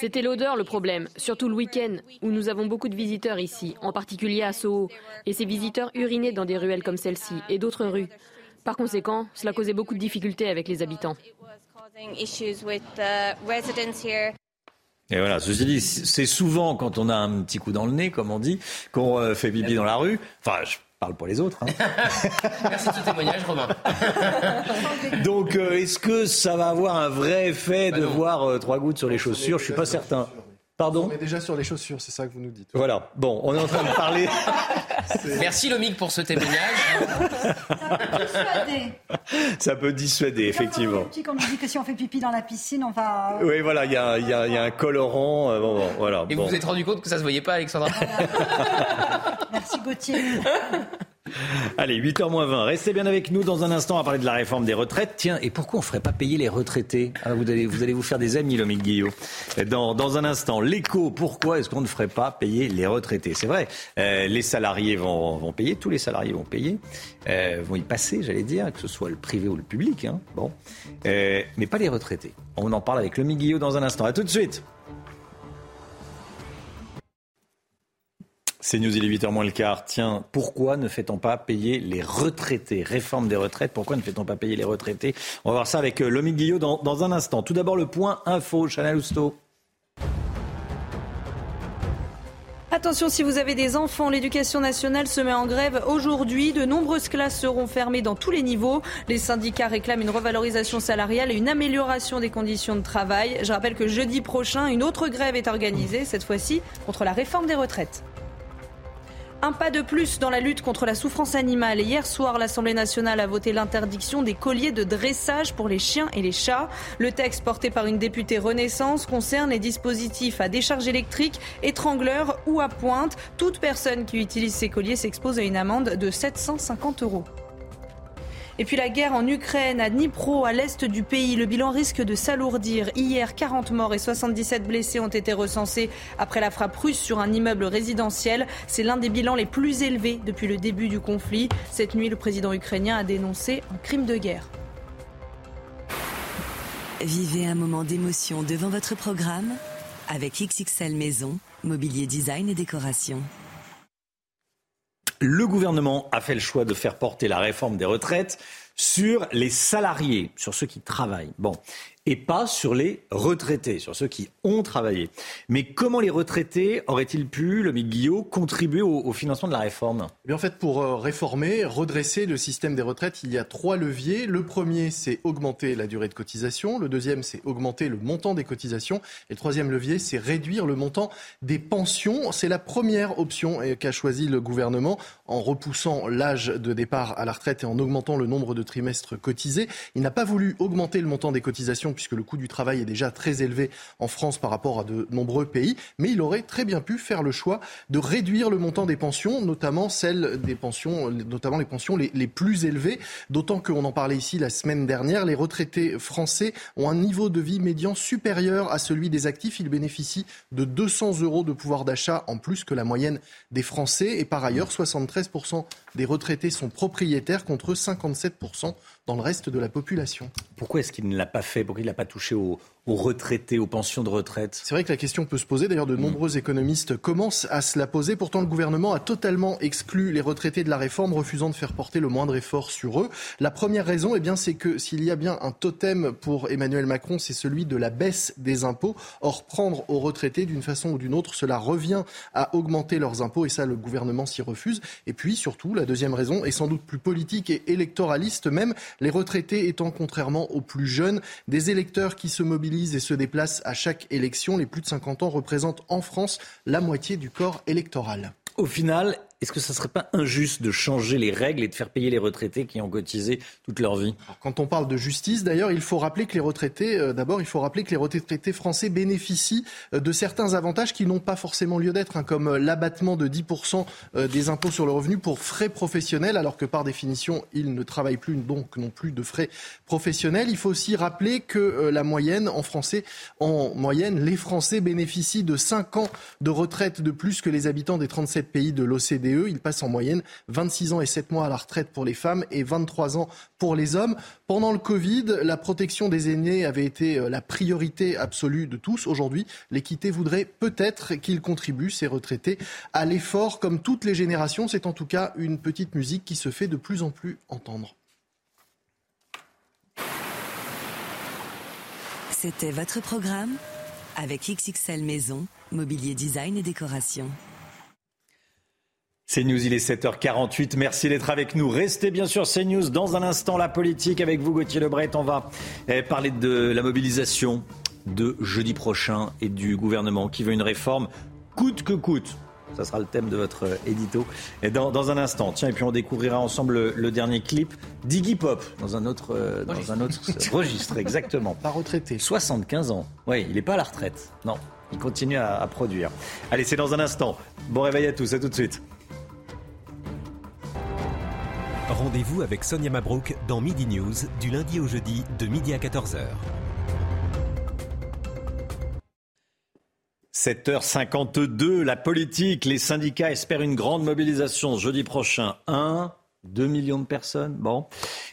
C'était l'odeur le problème, surtout le week-end, où nous avons beaucoup de visiteurs ici, en particulier à Soho. Et ces visiteurs urinaient dans des ruelles comme celle-ci et d'autres rues. Par conséquent, cela causait beaucoup de difficultés avec les habitants. Et voilà, ceci dit, c'est souvent quand on a un petit coup dans le nez, comme on dit, qu'on euh, fait bibi dans la rue. Enfin, je parle pour les autres. Hein. Merci de ce témoignage, Romain. Donc, euh, est-ce que ça va avoir un vrai effet bah de voir euh, trois gouttes sur les chaussures? Je suis pas certain. Pardon? On est déjà sur les chaussures, c'est ça que vous nous dites. Voilà. Bon, on est en train de parler. Merci Lomique pour ce témoignage. Ça peut dissuader, effectivement. Petit, quand on nous dit que si on fait pipi dans la piscine, on va. Oui, voilà, il y a, y y un colorant. euh, bon, bon, voilà. Et bon. vous vous êtes rendu compte que ça se voyait pas, Alexandra Merci Gauthier. Allez, 8h moins 20. Restez bien avec nous dans un instant. Va parler de la réforme des retraites. Tiens, et pourquoi on ne ferait pas payer les retraités? Ah, vous, allez, vous allez vous faire des amis, Lomique Guillot. Dans, dans un instant, l'écho. Pourquoi est-ce qu'on ne ferait pas payer les retraités? C'est vrai, euh, les salariés vont, vont payer, tous les salariés vont payer, euh, vont y passer, j'allais dire, que ce soit le privé ou le public. hein. Bon, Euh, mais pas les retraités. On en parle avec Lomique Guillot dans un instant. À tout de suite. C'est News, il est 8h moins le quart. Tiens, pourquoi ne fait-on pas payer les retraités? Réforme des retraites, pourquoi ne fait-on pas payer les retraités? On va voir ça avec euh, Lomi Guillot dans, dans un instant. Tout d'abord, le point info, Chanel Housteau. Attention, si vous avez des enfants, l'éducation nationale se met en grève aujourd'hui. De nombreuses classes seront fermées dans tous les niveaux. Les syndicats réclament une revalorisation salariale et une amélioration des conditions de travail. Je rappelle que jeudi prochain, une autre grève est organisée, cette fois-ci contre la réforme des retraites. Un pas de plus dans la lutte contre la souffrance animale. Hier soir, l'Assemblée nationale a voté l'interdiction des colliers de dressage pour les chiens et les chats. Le texte porté par une députée Renaissance concerne les dispositifs à décharge électrique, étrangleurs ou à pointe. Toute personne qui utilise ces colliers s'expose à une amende de 750 euros. Et puis la guerre en Ukraine, à Dnipro, à l'est du pays, le bilan risque de s'alourdir. Hier, 40 morts et 77 blessés ont été recensés après la frappe russe sur un immeuble résidentiel. C'est l'un des bilans les plus élevés depuis le début du conflit. Cette nuit, le président ukrainien a dénoncé un crime de guerre. Vivez un moment d'émotion devant votre programme avec XXL Maison, mobilier design et décoration. Le gouvernement a fait le choix de faire porter la réforme des retraites sur les salariés, sur ceux qui travaillent. Et pas sur les retraités, sur ceux qui ont travaillé. Mais comment les retraités auraient-ils pu, le Guillot, contribuer au, financement de la réforme? Eh bien, en fait, pour euh, réformer, redresser le système des retraites, il y a trois leviers. Le premier, c'est augmenter la durée de cotisation. Le deuxième, c'est augmenter le montant des cotisations. Et le troisième levier, c'est réduire le montant des pensions. C'est la première option euh, qu'a choisi le gouvernement en repoussant l'âge de départ à la retraite et en augmentant le nombre de trimestres cotisés. Il n'a pas voulu augmenter le montant des cotisations puisque le coût du travail est déjà très élevé en France par rapport à de nombreux pays. Mais il aurait très bien pu faire le choix de réduire le montant des pensions, notamment celles des pensions, notamment les pensions les, les plus élevées. D'autant qu'on en parlait ici la semaine dernière, les retraités français ont un niveau de vie médian supérieur à celui des actifs. Ils bénéficient de 200 euros de pouvoir d'achat en plus que la moyenne des Français. Et par ailleurs, 73% 73% des retraités sont propriétaires contre 57% dans le reste de la population. Pourquoi est-ce qu'il ne l'a pas fait? Pourquoi il ne l'a pas touché aux, aux retraités, aux pensions de retraite? C'est vrai que la question peut se poser. D'ailleurs, de nombreux économistes commencent à se la poser. Pourtant, le gouvernement a totalement exclu les retraités de la réforme, refusant de faire porter le moindre effort sur eux. La première raison, eh bien, c'est que s'il y a bien un totem pour Emmanuel Macron, c'est celui de la baisse des impôts. Or, prendre aux retraités d'une façon ou d'une autre, cela revient à augmenter leurs impôts et ça, le gouvernement s'y refuse. Et puis, surtout, la deuxième raison est sans doute plus politique et électoraliste même. Les retraités étant, contrairement aux plus jeunes, des électeurs qui se mobilisent et se déplacent à chaque élection. Les plus de 50 ans représentent en France la moitié du corps électoral. Est-ce que ça ne serait pas injuste de changer les règles et de faire payer les retraités qui ont cotisé toute leur vie? Quand on parle de justice, d'ailleurs, il faut rappeler que les retraités, euh, d'abord, il faut rappeler que les retraités français bénéficient euh, de certains avantages qui n'ont pas forcément lieu d'être, hein, comme euh, l'abattement de 10% euh, des impôts sur le revenu pour frais professionnels, alors que par définition, ils ne travaillent plus, donc non plus de frais professionnels. Il faut aussi rappeler que la moyenne en français, en moyenne, les Français bénéficient de 5 ans de retraite de plus que les habitants des 37 pays de l'OCDE. Ils passent en moyenne 26 ans et 7 mois à la retraite pour les femmes et 23 ans pour les hommes. Pendant le Covid, la protection des aînés avait été euh, la priorité absolue de tous. Aujourd'hui, l'équité voudrait peut-être qu'ils contribuent, ces retraités, à l'effort. Comme toutes les générations, c'est en tout cas une petite musique qui se fait de plus en plus entendre. C'était votre programme avec XXL Maison, mobilier design et décoration. C'est News, il est 7h48. Merci d'être avec nous. Restez bien sûr CNews. Dans un instant, la politique avec vous, Gauthier Lebret. On va eh, parler de la mobilisation de jeudi prochain et du gouvernement qui veut une réforme coûte que coûte. Ça sera le thème de votre euh, édito. Et dans, un instant, tiens, et puis on découvrira ensemble le, dernier clip d'Iggy Pop dans un autre, euh, dans un autre registre, exactement. Pas retraité. 75 ans. Oui, il n'est pas à la retraite. Non, il continue à, à produire. Allez, c'est dans un instant. Bon réveil à tous, à tout de suite. Rendez-vous avec Sonia Mabrouk dans Midi News du lundi au jeudi de midi à 14h. 7h52, la politique, les syndicats espèrent une grande mobilisation jeudi prochain. 1, 2 millions de personnes. Bon.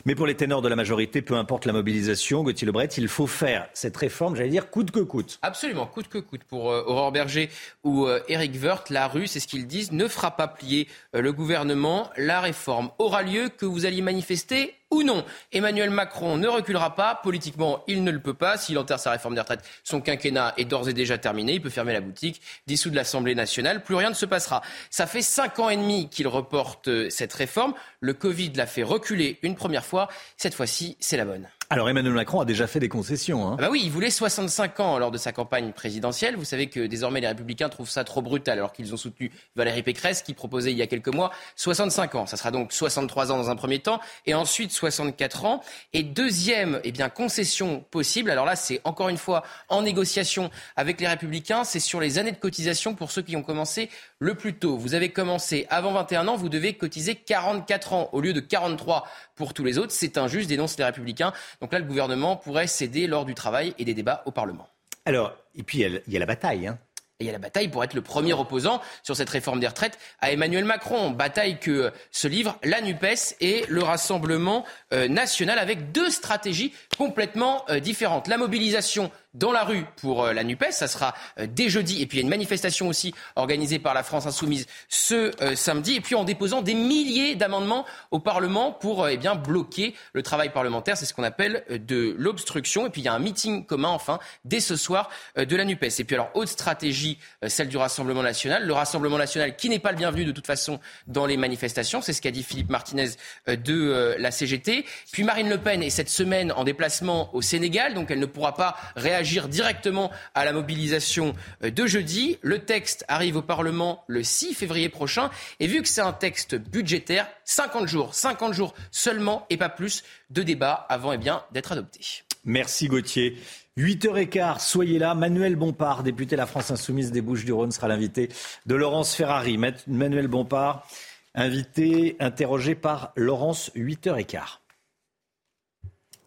Mais pour les ténors de la majorité, peu importe la mobilisation, Gauthier Lebret, il faut faire cette réforme, j'allais dire, coûte que coûte. Absolument, coûte que coûte. Pour euh, Aurore Berger ou euh, Éric Woerth, la rue, c'est ce qu'ils disent, ne fera pas plier euh, le gouvernement. La réforme aura lieu, que vous alliez manifester ou non. Emmanuel Macron ne reculera pas. Politiquement, il ne le peut pas. S'il enterre sa réforme des retraites, son quinquennat est d'ores et déjà terminé. Il peut fermer la boutique, dissoudre l'Assemblée nationale. Plus rien ne se passera. Ça fait cinq ans et demi qu'il reporte euh, cette réforme. Le Covid l'a fait reculer une première fois. Cette fois-ci, c'est la bonne. Alors Emmanuel Macron a déjà fait des concessions. Hein. Ah bah oui, il voulait 65 ans lors de sa campagne présidentielle. Vous savez que désormais les républicains trouvent ça trop brutal alors qu'ils ont soutenu Valérie Pécresse qui proposait il y a quelques mois 65 ans. Ça sera donc 63 ans dans un premier temps et ensuite 64 ans. Et deuxième eh bien, concession possible, alors là c'est encore une fois en négociation avec les républicains, c'est sur les années de cotisation pour ceux qui ont commencé le plus tôt. Vous avez commencé avant 21 ans, vous devez cotiser 44 ans au lieu de 43 pour tous les autres. C'est injuste, dénoncent les républicains. Donc là, le gouvernement pourrait céder lors du travail et des débats au Parlement. Alors, et puis il y a la bataille. Hein. Et il y a la bataille pour être le premier opposant sur cette réforme des retraites à Emmanuel Macron. Bataille que se livrent la NUPES et le Rassemblement euh, national avec deux stratégies complètement euh, différentes. La mobilisation dans la rue pour euh, la NUPES. Ça sera euh, dès jeudi. Et puis il y a une manifestation aussi organisée par la France Insoumise ce euh, samedi. Et puis en déposant des milliers d'amendements au Parlement pour eh bien, bloquer le travail parlementaire. C'est ce qu'on appelle de l'obstruction. Et puis il y a un meeting commun, enfin, dès ce soir de la NUPES. Et puis alors, autre stratégie, celle du Rassemblement national. Le Rassemblement national qui n'est pas le bienvenu de toute façon dans les manifestations. C'est ce qu'a dit Philippe Martinez de la CGT. Puis Marine Le Pen est cette semaine en déplacement au Sénégal. Donc elle ne pourra pas réagir agir directement à la mobilisation euh, de jeudi. Le texte arrive au Parlement le 6 février prochain. Et vu que c'est un texte budgétaire, 50 jours, 50 jours seulement et pas plus de débat avant eh bien, d'être adopté. Merci Gauthier. 8h15, soyez là. Manuel Bompard, député de la France Insoumise des Bouches-du-Rhône, sera l'invité de Laurence Ferrari. Manuel Bompard, invité, interrogé par Laurence, 8h15.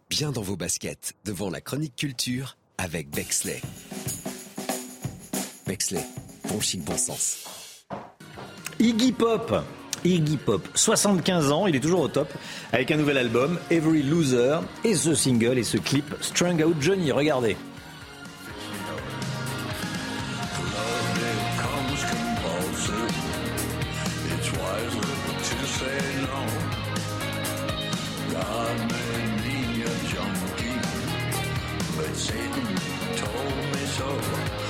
Bien dans vos baskets, devant la chronique culture avec Bexley. Bexley, bon chic, bon sens. Iggy Pop. Iggy Pop, 75 ans, il est toujours au top, avec un nouvel album, Every Loser, et ce single et ce clip, Strung Out Johnny, regardez. devant la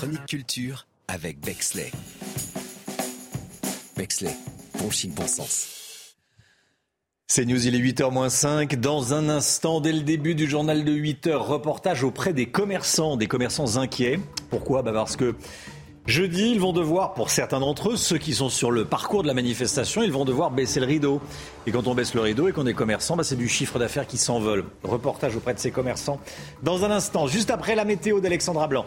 chronique culture avec Bexley. Bexley, bon chic, bon sens. C'est News, il est 8h-5. Dans un instant, dès le début du journal de 8h, reportage auprès des commerçants, des commerçants inquiets. Pourquoi? Bah Parce que jeudi, ils vont devoir, pour certains d'entre eux, ceux qui sont sur le parcours de la manifestation, ils vont devoir baisser le rideau. Et quand on baisse le rideau et qu'on est commerçant, bah c'est du chiffre d'affaires qui s'envole. Reportage auprès de ces commerçants dans un instant, juste après la météo d'Alexandra Blanc.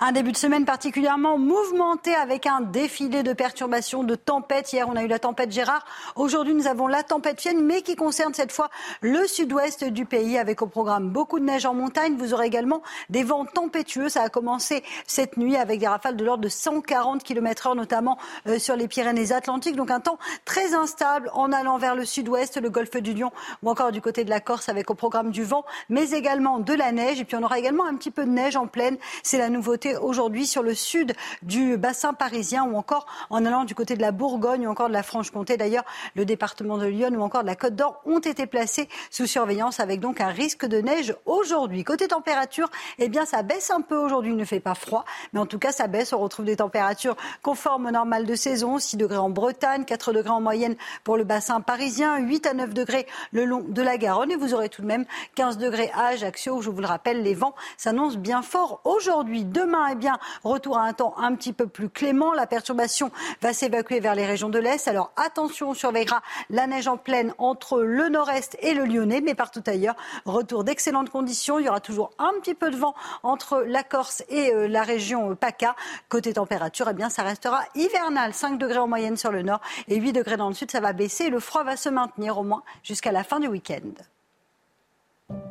Un début de semaine particulièrement mouvementé avec un défilé de perturbations, de tempêtes. Hier, on a eu la tempête Gérard. Aujourd'hui, nous avons la tempête Fienne, mais qui concerne cette fois le sud-ouest du pays avec au programme beaucoup de neige en montagne. Vous aurez également des vents tempétueux. Ça a commencé cette nuit avec des rafales de l'ordre de 140 km heure, notamment euh, sur les Pyrénées-Atlantiques. Donc un temps très instable en allant vers le sud-ouest, le golfe du Lion ou encore du côté de la Corse avec au programme du vent, mais également de la neige. Et puis on aura également un petit peu de neige en pleine. C'est la nouveauté aujourd'hui sur le sud du bassin parisien ou encore en allant du côté de la Bourgogne ou encore de la Franche-Comté. D'ailleurs, le département de Lyon ou encore de la Côte d'Or ont été placés sous surveillance avec donc un risque de neige aujourd'hui. Côté température, eh bien, ça baisse un peu aujourd'hui. Il ne fait pas froid, mais en tout cas, ça baisse. On retrouve des températures conformes au normal de saison. 6 degrés en Bretagne, 4 degrés en moyenne pour le bassin parisien, 8 à 9 degrés le long de la Garonne et vous aurez tout de même 15 degrés à Ajaccio où, je vous le rappelle, les vents s'annoncent bien forts aujourd'hui. Demain, eh bien, retour à un temps un petit peu plus clément. La perturbation va s'évacuer vers les régions de l'Est. Alors attention, on surveillera la neige en pleine entre le nord-est et le Lyonnais, mais partout ailleurs, retour d'excellentes conditions. Il y aura toujours un petit peu de vent entre la Corse et euh, la région euh, PACA. Côté température, eh bien, ça restera hivernal. 5 degrés en moyenne sur le nord et 8 degrés dans le sud. Ça va baisser le froid va se maintenir au moins jusqu'à la fin du week-end.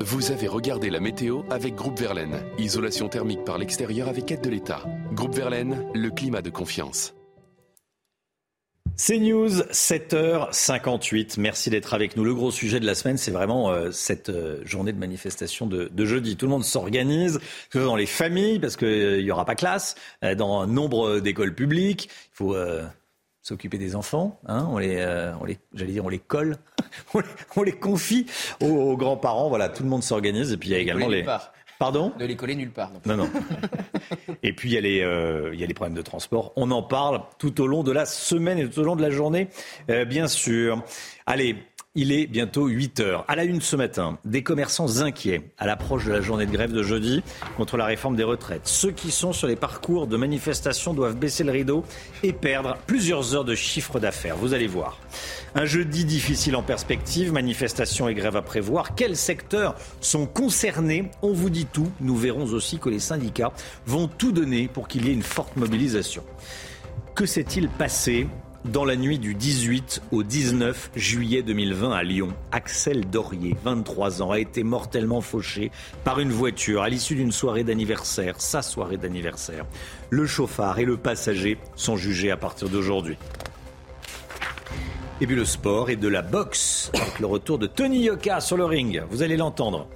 Vous avez regardé la météo avec Groupe Verlaine. Isolation thermique par l'extérieur avec aide de l'État. Groupe Verlaine, le climat de confiance. C'est News, 7h58. Merci d'être avec nous. Le gros sujet de la semaine, c'est vraiment euh, cette euh, journée de manifestation de, jeudi. Tout le monde s'organise, dans les familles, parce qu'il euh, n'y aura pas classe, dans un nombre d'écoles publiques. Il faut s'occuper des enfants. Hein, euh, les j'allais dire, on les colle, on, les, confie aux, grands-parents. Voilà, tout le monde s'organise. Et puis il y a également les. Pardon? De les coller nulle part. Non, non. et puis il y, a les, euh, il y a les problèmes de transport. On en parle tout au long de la semaine et tout au long de la journée, euh, bien sûr. Allez, il est bientôt 8 heures. À la une ce matin, des commerçants inquiets à l'approche de la journée de grève de jeudi contre la réforme des retraites. Ceux qui sont sur les parcours de manifestation doivent baisser le rideau et perdre plusieurs heures de chiffre d'affaires. Vous allez voir. Un jeudi difficile en perspective, manifestation et grève à prévoir. Quels secteurs sont concernés? On vous dit tout. Nous verrons aussi que les syndicats vont tout donner pour qu'il y ait une forte mobilisation. Que s'est-il passé? Dans la nuit du 18 au 19 juillet 2020 à Lyon, Axel Dorier, 23 ans, a été mortellement fauché par une voiture à l'issue d'une soirée d'anniversaire, sa soirée d'anniversaire. Le chauffard et le passager sont jugés à partir d'aujourd'hui. Et puis le sport et de la boxe, le retour de Tony Yoka sur le ring. Vous allez l'entendre.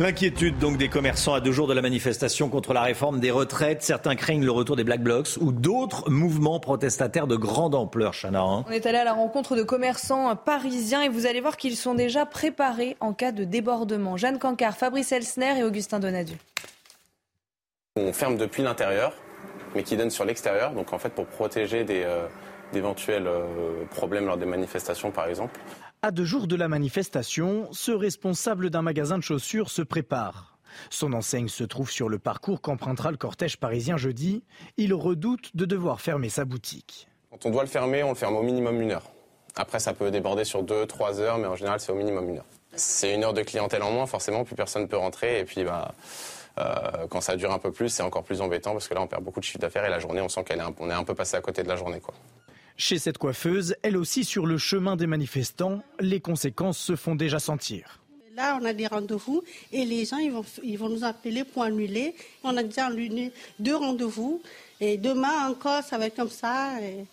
L'inquiétude donc des commerçants à deux jours de la manifestation contre la réforme des retraites. Certains craignent le retour des Black Blocs ou d'autres mouvements protestataires de grande ampleur, Chana. Hein. On est allé à la rencontre de commerçants parisiens et vous allez voir qu'ils sont déjà préparés en cas de débordement. Jeanne Cancard, Fabrice Elsner et Augustin Donadieu. On ferme depuis l'intérieur, mais qui donne sur l'extérieur, donc en fait pour protéger euh, d'éventuels euh, problèmes lors des manifestations par exemple. À deux jours de la manifestation, ce responsable d'un magasin de chaussures se prépare. Son enseigne se trouve sur le parcours qu'empruntera le cortège parisien jeudi. Il redoute de devoir fermer sa boutique. Quand on doit le fermer, on le ferme au minimum une heure. Après, ça peut déborder sur deux, trois heures, mais en général, c'est au minimum une heure. C'est une heure de clientèle en moins, forcément, plus personne ne peut rentrer. Et puis, bah, euh, quand ça dure un peu plus, c'est encore plus embêtant parce que là, on perd beaucoup de chiffre d'affaires et la journée, on sent qu'on est, est un peu passé à côté de la journée. Quoi. Chez cette coiffeuse, elle aussi sur le chemin des manifestants, les conséquences se font déjà sentir. Là, on a des rendez-vous et les gens ils vont, ils vont nous appeler pour annuler. On a déjà annulé deux rendez-vous et demain encore, ça va être comme ça. Et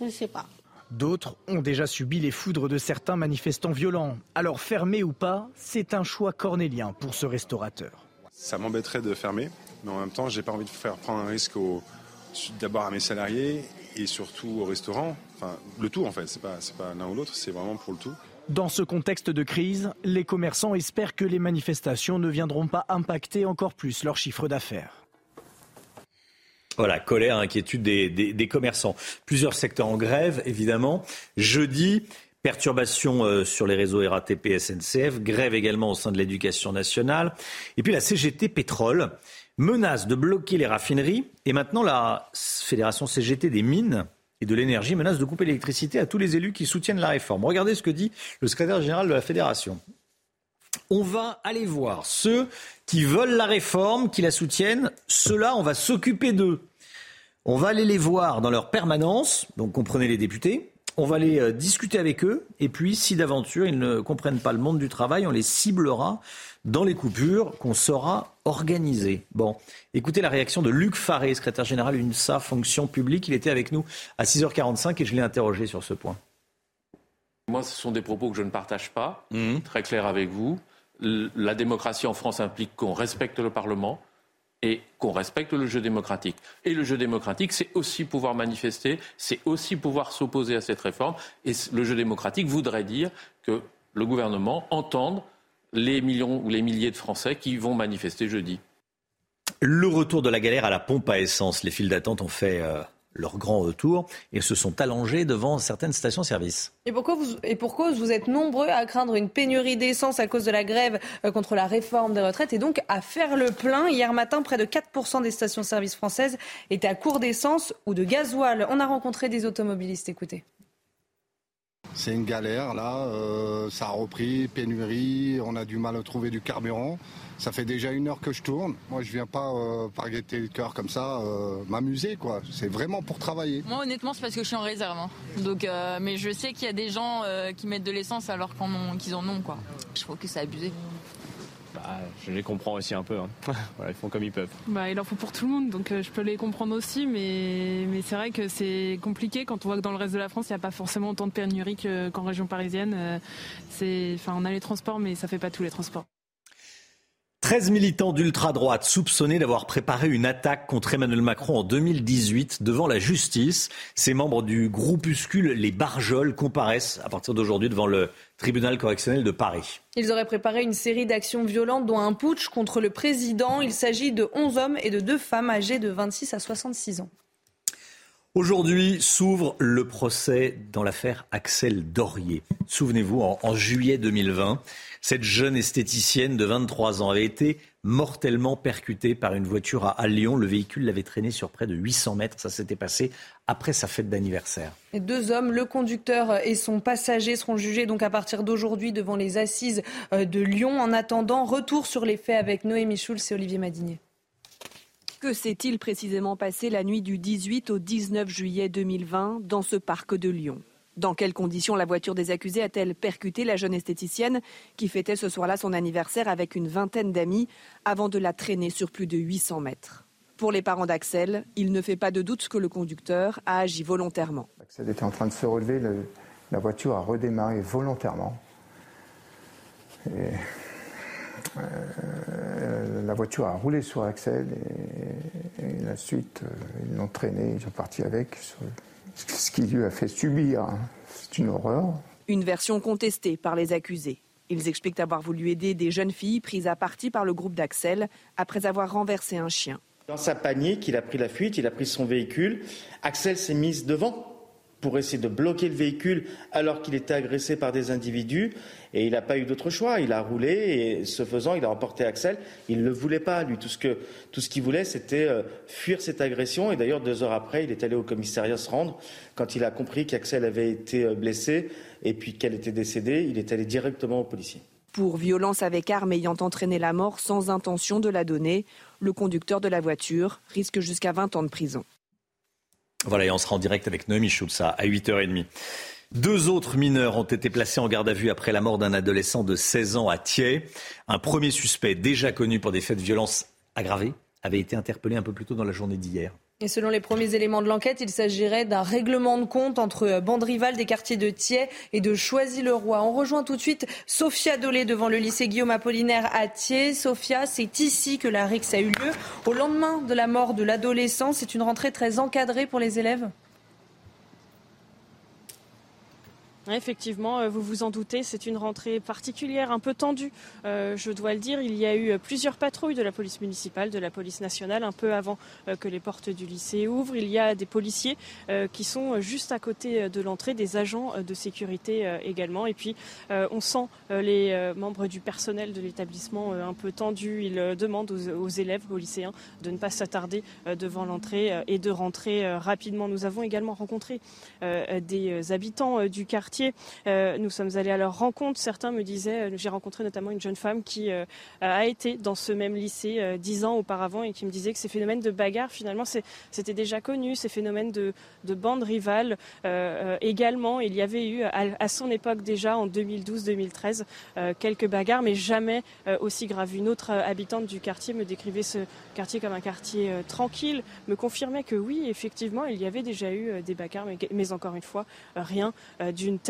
je ne sais pas. D'autres ont déjà subi les foudres de certains manifestants violents. Alors fermer ou pas, c'est un choix cornélien pour ce restaurateur. Ça m'embêterait de fermer, mais en même temps, j'ai pas envie de faire prendre un risque d'abord à mes salariés et surtout au restaurant. Enfin, le tout en fait, c'est pas, pas l'un ou l'autre, c'est vraiment pour le tout. Dans ce contexte de crise, les commerçants espèrent que les manifestations ne viendront pas impacter encore plus leur chiffre d'affaires. Voilà, colère, inquiétude des, des, commerçants. Plusieurs secteurs en grève, évidemment. Jeudi, perturbation euh, sur les réseaux RATP SNCF, grève également au sein de l'éducation nationale. Et puis la CGT Pétrole menace de bloquer les raffineries. Et maintenant, la Fédération CGT des mines et de l'énergie menace de couper l'électricité à tous les élus qui soutiennent la réforme. Regardez ce que dit le secrétaire général de la Fédération. On va aller voir ceux qui veulent la réforme, qui la soutiennent. Ceux-là, on va s'occuper d'eux. On va aller les voir dans leur permanence, donc comprenez les députés. On va aller euh, discuter avec eux. Et puis, si d'aventure ils ne comprennent pas le monde du travail, on les ciblera dans les coupures qu'on saura organiser. Bon, écoutez la réaction de Luc Faré, secrétaire général UNSA Fonction publique. Il était avec nous à 6h45 et je l'ai interrogé sur ce point. Moi, ce sont des propos que je ne partage pas, mmh. très clair avec vous. La démocratie en France implique qu'on respecte le Parlement et qu'on respecte le jeu démocratique. Et le jeu démocratique, c'est aussi pouvoir manifester, c'est aussi pouvoir s'opposer à cette réforme. Et le jeu démocratique voudrait dire que le gouvernement entende les millions ou les milliers de Français qui vont manifester jeudi. Le retour de la galère à la pompe à essence. Les files d'attente ont fait euh, leur grand retour et se sont allongés devant certaines stations-service. Et pourquoi vous, et pourquoi vous êtes nombreux à craindre une pénurie d'essence à cause de la grève euh, contre la réforme des retraites et donc à faire le plein Hier matin, près de 4% des stations-service françaises étaient à court d'essence ou de gasoil. On a rencontré des automobilistes. Écoutez. C'est une galère là, euh, ça a repris, pénurie, on a du mal à trouver du carburant. Ça fait déjà une heure que je tourne. Moi, je viens pas euh, par gaieté le cœur comme ça, euh, m'amuser quoi. C'est vraiment pour travailler. Moi, honnêtement, c'est parce que je suis en réserve. Hein. Mais je sais qu'il y a des gens qui mettent de l'essence alors qu'ils en ont quoi. Je trouve que c'est abusé. Bah, je les comprends aussi un peu. Hein. ils font comme ils peuvent. Bah, il en faut pour tout le monde, donc euh, je peux les comprendre aussi, mais, mais c'est vrai que c'est compliqué quand on voit que dans le reste de la France, il n'y a pas forcément autant de pénurie qu'en région parisienne. Euh, c'est, enfin, on a les transports, mais ça ne fait pas tous les transports. 13 militants d'ultra-droite soupçonnés d'avoir préparé une attaque contre Emmanuel Macron en 2018 devant la justice. Ces membres du groupuscule Les Barjols comparaissent à partir d'aujourd'hui devant le tribunal correctionnel de Paris. Ils auraient préparé une série d'actions violentes dont un putsch contre le président. Il s'agit de 11 hommes et de deux femmes âgées de 26 à 66 ans. Aujourd'hui s'ouvre le procès dans l'affaire Axel Dorier. Souvenez-vous, en, juillet 2020, cette jeune esthéticienne de 23 ans avait été mortellement percutée par une voiture à, Lyon. Le véhicule l'avait traînée sur près de 800 mètres. Ça s'était passé après sa fête d'anniversaire. Deux hommes, le conducteur et son passager, seront jugés donc à partir d'aujourd'hui devant les assises euh, de Lyon. En attendant, retour sur les faits avec Noémie Schulz et Olivier Madinier. Que s'est-il précisément passé la nuit du 18 au 19 juillet 2020 dans ce parc de Lyon? Dans quelles conditions la voiture des accusés a-t-elle percuté la jeune esthéticienne qui fêtait ce soir-là son anniversaire avec une vingtaine d'amis avant de la traîner sur plus de 800 mètres? Pour les parents d'Axel, il ne fait pas de doute que le conducteur a agi volontairement. Axel était en train de se relever, la voiture a redémarré volontairement. Euh, la voiture a roulé sur Axel et, la suite, euh, ils l'ont traîné, ils sont partis avec, ce qui lui a fait subir. C'est une horreur. Une version contestée par les accusés. Ils expliquent avoir voulu aider des jeunes filles prises à partie par le groupe d'Axel après avoir renversé un chien. Dans sa panique, il a pris la fuite, il a pris son véhicule. Axel s'est mise devant pour essayer de bloquer le véhicule alors qu'il était agressé par des individus. Et il n'a pas eu d'autre choix. Il a roulé et ce faisant, il a emporté Axel. Il ne le voulait pas, lui. Tout ce qu'il ce voulait, c'était euh, fuir cette agression. Et d'ailleurs, deux heures après, il est allé au commissariat se rendre. Quand il a compris qu'Axel avait été euh, blessé et puis qu'elle était décédée, il est allé directement au policier. Pour violence avec arme ayant entraîné la mort sans intention de la donner, le conducteur de la voiture risque jusqu'à 20 ans de prison. Voilà, et on sera en direct avec Noémie Schulz à 8h30. Deux autres mineurs ont été placés en garde à vue après la mort d'un adolescent de 16 ans à Thiers. Un premier suspect, déjà connu pour des faits de violence aggravés, avait été interpellé un peu plus tôt dans la journée d'hier. Et selon les premiers éléments de l'enquête, il s'agirait d'un règlement de compte entre bandes rivales des quartiers de Thiers et de Choisy-le-Roi. On rejoint tout de suite Sophia Dolé devant le lycée Guillaume Apollinaire à Thiers. Sophia, c'est ici que la rixe a eu lieu. Au lendemain de la mort de l'adolescent, c'est une rentrée très encadrée pour les élèves Effectivement, euh, vous vous en doutez, c'est une rentrée particulière, un peu tendue, euh, je dois le dire. Il y a eu plusieurs patrouilles de la police municipale, de la police nationale, un peu avant euh, que les portes du lycée ouvrent. Il y a des policiers qui sont juste à côté de l'entrée, des agents de sécurité également. Et puis, on sent les membres du personnel de l'établissement un peu tendus. Ils demandent aux, élèves, aux lycéens, de ne pas s'attarder devant l'entrée et de rentrer rapidement. Nous avons également rencontré des habitants du quartier quartier. nous sommes allés à leur rencontre. Certains me disaient, j'ai rencontré notamment une jeune femme qui a été dans ce même lycée dix ans auparavant et qui me disait que ces phénomènes de bagarre, finalement, c'était déjà connu. Ces phénomènes de, bandes rivales également. Il y avait eu à, son époque déjà, en 2012-2013, quelques bagarres, mais jamais aussi graves. Une autre habitante du quartier me décrivait ce quartier comme un quartier tranquille, me confirmait que oui, effectivement, il y avait déjà eu euh, des bagarres, mais, encore une fois, euh, rien euh, d'une telle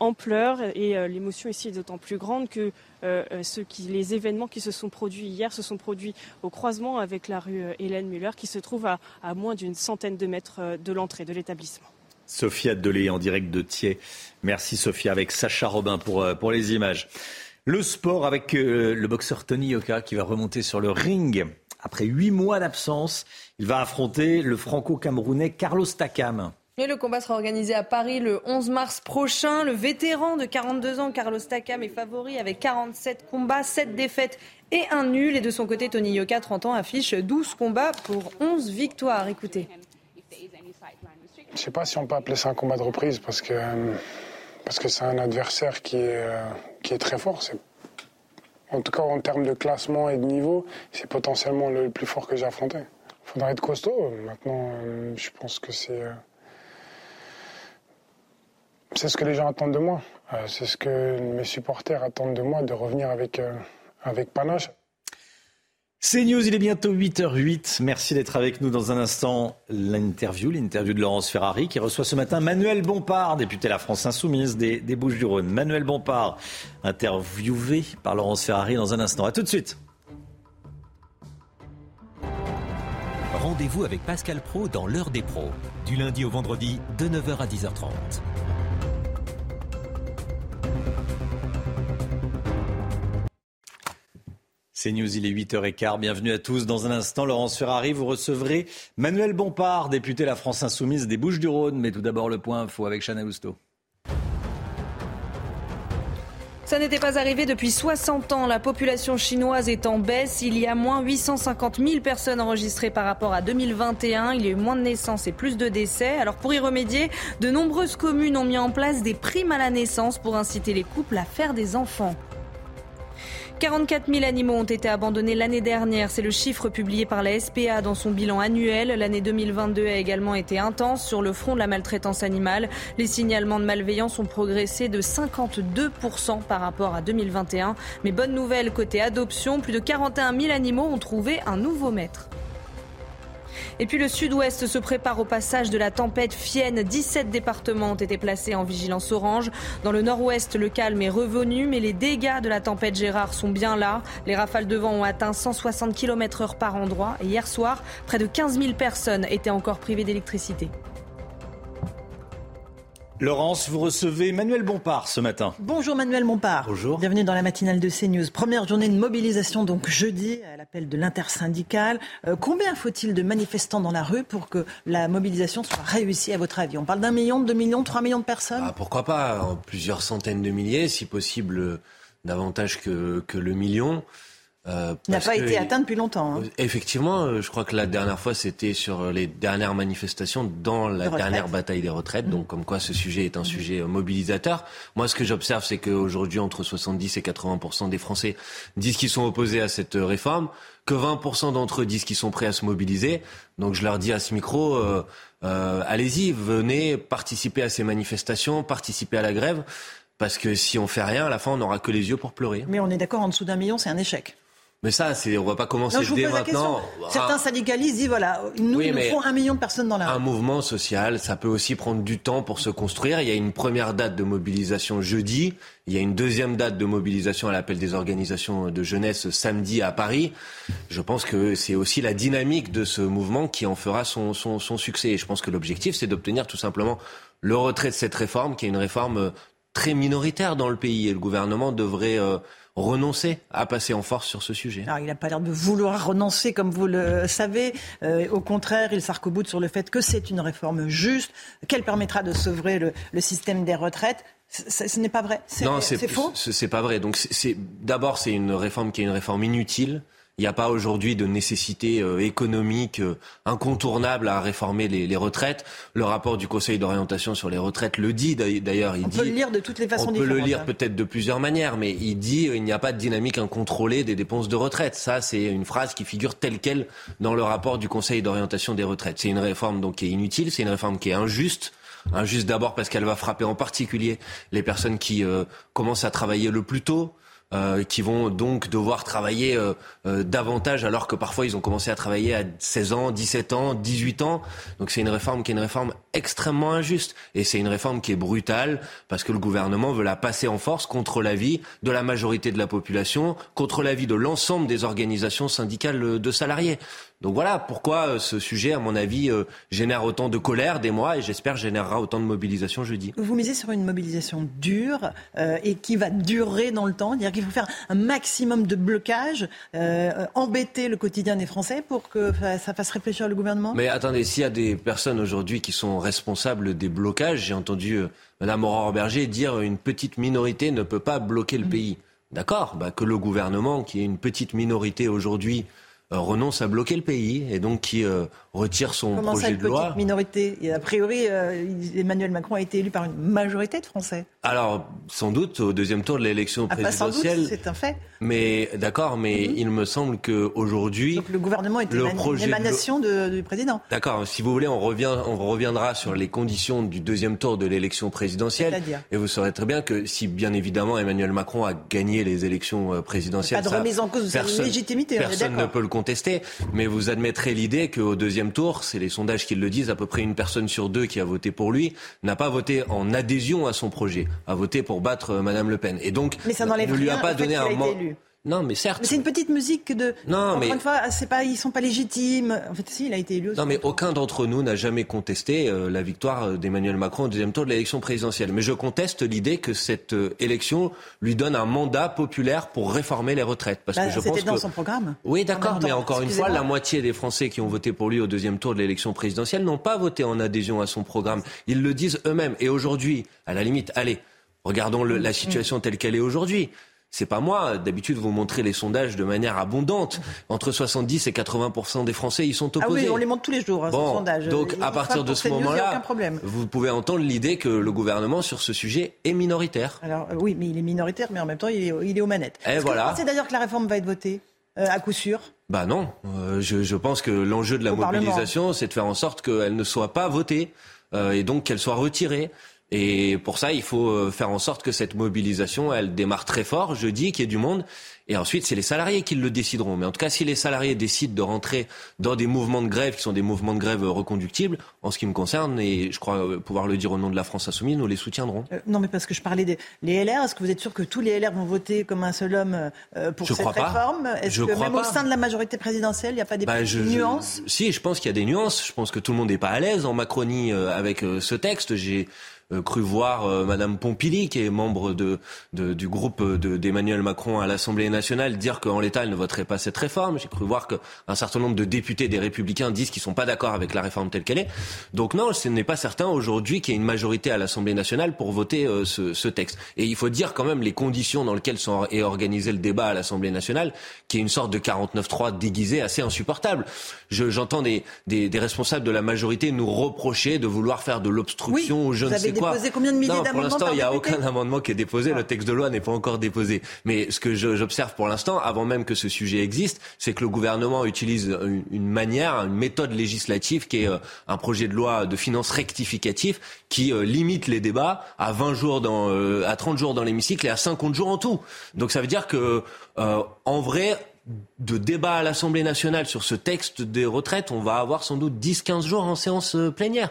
ampleur. Et l'émotion ici est d'autant plus grande que les événements qui se sont produits hier se sont produits au croisement avec la rue Hélène Muller, qui se trouve à, moins d'une centaine de mètres de l'entrée de l'établissement. Sophia Delay en direct de Thiers. Merci Sophia avec Sacha Robin pour, pour les images. Le sport avec le boxeur Tony Yoka qui va remonter sur le ring après huit mois d'absence, il va affronter le franco-camerounais Carlos Takam. Le combat sera organisé à Paris le 11 mars prochain. Le vétéran de 42 ans, Carlos Takam, est favori avec 47 combats, 7 défaites et un nul. Et de son côté, Tony Yoka, 30 ans, affiche 12 combats pour 11 victoires. Écoutez. Je ne sais pas si on peut appeler ça un combat de reprise parce que parce que c'est un adversaire qui est, euh, qui est très fort. En tout cas, en termes de classement et de niveau, c'est potentiellement le plus fort que j'ai affronté. Il faudra être costaud. Maintenant, euh, je pense que c'est. Euh, c'est ce que les gens attendent de moi. Euh, c'est ce que mes supporters attendent de moi, de revenir avec, avec panache. C'est News, il est bientôt 8h08. Merci d'être avec nous dans un instant. L'interview, l'interview de Laurence Ferrari qui reçoit ce matin Manuel Bompard, député de la France Insoumise des, des Bouches-du-Rhône. Manuel Bompard, interviewé par Laurence Ferrari dans un instant. A tout de suite. Rendez-vous avec Pascal Pro dans l'heure des pros, du lundi au vendredi de 9h à 10h30. C'est News, il est 8h15. Bienvenue à tous. Dans un instant, Laurence Ferrari, vous recevrez Manuel Bompard, député de la France Insoumise des Bouches-du-Rhône. Mais tout d'abord, le point info avec Chana Lousteau. Ça n'était pas arrivé depuis 60 ans. La population chinoise est en baisse. Il y a moins 850 000 personnes enregistrées par rapport à 2021. Il y a eu moins de naissances et plus de décès. Alors pour y remédier, de nombreuses communes ont mis en place des primes à la naissance pour inciter les couples à faire des enfants. 44 000 animaux ont été abandonnés l'année dernière. C'est le chiffre publié par la SPA dans son bilan annuel. L'année 2022 a également été intense sur le front de la maltraitance animale. Les signalements de malveillance ont progressé de 52% par rapport à 2021. Mais bonne nouvelle côté adoption, plus de 41 000 animaux ont trouvé un nouveau maître. Et puis le sud-ouest se prépare au passage de la tempête Fienne. 17 départements ont été placés en vigilance orange. Dans le nord-ouest, le calme est revenu, mais les dégâts de la tempête Gérard sont bien là. Les rafales de vent ont atteint 160 km heure par endroit. Et hier soir, près de 15 000 personnes étaient encore privées d'électricité. Laurence, vous recevez Manuel Bompard ce matin. Bonjour Manuel Bompard. Bonjour. Bienvenue dans la matinale de CNews. Première journée de mobilisation donc jeudi à l'appel de l'intersyndicale. Euh, combien faut-il de manifestants dans la rue pour que la mobilisation soit réussie à votre avis? On parle d'un million, de deux millions, trois millions de personnes? Ah, Pourquoi pas? Plusieurs centaines de milliers, si possible davantage que, que le million. Euh, n'a pas été atteint depuis longtemps. Hein. Effectivement, euh, je crois que la dernière fois, c'était sur les dernières manifestations dans la dernière bataille des retraites. Donc, comme quoi ce sujet est un mmh. sujet euh, mobilisateur. Moi, ce que j'observe, c'est qu'aujourd'hui, entre 70 et 80 des Français disent qu'ils sont opposés à cette réforme, que 20 d'entre eux disent qu'ils sont prêts à se mobiliser. Donc, je leur dis à ce micro, euh, allez-y, venez participer à ces manifestations, participer à la grève. Parce que si on fait rien, à la fin, on n'aura que les yeux pour pleurer. Mais on est d'accord, en dessous d'un million, c'est un échec. Mais ça, c'est, on va pas commencer dès maintenant. Certains syndicalistes disent voilà, nous, il nous faut un million de personnes dans la rue. Un mouvement social, ça peut aussi prendre du temps pour se construire. Il y a une première date de mobilisation jeudi. Il y a une deuxième date de mobilisation à l'appel des organisations de jeunesse samedi à Paris. Je pense que c'est aussi la dynamique de ce mouvement qui en fera son, son, son succès. Et je pense que l'objectif, c'est d'obtenir tout simplement le retrait de cette réforme, qui est une réforme très minoritaire dans le pays. Et le gouvernement devrait euh, renoncer à passer en force sur ce sujet. Alors, il n'a pas l'air de vouloir renoncer, comme vous le savez. Euh, au contraire, il s'arc-boute sur le fait que c'est une réforme juste, qu'elle permettra de sauver le, le système des retraites. ce n'est pas vrai. Non, c'est faux. C'est pas vrai. Donc, c'est d'abord, c'est une réforme qui est une réforme inutile Il n'y a pas aujourd'hui de nécessité euh, économique euh, incontournable à réformer les, les, retraites. Le rapport du Conseil d'orientation sur les retraites le dit d'ailleurs. Il on dit, peut le lire de toutes les façons On peut le lire hein. peut-être de plusieurs manières, mais il dit il n'y a pas de dynamique incontrôlée des dépenses de retraite. Ça, c'est une phrase qui figure telle quelle dans le rapport du Conseil d'orientation des retraites. C'est une réforme donc qui est inutile, c'est une réforme qui est injuste. Injuste d'abord parce qu'elle va frapper en particulier les personnes qui euh, commencent à travailler le plus tôt. Euh, qui vont donc devoir travailler euh, euh, davantage alors que parfois ils ont commencé à travailler à 16 ans, 17 ans, 18 ans. Donc c'est une réforme qui est une réforme extrêmement injuste et c'est une réforme qui est brutale parce que le gouvernement veut la passer en force contre l'avis de la majorité de la population, contre l'avis de l'ensemble des organisations syndicales de salariés. Donc voilà pourquoi euh, ce sujet, à mon avis, euh, génère autant de colère des mois et j'espère générera autant de mobilisation jeudi. Vous misez sur une mobilisation dure euh, et qui va durer dans le temps, c'est-à-dire qu'il faut faire un maximum de blocage, euh, embêter le quotidien des Français pour que ça fasse réfléchir le gouvernement? Mais attendez, s'il y a des personnes aujourd'hui qui sont responsables des blocages, j'ai entendu Madame Aurore Berger dire une petite minorité ne peut pas bloquer le mmh. pays. D'accord, bah, que le gouvernement, qui est une petite minorité aujourd'hui, renonce à bloquer le pays et donc qui euh, retire son Comment projet ça, de loi. Minorité et a priori, euh, Emmanuel Macron a été élu par une majorité de Français. Alors, sans doute au deuxième tour de l'élection ah, présidentielle. C'est un fait. Mais d'accord, mais mmh. il me semble que aujourd'hui, le gouvernement est le une projet émanation de... du président. D'accord. Si vous voulez, on revient, on reviendra sur les conditions du deuxième tour de l'élection présidentielle. Et vous saurez très bien que si, bien évidemment, Emmanuel Macron a gagné les élections présidentielles, pas de remise en cause de sa légitimité. Personne ne peut le contester. Mais vous admettrez l'idée qu'au deuxième tour, c'est les sondages qui le disent, à peu près une personne sur deux qui a voté pour lui n'a pas voté en adhésion à son projet, a voté pour battre Madame Le Pen. Et donc, mais ça ne lui a pas donné un mandat. Non, mais certes. Mais c'est une petite musique de. Non, Encore mais. une fois, c'est pas, ils sont pas légitimes. En fait, si, il a été élu. Aussi. Non, mais aucun d'entre nous n'a jamais contesté euh, la victoire d'Emmanuel Macron au deuxième tour de l'élection présidentielle. Mais je conteste l'idée que cette euh, élection lui donne un mandat populaire pour réformer les retraites. Parce bah, que je c'était pense dans que. son programme. Oui, d'accord, mais encore une fois, la moitié des Français qui ont voté pour lui au deuxième tour de l'élection présidentielle n'ont pas voté en adhésion à son programme. Ils le disent eux-mêmes. Et aujourd'hui, à la limite, allez, regardons le, la situation telle qu'elle est aujourd'hui. C'est pas moi. D'habitude, vous montrez les sondages de manière abondante. Entre 70 et 80 des Français y sont opposés. Ah oui, on les montre tous les jours, hein, bon, ces sondages. Donc, à partir de ce moment-là, vous pouvez entendre l'idée que le gouvernement sur ce sujet est minoritaire. Alors euh, oui, mais il est minoritaire, mais en même temps, il est, il est aux manettes. Et voilà. C'est d'ailleurs que la réforme va être votée euh, à coup sûr? Bah non. Euh, je, je, pense que l'enjeu de la Au mobilisation, c'est de faire en sorte qu'elle ne soit pas votée euh, et donc qu'elle soit retirée. Et pour ça, il faut faire en sorte que cette mobilisation, elle démarre très fort jeudi, qu'il y ait du monde. Et ensuite, c'est les salariés qui le décideront. Mais en tout cas, si les salariés décident de rentrer dans des mouvements de grève qui sont des mouvements de grève reconductibles, en ce qui me concerne, et je crois pouvoir le dire au nom de la France Insoumise, nous les soutiendrons. Euh, non, mais parce que je parlais des les LR. Est-ce que vous êtes sûr que tous les LR vont voter comme un seul homme euh, pour je cette crois réforme? Est-ce que même pas. au sein de la majorité présidentielle, il n'y a pas des bah, je, nuances? je, Si, je pense qu'il y a des nuances. Je pense que tout le monde n'est pas à l'aise en Macronie euh, avec ce texte. J'ai euh, cru voir euh, Madame Pompili, qui est membre de, de du groupe d'Emmanuel Macron à l'Assemblée nationale, dire qu'en l'état elle ne voterait pas cette réforme. J'ai cru voir qu'un certain nombre de députés des Républicains disent qu'ils sont pas d'accord avec la réforme telle qu'elle est. Donc non, ce n'est pas certain aujourd'hui qu'il y ait une majorité à l'Assemblée nationale pour voter euh, ce, ce, texte. Et il faut dire quand même les conditions dans lesquelles sont, est organisé le débat à l'Assemblée nationale, qui est une sorte de 49-3 déguisé assez insupportable. J'entends des, des, des, responsables de la majorité nous reprocher de vouloir faire de l'obstruction oui, je ne avez sais quoi. déposé combien de milliers non, pour l'instant, il n'y a aucun amendement qui est déposé. Le texte de loi n'est pas encore déposé. Mais ce que j'observe pour l'instant, avant même que ce sujet existe, c'est que le gouvernement utilise une, manière, une méthode législative qui est euh, un projet de loi de finances rectificatif qui euh, limite les débats à 20 jours dans, euh, à 30 jours dans l'hémicycle et à 50 jours en tout. Donc ça veut dire que, en vrai, de débat à l'Assemblée nationale sur ce texte des retraites, on va avoir sans doute 10-15 jours en séance plénière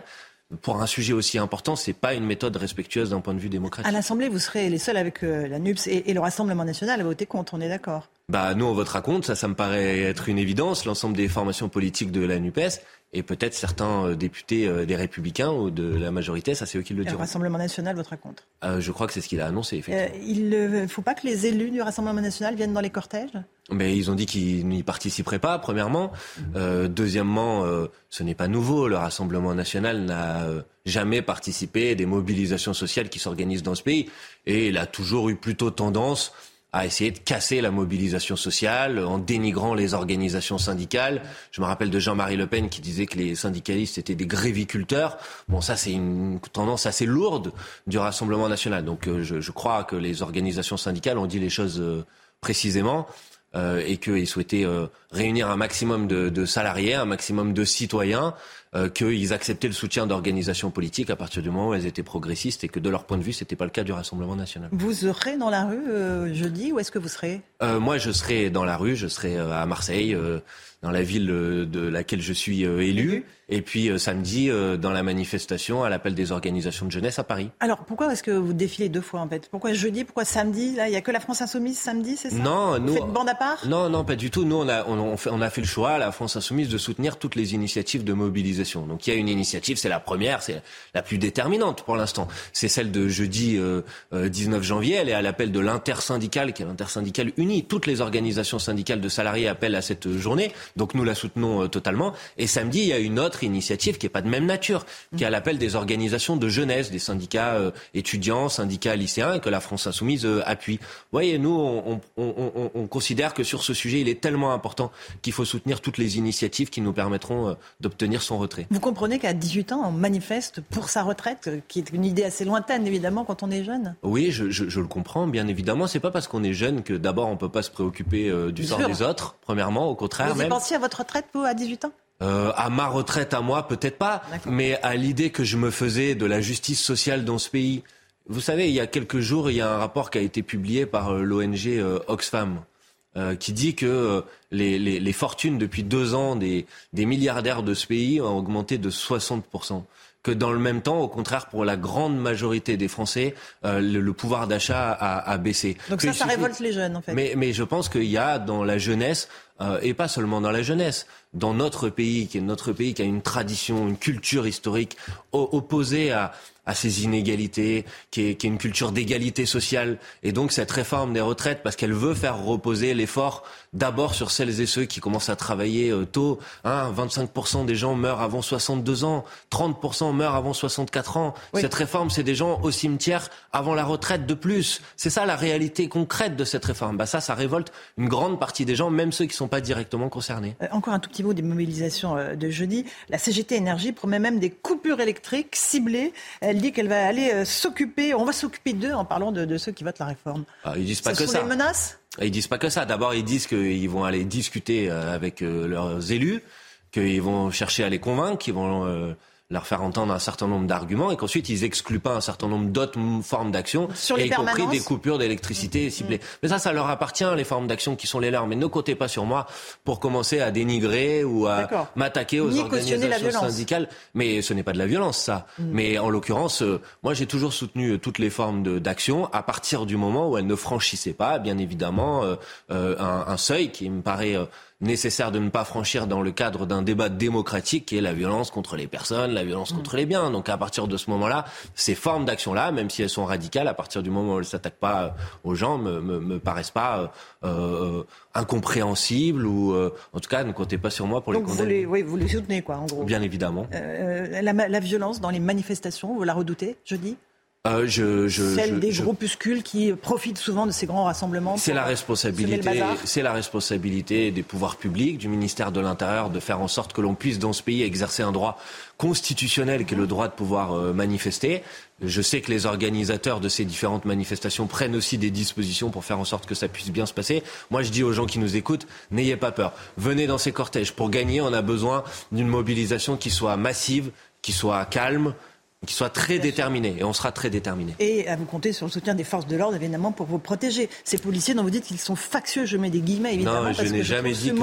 pour un sujet aussi important, c'est pas une méthode respectueuse d'un point de vue démocratique. À l'Assemblée, vous serez les seuls avec euh, la NUPS et, et, le Rassemblement national à voter contre, on est d'accord? Bah nous on votera contre, ça ça me paraît être une évidence, l'ensemble des formations politiques de la NUPES et peut-être certains euh, députés euh, des Républicains ou de la majorité, ça c'est eux qui le diront. Le Rassemblement national votera contre euh, Je crois que c'est ce qu'il a annoncé, effectivement. il ne faut pas que les élus du Rassemblement national viennent dans les cortèges? Mais ils ont dit qu'ils n'y participeraient pas, premièrement. Euh, deuxièmement, euh, ce n'est pas nouveau. Le Rassemblement national n'a jamais participé des mobilisations sociales qui s'organisent dans ce pays. Et il a toujours eu plutôt tendance à essayer de casser la mobilisation sociale en dénigrant les organisations syndicales. Je me rappelle de Jean-Marie Le Pen qui disait que les syndicalistes étaient des gréviculteurs. Bon, ça c'est une tendance assez lourde du Rassemblement national. Donc euh, je, crois que les organisations syndicales ont dit les choses euh, précisément. Euh, et qu'ils souhaitaient réunir un maximum de, salariés, un maximum de citoyens, euh, qu'ils acceptaient le soutien d'organisations politiques à partir du moment où elles étaient progressistes et que de leur point de vue, ce n'était pas le cas du Rassemblement national. Vous serez dans la rue jeudi ou est-ce que vous serez? Moi, je serai dans la rue, je serai à Marseille, dans la ville de laquelle je suis élu. Et puis euh, samedi, euh, dans la manifestation à l'appel des organisations de jeunesse à Paris. Alors pourquoi est-ce que vous défilez deux fois en fait? Pourquoi jeudi Pourquoi samedi? Là, il n'y a que la France Insoumise samedi, c'est ça? Non, vous nous. Faites bande à part? Non, non, pas du tout. Nous, on a, on, on, a fait le choix, la France Insoumise, de soutenir toutes les initiatives de mobilisation. Donc il y a une initiative, c'est la première, c'est la plus déterminante pour l'instant. C'est celle de jeudi euh, 19 janvier. Elle est à l'appel de l'intersyndicale, qui est l'intersyndicale unie. Toutes les organisations syndicales de salariés appellent à cette journée. Donc nous la soutenons totalement. Et samedi, il y a une autre initiative qui est pas de même nature, qui a l'appel des organisations de jeunesse, des syndicats euh, étudiants, syndicats lycéens, que la France insoumise euh, appuie. Vous voyez, nous, on, on, on, considère que sur ce sujet, il est tellement important qu'il faut soutenir toutes les initiatives qui nous permettront euh, d'obtenir son retrait. Vous comprenez qu'à 18 ans, on manifeste pour sa retraite, qui est une idée assez lointaine, évidemment, quand on est jeune Oui, je, je, je le comprends, bien évidemment. C'est pas parce qu'on est jeune que d'abord on peut pas se préoccuper du sort des autres, premièrement, au contraire. Vous y pensiez à votre retraite, vous, à 18 ans? Euh, à ma retraite à moi, peut-être pas, mais à l'idée que je me faisais de la justice sociale dans ce pays. Vous savez, il y a quelques jours, il y a un rapport qui a été publié par euh, l'ONG euh, Oxfam. Euh, qui dit que les, les, les, fortunes depuis deux ans des, des milliardaires de ce pays ont augmenté de 60% que dans le même temps, au contraire, pour la grande majorité des Français, euh, le, le, pouvoir d'achat a, a, baissé. Donc ça, ça révolte les jeunes, en fait. Mais, mais je pense qu'il y a dans la jeunesse, euh, et pas seulement dans la jeunesse, dans notre pays, qui est notre pays, qui a une tradition, une culture historique opposée à, à ces inégalités, qui est, qui est une culture d'égalité sociale. Et donc cette réforme des retraites, parce qu'elle veut faire reposer l'effort d'abord sur celles et ceux qui commencent à travailler euh, tôt. Hein, 25% des gens meurent avant 62 ans, 30% meurent avant 64 ans. Oui. Cette réforme, c'est des gens au cimetière avant la retraite de plus. C'est ça la réalité concrète de cette réforme. Bah ça, ça révolte une grande partie des gens, même ceux qui ne sont pas directement concernés. Euh, encore un tout petit mot des mobilisations euh, de jeudi. La CGT Énergie promet même des coupures électriques ciblées. Elle dit qu'elle va aller euh, s'occuper, on va s'occuper d'eux en parlant de, de, ceux qui votent la réforme. Ah, ils disent pas Ce que sont ça. des menaces? Ils disent pas que ça. D'abord, ils disent qu'ils vont aller discuter avec leurs élus, qu'ils vont chercher à les convaincre, qu'ils vont euh, leur faire entendre un certain nombre d'arguments et qu'ensuite ils excluent pas un certain nombre d'autres formes d'action, y compris des coupures d'électricité ciblées. Mmh. Mais ça, ça leur appartient, les formes d'action qui sont les leurs. Mais ne comptez pas sur moi pour commencer à dénigrer ou à m'attaquer aux Ni organisations syndicales. Mais ce n'est pas de la violence, ça. Mmh. Mais en l'occurrence, euh, moi j'ai toujours soutenu toutes les formes d'action à partir du moment où elles ne franchissaient pas, bien évidemment, euh, euh, un, un, seuil qui me paraît nécessaire de ne pas franchir dans le cadre d'un débat démocratique qui est la violence contre les personnes, la violence mmh. contre les biens. Donc à partir de ce moment-là, ces formes d'action-là, même si elles sont radicales, à partir du moment où elles ne s'attaquent pas aux gens, me, me, me paraissent pas euh, incompréhensibles ou euh, en tout cas ne comptez pas sur moi pour Donc les condamner. Vous les, oui, vous les soutenez quoi, en gros. Bien évidemment. Euh, la, la violence dans les manifestations, vous la redoutez, je dis? Euh, je, je, Celle je, des groupuscules qui profitent souvent de ces grands rassemblements. C'est la responsabilité. C'est la responsabilité des pouvoirs publics, du ministère de l'Intérieur, de faire en sorte que l'on puisse dans ce pays exercer un droit constitutionnel qui est le droit de pouvoir euh, manifester. Je sais que les organisateurs de ces différentes manifestations prennent aussi des dispositions pour faire en sorte que ça puisse bien se passer. Moi, je dis aux gens qui nous écoutent, n'ayez pas peur. Venez dans ces cortèges. Pour gagner, on a besoin d'une mobilisation qui soit massive, qui soit calme qui soit très déterminé, et on sera très déterminé. Et à vous compter sur le soutien des forces de l'ordre, évidemment, pour vous protéger. Ces policiers dont vous dites qu'ils sont factieux, je mets des guillemets, évidemment, non, parce je n'ai jamais je dit que...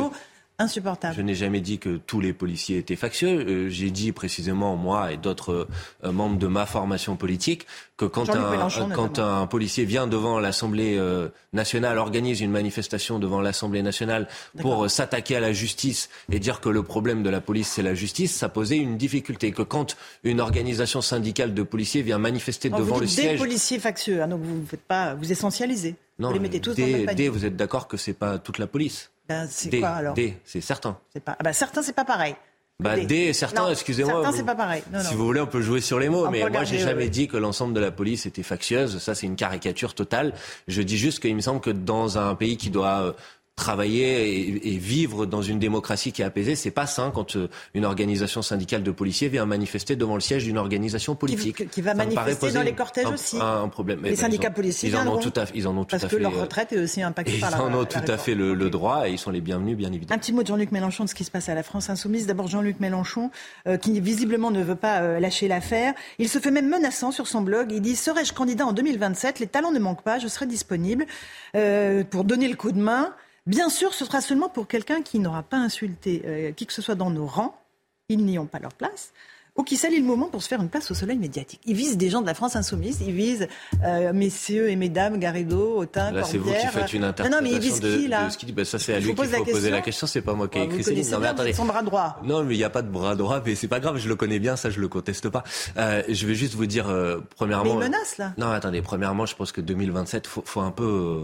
insupportable. Je n'ai jamais dit que tous les policiers étaient factieux. Euh, J'ai dit précisément, moi et d'autres euh, membres de ma formation politique, que quand, un, quand un, policier vient devant l'Assemblée euh, nationale, organise une manifestation devant l'Assemblée nationale pour euh, s'attaquer à la justice et dire que le problème de la police, c'est la justice, ça posait une difficulté. Que quand une organisation syndicale de policiers vient manifester devant vous le dites siège... Des policiers factieux, hein, donc vous ne faites pas... Vous essentialisez. Non, vous les mettez tous des, dans le des, vous êtes d'accord que c'est pas toute la police ben, c'est des, quoi alors Des, c'est certain. C'est pas. Ah ben, certains, c'est pas pareil. Bah, D, certains, excusez-moi. Certains, c'est pas pareil. si vous voulez, on peut jouer sur les mots, mais moi, j'ai jamais dit que l'ensemble de la police était factieuse. Ça, c'est une caricature totale. Je dis juste qu'il me semble que dans un pays qui doit euh, travailler et, vivre dans une démocratie qui est apaisée, c'est pas sain quand euh, une organisation syndicale de policiers vient manifester devant le siège d'une organisation politique. Qui, va manifester dans les cortèges aussi. Un, problème. Les syndicats policiers ils en ont tout à, ils en ont tout parce à que fait, leur euh, retraite est aussi impactée par la. Ils en ont tout à fait le, droit et ils sont les bienvenus, bien évidemment. Un petit mot de Jean-Luc Mélenchon de ce qui se passe à la France insoumise. D'abord Jean-Luc Mélenchon, euh, qui visiblement ne veut pas lâcher l'affaire. Il se fait même menaçant sur son blog. Il dit serais-je candidat en 2027 Les talents ne manquent pas. Je serai disponible pour donner le coup de main. Bien sûr, ce sera seulement pour quelqu'un qui n'aura pas insulté euh, qui que ce soit dans nos rangs, ils n'y ont pas leur place, ou qui salit le moment pour se faire une place au soleil médiatique. Ils visent des gens de la France insoumise, ils visent euh, messieurs et mesdames Garrido, Autain, Là, c'est vous qui faites une interprétation non, non, mais ils visent de, qui, là ce dit? Ben, ça, c'est à lui qu'il faut poser la question, c'est pas moi qui ai écrit Non, mais attendez. Son bras droit. Non, mais il n'y a pas de bras droit, mais c'est pas grave, je le connais bien, ça, je le conteste pas. Euh, je vais juste vous dire, euh, premièrement. Mais il menace, là. Non, attendez, premièrement, je pense que 2027, faut, faut un peu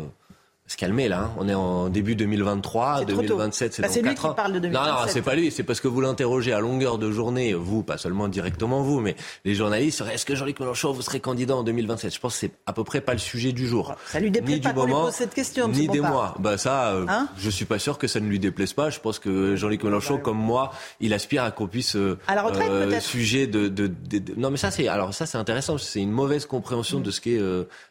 se calmer là. Hein. On est en début 2023, 2027, c'est bah, dans 4 ans. Parle de 2027. Non, non, c'est pas lui. C'est parce que vous l'interrogez à longueur de journée, vous, pas seulement directement vous, mais les journalistes. Est-ce que Jean-Luc Mélenchon vous serez candidat en 2027 Je pense que c'est à peu près pas le sujet du jour. Ça lui déplaît pas qu'on lui pose cette question. Ni des mois. Bah ça, euh, hein? je suis pas sûr que ça ne lui déplaise pas. Je pense que Jean-Luc Mélenchon, comme moi, il aspire à qu'on puisse euh, à la retraite euh. Sujet de, de, de, non mais ça c'est alors ça c'est intéressant. C'est une mauvaise compréhension de ce qu'est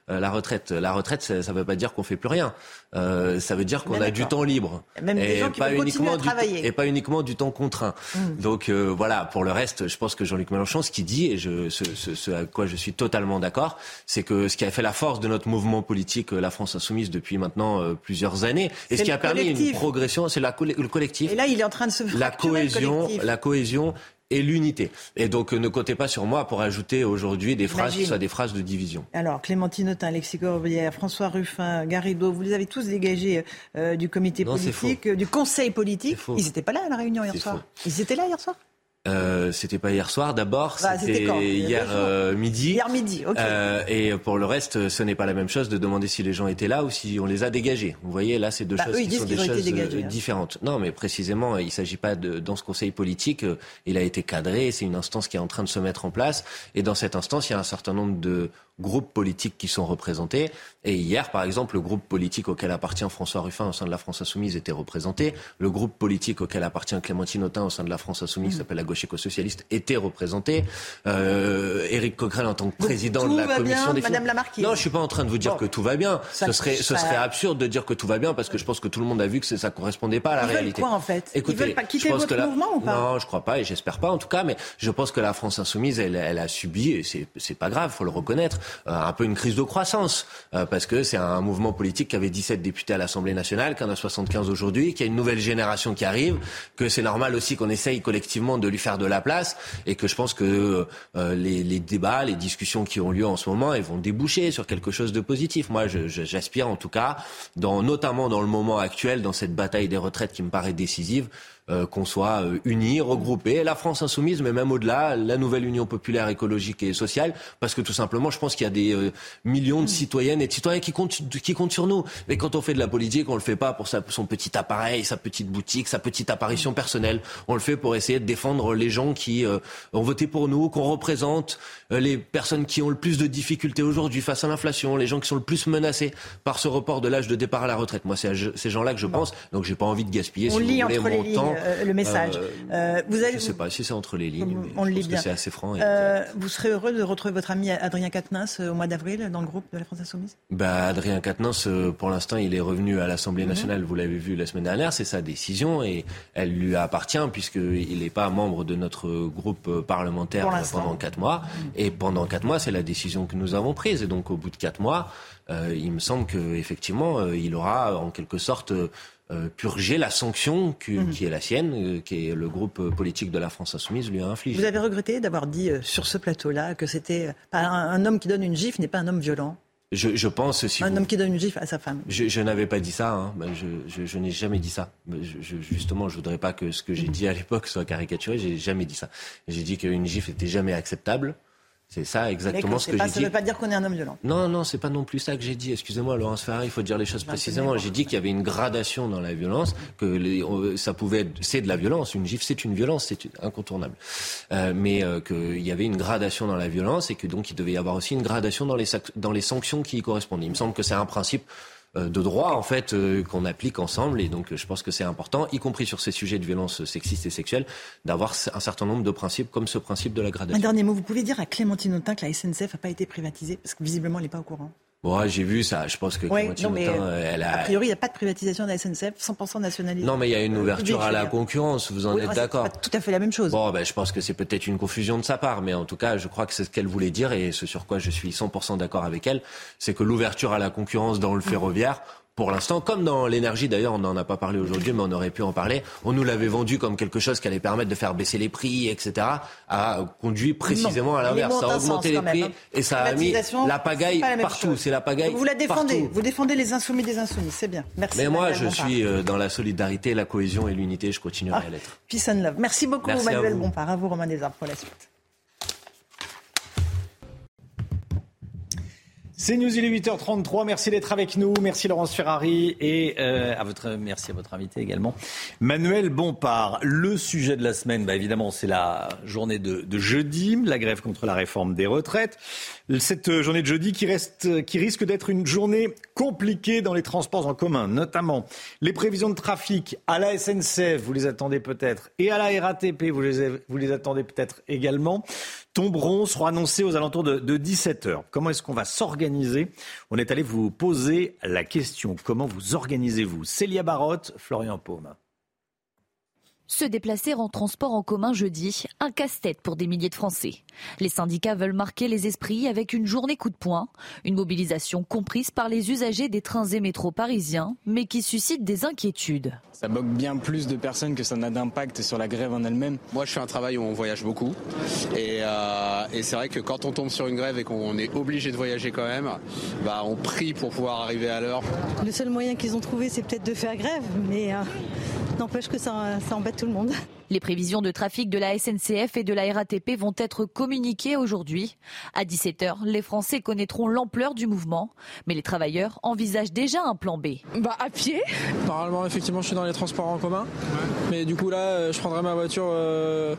euh, la retraite. La retraite, ça, ça veut pas dire qu'on fait plus rien. Euh, ça veut dire qu'on a du temps libre. Même et, pas uniquement du, et pas uniquement du temps contraint. Mm. Donc euh, voilà, pour le reste, je pense que Jean-Luc Mélenchon, ce qu'il dit, et je, ce, ce, ce, à quoi je suis totalement d'accord, c'est que ce qui a fait la force de notre mouvement politique, euh, la France Insoumise, depuis maintenant euh, plusieurs années, et ce qui a permis une progression, c'est le collectif. Et là, il est en train de se la cohésion, la cohésion et l'unité. Et donc ne comptez pas sur moi pour ajouter aujourd'hui des phrases qui soient des phrases de division. Alors Clémentine Autain, Alexis Corbière, François Ruffin, Garrido, vous les avez tous dégagés euh, du comité politique, du conseil politique. Ils n'étaient pas là à la réunion hier soir. Ils étaient là hier soir euh, c'était pas hier soir d'abord, bah, c'était hier euh, midi. Hier midi, ok. Euh, et pour le reste, ce n'est pas la même chose de demander si les gens étaient là ou si on les a dégagés. Vous voyez, là, c'est deux bah, choses qui sont des choses euh, hein. différentes. Non, mais précisément, il ne s'agit pas de dans ce conseil politique, il a été cadré, c'est une instance qui est en train de se mettre en place, et dans cette instance, il y a un certain nombre de groupes politiques qui sont représentés. Et hier, par exemple, le groupe politique auquel appartient François Ruffin au sein de la France Insoumise était représenté. Le groupe politique auquel appartient Clémentine Autain au sein de la France Insoumise, qui s'appelle la gauche éco-socialiste, était représenté. Euh, Éric Coquerel en tant que président de la commission des Madame la Non, je suis pas en train de vous dire que tout va bien. ce serait, ce serait absurde de dire que tout va bien parce que je pense que tout le monde a vu que ça correspondait pas à la Ils réalité. Quoi en fait? Écoutez, Ils veulent pas quitter votre mouvement ou pas? Non, je crois pas et j'espère pas en tout cas. Mais je pense que la France Insoumise, elle, elle a subi et c'est pas grave, faut le reconnaître. Euh, un peu une crise de croissance, euh, parce que c'est un mouvement politique qui avait 17 députés à l'Assemblée nationale, qui en a 75 aujourd'hui, qui a une nouvelle génération qui arrive, que c'est normal aussi qu'on essaye collectivement de lui faire de la place, et que je pense que euh, les, les, débats, les discussions qui ont lieu en ce moment, elles vont déboucher sur quelque chose de positif. Moi, j'aspire en tout cas, dans, notamment dans le moment actuel, dans cette bataille des retraites qui me paraît décisive, euh, qu'on soit euh, unis, regroupés, la France insoumise, mais même au-delà, la nouvelle Union populaire écologique et sociale, parce que tout simplement, je pense qu'il y a des euh, millions de citoyennes et de citoyens qui comptent, qui comptent sur nous. Mais quand on fait de la politique, on le fait pas pour sa, son petit appareil, sa petite boutique, sa petite apparition personnelle. On le fait pour essayer de défendre les gens qui ont voté pour nous, qu'on représente, les personnes qui ont le plus de difficultés aujourd'hui face à l'inflation, les gens qui sont le plus menacés par ce report de l'âge de départ à la retraite. Moi, c'est à ces gens-là que je pense. Donc, j'ai pas envie de gaspiller. On lit entre les lignes. Euh, le message. Euh, euh, vous je ne sais pas si c'est entre les lignes, mais on le lit bien. C'est assez franc. vous serez heureux de retrouver votre ami Adrien Quatennens au mois d'avril dans le groupe de la France Insoumise? Bah, Adrien Quatennens, pour l'instant, il est revenu à l'Assemblée mhm. nationale, vous l'avez vu la semaine dernière, c'est sa décision et elle lui appartient puisqu'il n'est pas membre de notre groupe parlementaire pendant quatre mois. Mhm. Et pendant quatre mois, c'est la décision que nous avons prise. Et donc, au bout de quatre mois, il me semble qu'effectivement, il aura en quelque sorte euh, purger la sanction mhm. qui est la sienne, euh, qui est le groupe politique de la France insoumise lui a infligé. Vous avez regretté d'avoir dit euh, sur ce plateau-là que c'était un, homme qui donne une gifle n'est pas un homme violent je, pense si un homme qui donne une gifle à sa femme. Je, n'avais pas dit ça. Hein. Ben, je, n'ai jamais dit ça. Ben, justement, je voudrais pas que ce que j'ai mhm. dit à l'époque soit caricaturé. J'ai jamais dit ça. J'ai dit qu'une gifle n'était jamais acceptable C'est ça exactement ce que j'ai dit. Ça ne veut pas dire qu'on est un homme violent. Non, non, c'est pas non plus ça que j'ai dit. Excusez-moi, Laurence Ferrari, il faut dire les choses précisément. J'ai dit qu'il y avait une gradation dans la violence, que ça pouvait être, c'est de la violence. Une gifle, c'est une violence, c'est incontournable. Euh, mais euh, qu'il y avait une gradation dans la violence et que donc il devait y avoir aussi une gradation dans les, dans les sanctions qui y correspondent. Il me semble que c'est un principe de droit en fait euh, qu'on applique ensemble et donc je pense que c'est important, y compris sur ces sujets de violence sexiste et sexuelle, d'avoir un certain nombre de principes comme ce principe de la gradation. Un dernier mot, vous pouvez dire à Clémentine Autain que la SNCF n'a pas été privatisée parce que visiblement elle n'est pas au courant. Bon, j'ai vu ça. Je pense que oui, non, mais, elle a... a priori, il n'y a pas de privatisation de la SNCF, 100% nationalisée. Non, mais il y a une ouverture à la concurrence. Vous en êtes d'accord C'est pas tout à fait la même chose. Bon, ben, je pense que c'est peut-être une confusion de sa part, mais en tout cas, je crois que c'est ce qu'elle voulait dire et ce sur quoi je suis 100% d'accord avec elle, c'est que l'ouverture à la concurrence dans le ferroviaire pour l'instant, comme dans l'énergie d'ailleurs, on n'en a pas parlé aujourd'hui, mais on aurait pu en parler. On nous l'avait vendu comme quelque chose qui allait permettre de faire baisser les prix, etc. a conduit précisément à l'inverse. Ça a augmenté les prix hein. et ça a mis la pagaille partout. C'est la pagaille. Vous la défendez. Vous défendez les insoumis des insoumis. C'est bien. Merci. Mais moi, je suis euh, dans la solidarité, la cohésion et l'unité. Je continuerai ah, à l'être. Peace and love. Merci beaucoup, Manuel Bompard. À vous, Romain Desarmes, pour la suite. C'est News, il est 8h33. Merci d'être avec nous. Merci Laurence Ferrari et euh, à votre, merci à votre invité également, Manuel Bompard. Le sujet de la semaine, bah évidemment, c'est la journée de, de, jeudi, la grève contre la réforme des retraites. Cette journée de jeudi qui, risque d'être une journée compliquée dans les transports en commun, notamment les prévisions de trafic à la SNCF, vous les attendez peut-être, et à la RATP, vous les, attendez peut-être également tomberont, seront annoncés aux alentours de, 17h. Comment est-ce qu'on va s'organiser? On est allé vous poser la question. Comment vous organisez-vous? Célia Barotte, Florian Paume. Se déplacer en transport en commun jeudi, un casse-tête pour des milliers de Français. Les syndicats veulent marquer les esprits avec une journée coup de poing, une mobilisation comprise par les usagers des trains et métros parisiens, mais qui suscite des inquiétudes. Ça bloque bien plus de personnes que ça n'a d'impact sur la grève en elle-même. Moi, je fais un travail où on voyage beaucoup, et, euh, c'est vrai que quand on tombe sur une grève et qu'on est obligé de voyager quand même, bah, on prie pour pouvoir arriver à l'heure. Le seul moyen qu'ils ont trouvé, c'est peut-être de faire grève, mais euh, n'empêche que ça, embête tout le monde. Les prévisions de trafic de la SNCF et de la RATP vont être communiquées aujourd'hui. À 17h, les Français connaîtront l'ampleur du mouvement, mais les travailleurs envisagent déjà un plan B. Bah à pied? Normalement, effectivement, je suis dans les transports en commun, mais du coup là, euh, je prendrai ma voiture euh,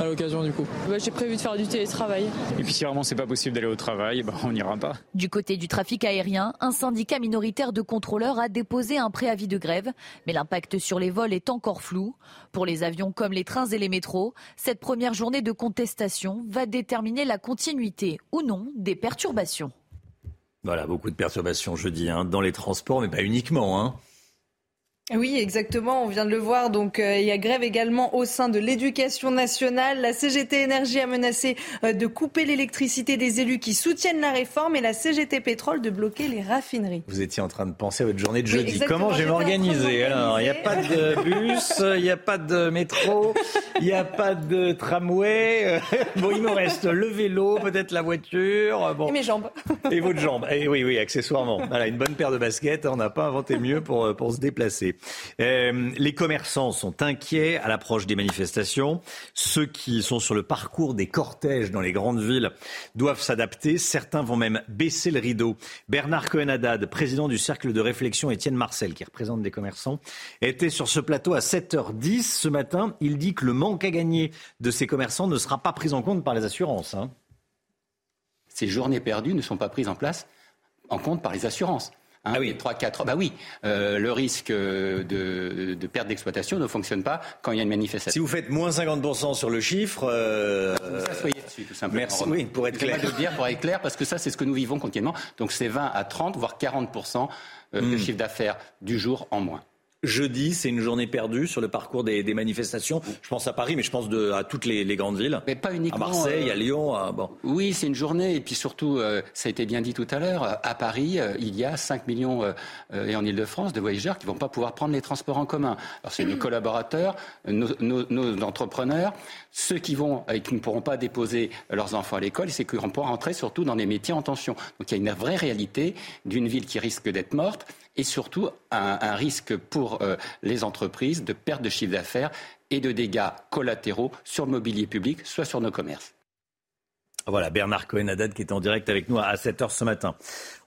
à l'occasion du coup. Bah, j'ai prévu de faire du télétravail. Et puis si vraiment c'est pas possible d'aller au travail, bah, on n'ira pas. Du côté du trafic aérien, un syndicat minoritaire de contrôleurs a déposé un préavis de grève, mais l'impact sur les vols est encore flou. Pour les avions comme les trains et les métros, cette première journée de contestation va déterminer la continuité ou non des perturbations. Voilà, beaucoup de perturbations jeudi hein, dans les transports, mais pas uniquement. Hein. Oui, exactement. On vient de le voir. Donc, euh, il y a grève également au sein de l'éducation nationale. La CGT Énergie a menacé euh, de couper l'électricité des élus qui soutiennent la réforme et la CGT Pétrole de bloquer les raffineries. Vous étiez en train de penser à votre journée de jeudi. Comment je vais m'organiser Alors, il n'y a pas de bus, il n'y a pas de métro, il n'y a pas de tramway. bon, il me reste le vélo, peut-être la voiture. Bon. Et mes jambes. Et votre jambe. Et oui, oui, accessoirement. Voilà, une bonne paire de baskets. On n'a pas inventé mieux pour, pour se déplacer. Euh, les commerçants sont inquiets à l'approche des manifestations. Ceux qui sont sur le parcours des cortèges dans les grandes villes doivent s'adapter. Certains vont même baisser le rideau. Bernard Cohen-Haddad, président du cercle de réflexion Étienne Marcel, qui représente des commerçants, était sur ce plateau à 7h10 ce matin. Il dit que le manque à gagner de ces commerçants ne sera pas pris en compte par les assurances. Hein. Ces journées perdues ne sont pas prises en compte par les assurances. Hein, ah oui. 3, 4, bah oui, euh, le risque de, perte d'exploitation ne fonctionne pas quand il y a une manifestation. Si vous faites moins 50% sur le chiffre... Euh... Vous soyez dessus, tout simplement. Merci, oui, pour être clair. de dire, pour être clair, parce que ça, c'est ce que nous vivons continuellement. Donc c'est 20 à 30, voire 40% euh, de hmm. chiffre d'affaires du jour en moins. Jeudi, c'est une journée perdue sur le parcours des, manifestations. Je pense à Paris, mais je pense à toutes les, grandes villes. Mais pas uniquement. À Marseille, à euh, Lyon. bon. Oui, c'est une journée. Et puis surtout, euh, ça a été bien dit tout à l'heure, à Paris, euh, il y a 5 millions, et en Ile-de-France, de voyageurs qui ne vont pas pouvoir prendre les transports en commun. Alors c'est nos collaborateurs, nos, entrepreneurs, ceux qui vont et qui ne pourront pas déposer leurs enfants à l'école, c'est qu'ils vont pouvoir rentrer surtout dans des métiers en tension. Donc il y a une vraie réalité d'une ville qui risque d'être morte et surtout un, risque pour euh, les entreprises de perte de chiffre d'affaires et de dégâts collatéraux sur le mobilier public, soit sur nos commerces. Voilà, Bernard Cohen-Haddad qui est en direct avec nous à 7h ce matin.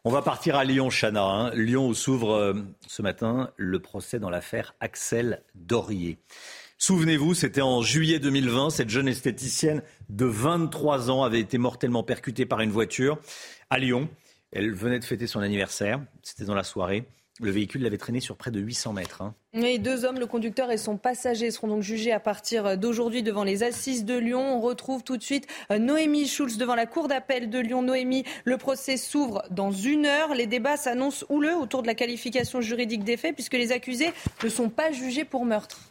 On va partir à Lyon, Chana. Hein. Lyon où s'ouvre euh, ce matin le procès dans l'affaire Axel Dorier. Souvenez-vous, c'était en juillet 2020. Cette jeune esthéticienne de 23 ans avait été mortellement percutée par une voiture à Lyon. Elle venait de fêter son anniversaire. C'était dans la soirée. Le véhicule l'avait traîné sur près de 800 mètres. Hein. deux hommes, le conducteur et son passager, seront donc jugés à partir d'aujourd'hui devant les assises de Lyon. On retrouve tout de suite euh, Noémie Schulz devant la cour d'appel de Lyon. Noémie, le procès s'ouvre dans une heure. Les débats s'annoncent houleux autour de la qualification juridique des faits puisque les accusés ne sont pas jugés pour meurtre.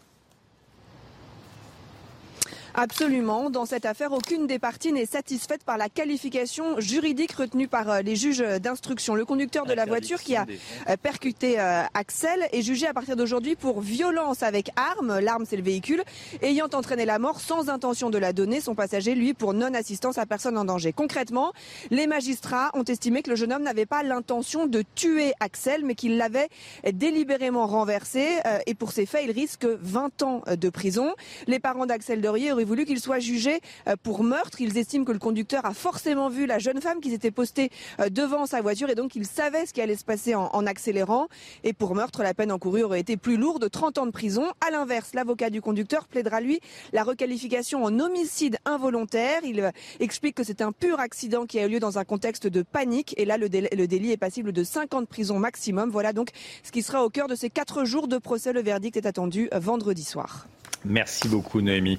Absolument. Dans cette affaire, aucune des parties n'est satisfaite par la qualification juridique retenue par euh, les juges d'instruction. Le conducteur de la voiture qui a euh, percuté euh, Axel est jugé à partir d'aujourd'hui pour violence avec arme. L'arme, c'est le véhicule, ayant entraîné la mort sans intention de la donner. Son passager, lui, pour non-assistance à personne en danger. Concrètement, les magistrats ont estimé que le jeune homme n'avait pas l'intention de tuer Axel, mais qu'il l'avait délibérément renversé. Et pour ces faits, il risque 20 ans de prison. Les parents d'Axel Dorier auraient voulu qu'il soit jugé euh, pour meurtre. Ils estiment que le conducteur a forcément vu la jeune femme qui s'était postée euh, devant sa voiture et donc il savait ce qui allait se passer en, accélérant. Et pour meurtre, la peine encourue aurait été plus lourde, 30 ans de prison. À l'inverse, l'avocat du conducteur plaidera lui la requalification en homicide involontaire. Il euh, explique que c'est un pur accident qui a eu lieu dans un contexte de panique et là le, le délit est passible de 5 ans de prison maximum. Voilà donc ce qui sera au cœur de ces 4 jours de procès. Le verdict est attendu vendredi soir. Merci beaucoup Noémie.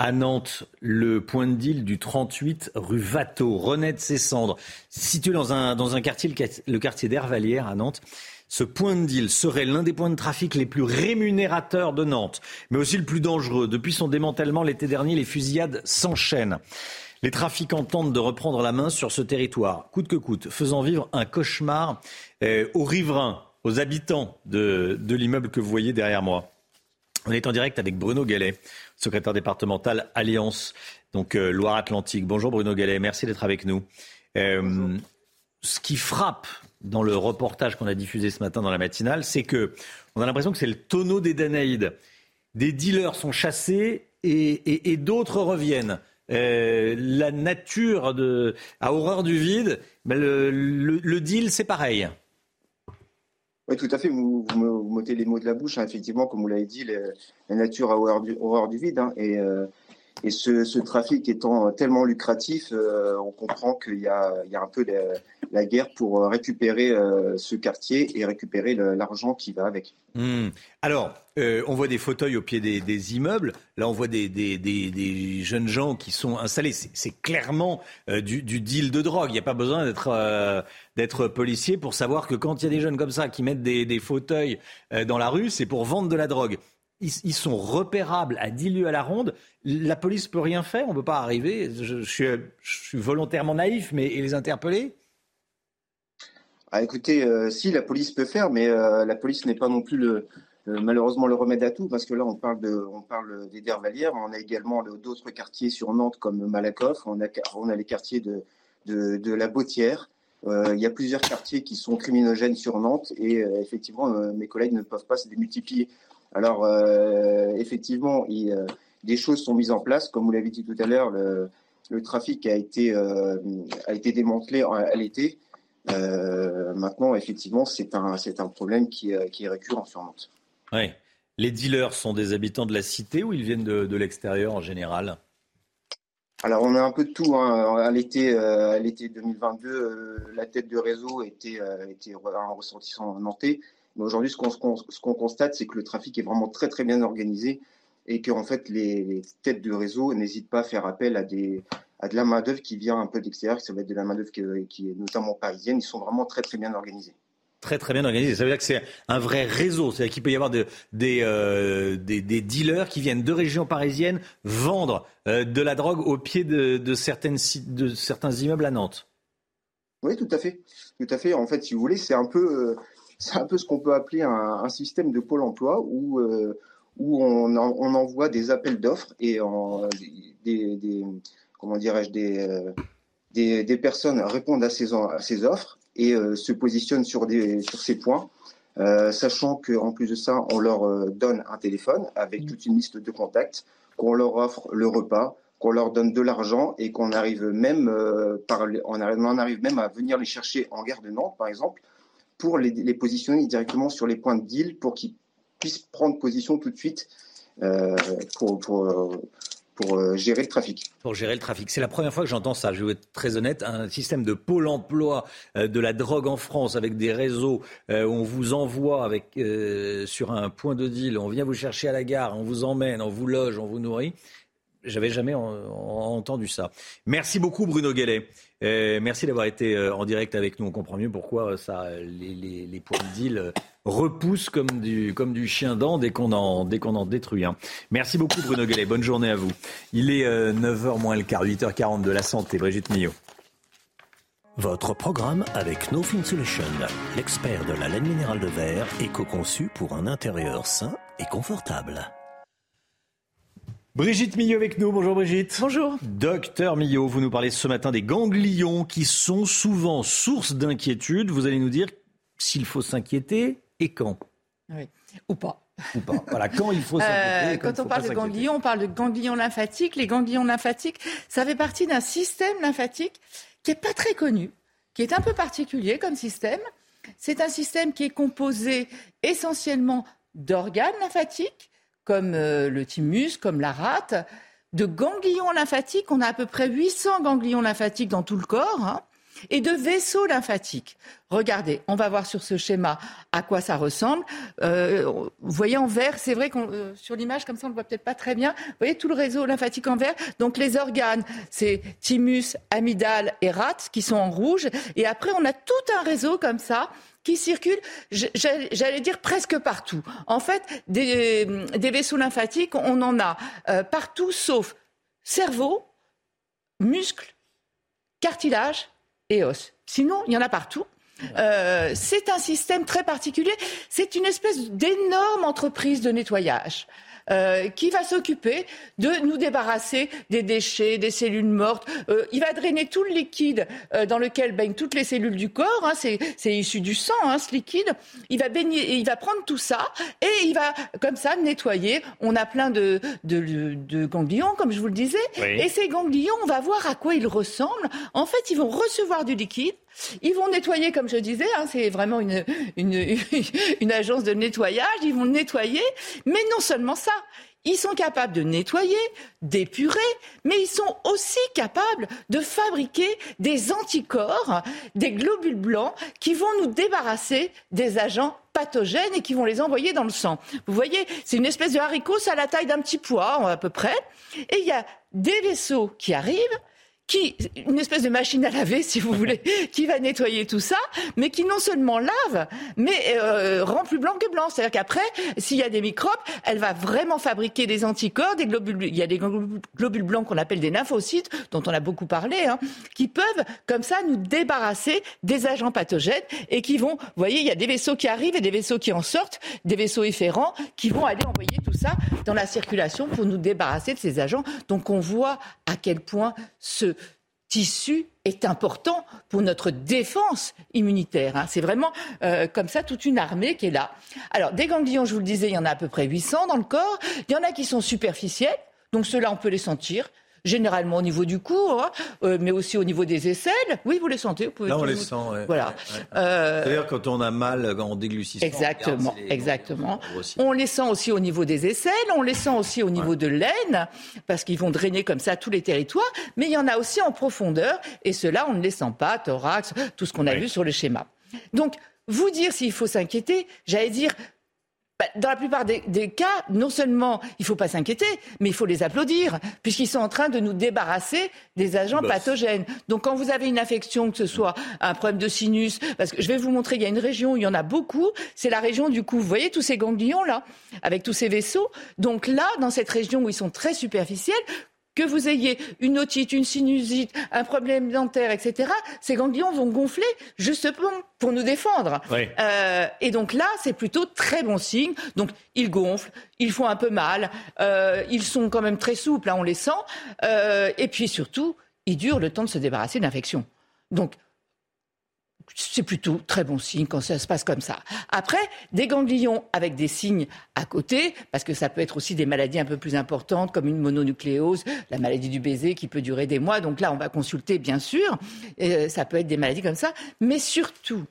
À Nantes, le point de deal du 38 rue Watteau renaît de ses cendres. Situé dans un, quartier, le quartier d'Hervalière à Nantes, ce point de deal serait l'un des points de trafic les plus rémunérateurs de Nantes, mais aussi le plus dangereux. Depuis son démantèlement l'été dernier, les fusillades s'enchaînent. Les trafiquants tentent de reprendre la main sur ce territoire, coûte que coûte, faisant vivre un cauchemar euh, aux riverains, aux habitants de l'immeuble que vous voyez derrière moi. On est en direct avec Bruno Gallet secrétaire départemental Alliance, donc euh, Loire-Atlantique. Bonjour Bruno Gallet, merci d'être avec nous. Euh, ce qui frappe dans le reportage qu'on a diffusé ce matin dans la matinale, c'est que on a l'impression que c'est le tonneau des Danaïdes. Des dealers sont chassés et, d'autres reviennent. Euh, la nature de, a horreur du vide, mais le deal, c'est pareil. Oui, tout à fait. Vous, vous, vous, les mots de la bouche. Hein. Effectivement, comme vous l'avez dit, la nature a horreur du, horreur du vide. Hein. Et, euh, et ce, trafic étant tellement lucratif, euh, on comprend qu'il y, a un peu la, la guerre pour récupérer euh, ce quartier et récupérer l'argent qui va avec. Mmh. Alors, euh, on voit des fauteuils au pied des, immeubles. Là, on voit des, jeunes gens qui sont installés. C'est clairement euh, du, du, deal de drogue. Il n'y a pas besoin d'être policier pour savoir que quand il y a des jeunes comme ça qui mettent des, fauteuils dans la rue, c'est pour vendre de la drogue ils, sont repérables à 10 lieues à la ronde. La police peut rien faire, on ne peut pas arriver. Je, suis, volontairement naïf, mais et les interpeller? Ah, Écoutez, euh, si la police peut faire, mais euh, la police n'est pas non plus le, malheureusement le remède à tout, parce que là on parle de, on parle des Dervalières, on a également d'autres quartiers sur Nantes comme Malakoff, on a, les quartiers de, de, de la Bautière. Euh, il y a plusieurs quartiers qui sont criminogènes sur Nantes et effectivement mes collègues ne peuvent pas se démultiplier. Alors, euh, effectivement, il, des choses sont mises en place. Comme vous l'avez dit tout à l'heure, le, trafic a été, euh, a été démantelé à l'été. Euh, maintenant, effectivement, c'est un, c'est un problème qui, qui est récurrent sur Nantes. Oui. Les dealers sont des habitants de la cité ou ils viennent de, de l'extérieur en général? Alors on a un peu de tout. Hein. À l'été, à l'été 2022, la tête de réseau était, était un ressentissant nantais. Mais aujourd'hui, ce qu'on constate, c'est que le trafic est vraiment très très bien organisé et que en fait les, têtes de réseau n'hésitent pas à faire appel à des à de la main d'œuvre qui vient un peu d'extérieur, ça va être de la main d'œuvre qui, est notamment parisienne. Ils sont vraiment très très bien organisés. Très très bien organisé. Ça veut dire que c'est un vrai réseau. C'est-à-dire qu'il peut y avoir de, des, euh, des, des, dealers qui viennent de régions parisiennes vendre euh, de la drogue au pied de, de, certaines, de certains immeubles à Nantes. Oui, tout à fait. Tout à fait. En fait, si vous voulez, c'est un peu. Euh, c'est un peu ce qu'on peut appeler un, système de pôle emploi où, euh, où on, envoie des appels d'offres et des, comment dirais-je, euh, des, des, personnes répondent à ces, à ces offres et euh, se positionnent sur, des, sur ces points. sachant qu'en plus de ça, on leur donne un téléphone avec mmh. toute une liste de contacts, qu'on leur offre le repas, qu'on leur donne de l'argent et qu'on arrive même par, on arrive, même à venir les chercher en gare de Nantes, par exemple, pour les, positionner directement sur les points de deal pour qu'ils puissent prendre position tout de suite pour, pour, pour euh, gérer le trafic. Pour gérer le trafic. C'est la première fois que j'entends ça, je vais être très honnête. Un système de pôle emploi euh, de la drogue en France avec des réseaux euh, où on vous envoie avec, sur un point de deal, on vient vous chercher à la gare, on vous emmène, on vous loge, on vous nourrit. J'avais jamais entendu ça. Merci beaucoup Bruno Guellet. merci d'avoir été en direct avec nous. On comprend mieux pourquoi ça, les, les points de deal repousse comme du, comme du chien dent dès qu'on en, dès en détruit un. Merci beaucoup Bruno Guelet, bonne journée à vous. Il est 9h euh, moins le quart, 8h40 de la santé, Brigitte Millot. Votre programme avec No Fin Solution, l'expert de la laine minérale de verre, éco-conçu pour un intérieur sain et confortable. Brigitte Millot avec nous. Bonjour Brigitte. Bonjour. Docteur Millot, vous nous parlez ce matin des ganglions qui sont souvent source d'inquiétude. Vous allez nous dire s'il faut s'inquiéter et quand Oui, ou pas. Ou pas. Voilà, quand il faut s'inquiéter. Euh, quand, on parle de ganglions, on parle de ganglions lymphatiques. Les ganglions lymphatiques, ça fait partie d'un système lymphatique qui n'est pas très connu, qui est un peu particulier comme système. C'est un système qui est composé essentiellement d'organes lymphatiques, comme euh, le thymus, comme la rate, de ganglions lymphatiques. On a à peu près 800 ganglions lymphatiques dans tout le corps. Hein et de vaisseaux lymphatiques. Regardez, on va voir sur ce schéma à quoi ça ressemble. Euh, vous voyez en vert, c'est vrai qu'on euh, sur l'image comme ça on le voit peut-être pas très bien. Vous voyez tout le réseau lymphatique en vert? Donc les organes, c'est thymus, amygdale et rate qui sont en rouge. Et après on a tout un réseau comme ça qui circule, j'allais dire presque partout. En fait, des, vaisseaux lymphatiques, on en a euh, partout sauf cerveau, muscles, cartilage et os. Sinon, il y en a partout. Euh, c'est un système très particulier. C'est une espèce d'énorme entreprise de nettoyage. Euh, qui va s'occuper de nous débarrasser des déchets, des cellules mortes. Euh, il va drainer tout le liquide euh, dans lequel baignent toutes les cellules du corps. Hein, c'est, issu du sang, hein, ce liquide. Il va baigner, il va prendre tout ça et il va comme ça nettoyer. On a plein de, de, ganglions, comme je vous le disais. Et ces ganglions, on va voir à quoi ils ressemblent. En fait, ils vont recevoir du liquide ils vont nettoyer, comme je disais, hein, c'est vraiment une, une, agence de nettoyage. Ils vont nettoyer, mais non seulement ça. Ils sont capables de nettoyer, d'épurer, mais ils sont aussi capables de fabriquer des anticorps, des globules blancs qui vont nous débarrasser des agents pathogènes et qui vont les envoyer dans le sang. Vous voyez, c'est une espèce de haricot, à la taille d'un petit pois à peu près. Et il y a des vaisseaux qui arrivent, qui, une espèce de machine à laver, si vous voulez, qui va nettoyer tout ça, mais qui non seulement lave, mais euh, rend plus blanc que blanc. C'est-à-dire qu'après, s'il y a des microbes, elle va vraiment fabriquer des anticorps, des globules. Il y a des globules blancs qu'on appelle des lymphocytes, dont on a beaucoup parlé, hein, qui peuvent comme ça nous débarrasser des agents pathogènes et qui vont, vous voyez, il y a des vaisseaux qui arrivent et des vaisseaux qui en sortent, des vaisseaux efférents qui vont aller envoyer tout ça dans la circulation pour nous débarrasser de ces agents. Donc on voit à quel point ce tissu est important pour notre défense immunitaire. Hein. C'est vraiment euh, comme ça toute une armée qui est là. Alors, des ganglions, je vous le disais, il y en a à peu près 800 dans le corps. Il y en a qui sont superficiels, donc ceux-là, on peut les sentir généralement au niveau du cou, hein, euh, mais aussi au niveau des aisselles. Oui, vous les sentez vous pouvez Là, on les sent. Voilà. Euh, C'est-à-dire quand on a mal en déglucissement. Exactement, exactement. On les sent aussi au niveau des aisselles, on les sent aussi au niveau de l'aine, parce qu'ils vont drainer comme ça tous les territoires, mais il y en a aussi en profondeur, et ceux-là, on ne les sent pas, thorax, tout ce qu'on a vu sur le schéma. Donc, vous dire s'il faut s'inquiéter, j'allais dire, bah, dans la plupart des, cas, non seulement il ne faut pas s'inquiéter, mais il faut les applaudir, puisqu'ils sont en train de nous débarrasser des agents pathogènes. Donc quand vous avez une infection, que ce soit un problème de sinus, parce que je vais vous montrer, il y a une région où il y en a beaucoup, c'est la région du cou. Vous voyez tous ces ganglions là, avec tous ces vaisseaux. Donc là, dans cette région où ils sont très superficiels, que vous ayez une otite, une sinusite, un problème dentaire, etc., ces ganglions vont gonfler justement pour nous défendre. Euh, et donc là, c'est plutôt très bon signe. Donc ils gonflent, ils font un peu mal, euh, ils sont quand même très souples, hein, on les sent. Euh, et puis surtout, ils durent le temps de se débarrasser de l'infection. Donc c'est plutôt très bon signe quand ça se passe comme ça. Après, des ganglions avec des signes à côté, parce que ça peut être aussi des maladies un peu plus importantes, comme une mononucléose, la maladie du baiser qui peut durer des mois. Donc là, on va consulter, bien sûr. Et ça peut être des maladies comme ça. Mais surtout,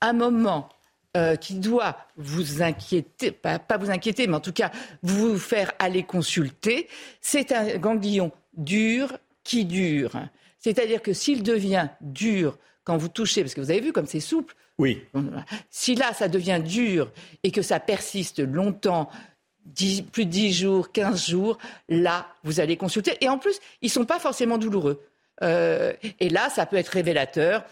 un moment euh, qui doit vous inquiéter, pas, vous inquiéter, mais en tout cas vous faire aller consulter, c'est un ganglion dur qui dure. C'est-à-dire que s'il devient dur quand vous touchez, parce que vous avez vu comme c'est souple. Oui. Si là, ça devient dur et que ça persiste longtemps, plus de 10 jours, 15 jours, là, vous allez consulter. Et en plus, ils ne sont pas forcément douloureux. Euh, et là, ça peut être révélateur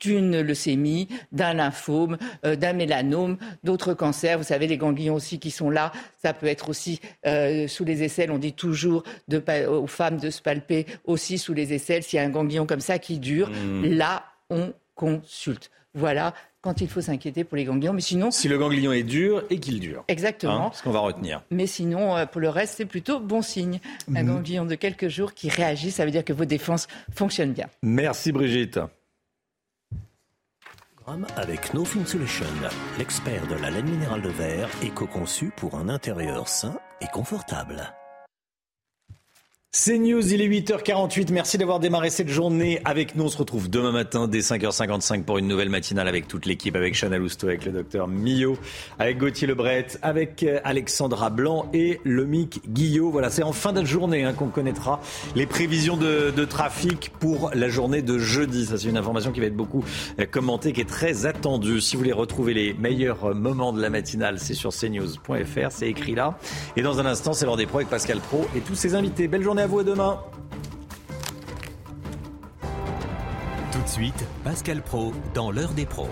d'une leucémie, d'un lymphome, euh, d'un mélanome, d'autres cancers. Vous savez, les ganglions aussi qui sont là, ça peut être aussi euh, sous les aisselles. On dit toujours aux femmes de se palper aussi sous les aisselles. S'il y a un ganglion comme ça qui dure, mmh. là, on consulte. Voilà quand il faut s'inquiéter pour les ganglions. Mais sinon. Si le ganglion est dur et qu'il dure. Exactement. Hein, ce qu'on va retenir. Mais sinon, euh, pour le reste, c'est plutôt bon signe. Un mhm. ganglion de quelques jours qui réagit, ça veut dire que vos défenses fonctionnent bien. Merci Brigitte. Avec No Fin Solution, l'expert de la laine minérale de verre, éco-conçu pour un intérieur sain et confortable. C'est News, il est 8h48. Merci d'avoir démarré cette journée avec nous. On se retrouve demain matin dès 5h55 pour une nouvelle matinale avec toute l'équipe, avec Chana Lousteau, avec le docteur Millot, avec Gauthier Lebret, avec euh, Alexandra Blanc et Lomic Guillot. Voilà, c'est en fin de journée hein, qu'on connaîtra les prévisions de, trafic pour la journée de jeudi. Ça, c'est une information qui va être beaucoup euh, commentée, qui est très attendue. Si vous voulez retrouver les meilleurs euh, moments de la matinale, c'est sur cnews.fr, c'est écrit là. Et dans un instant, c'est l'heure des pros avec Pascal Pro et tous ses invités. Belle journée à vous demain. Tout de suite, Pascal Pro dans l'heure des pros.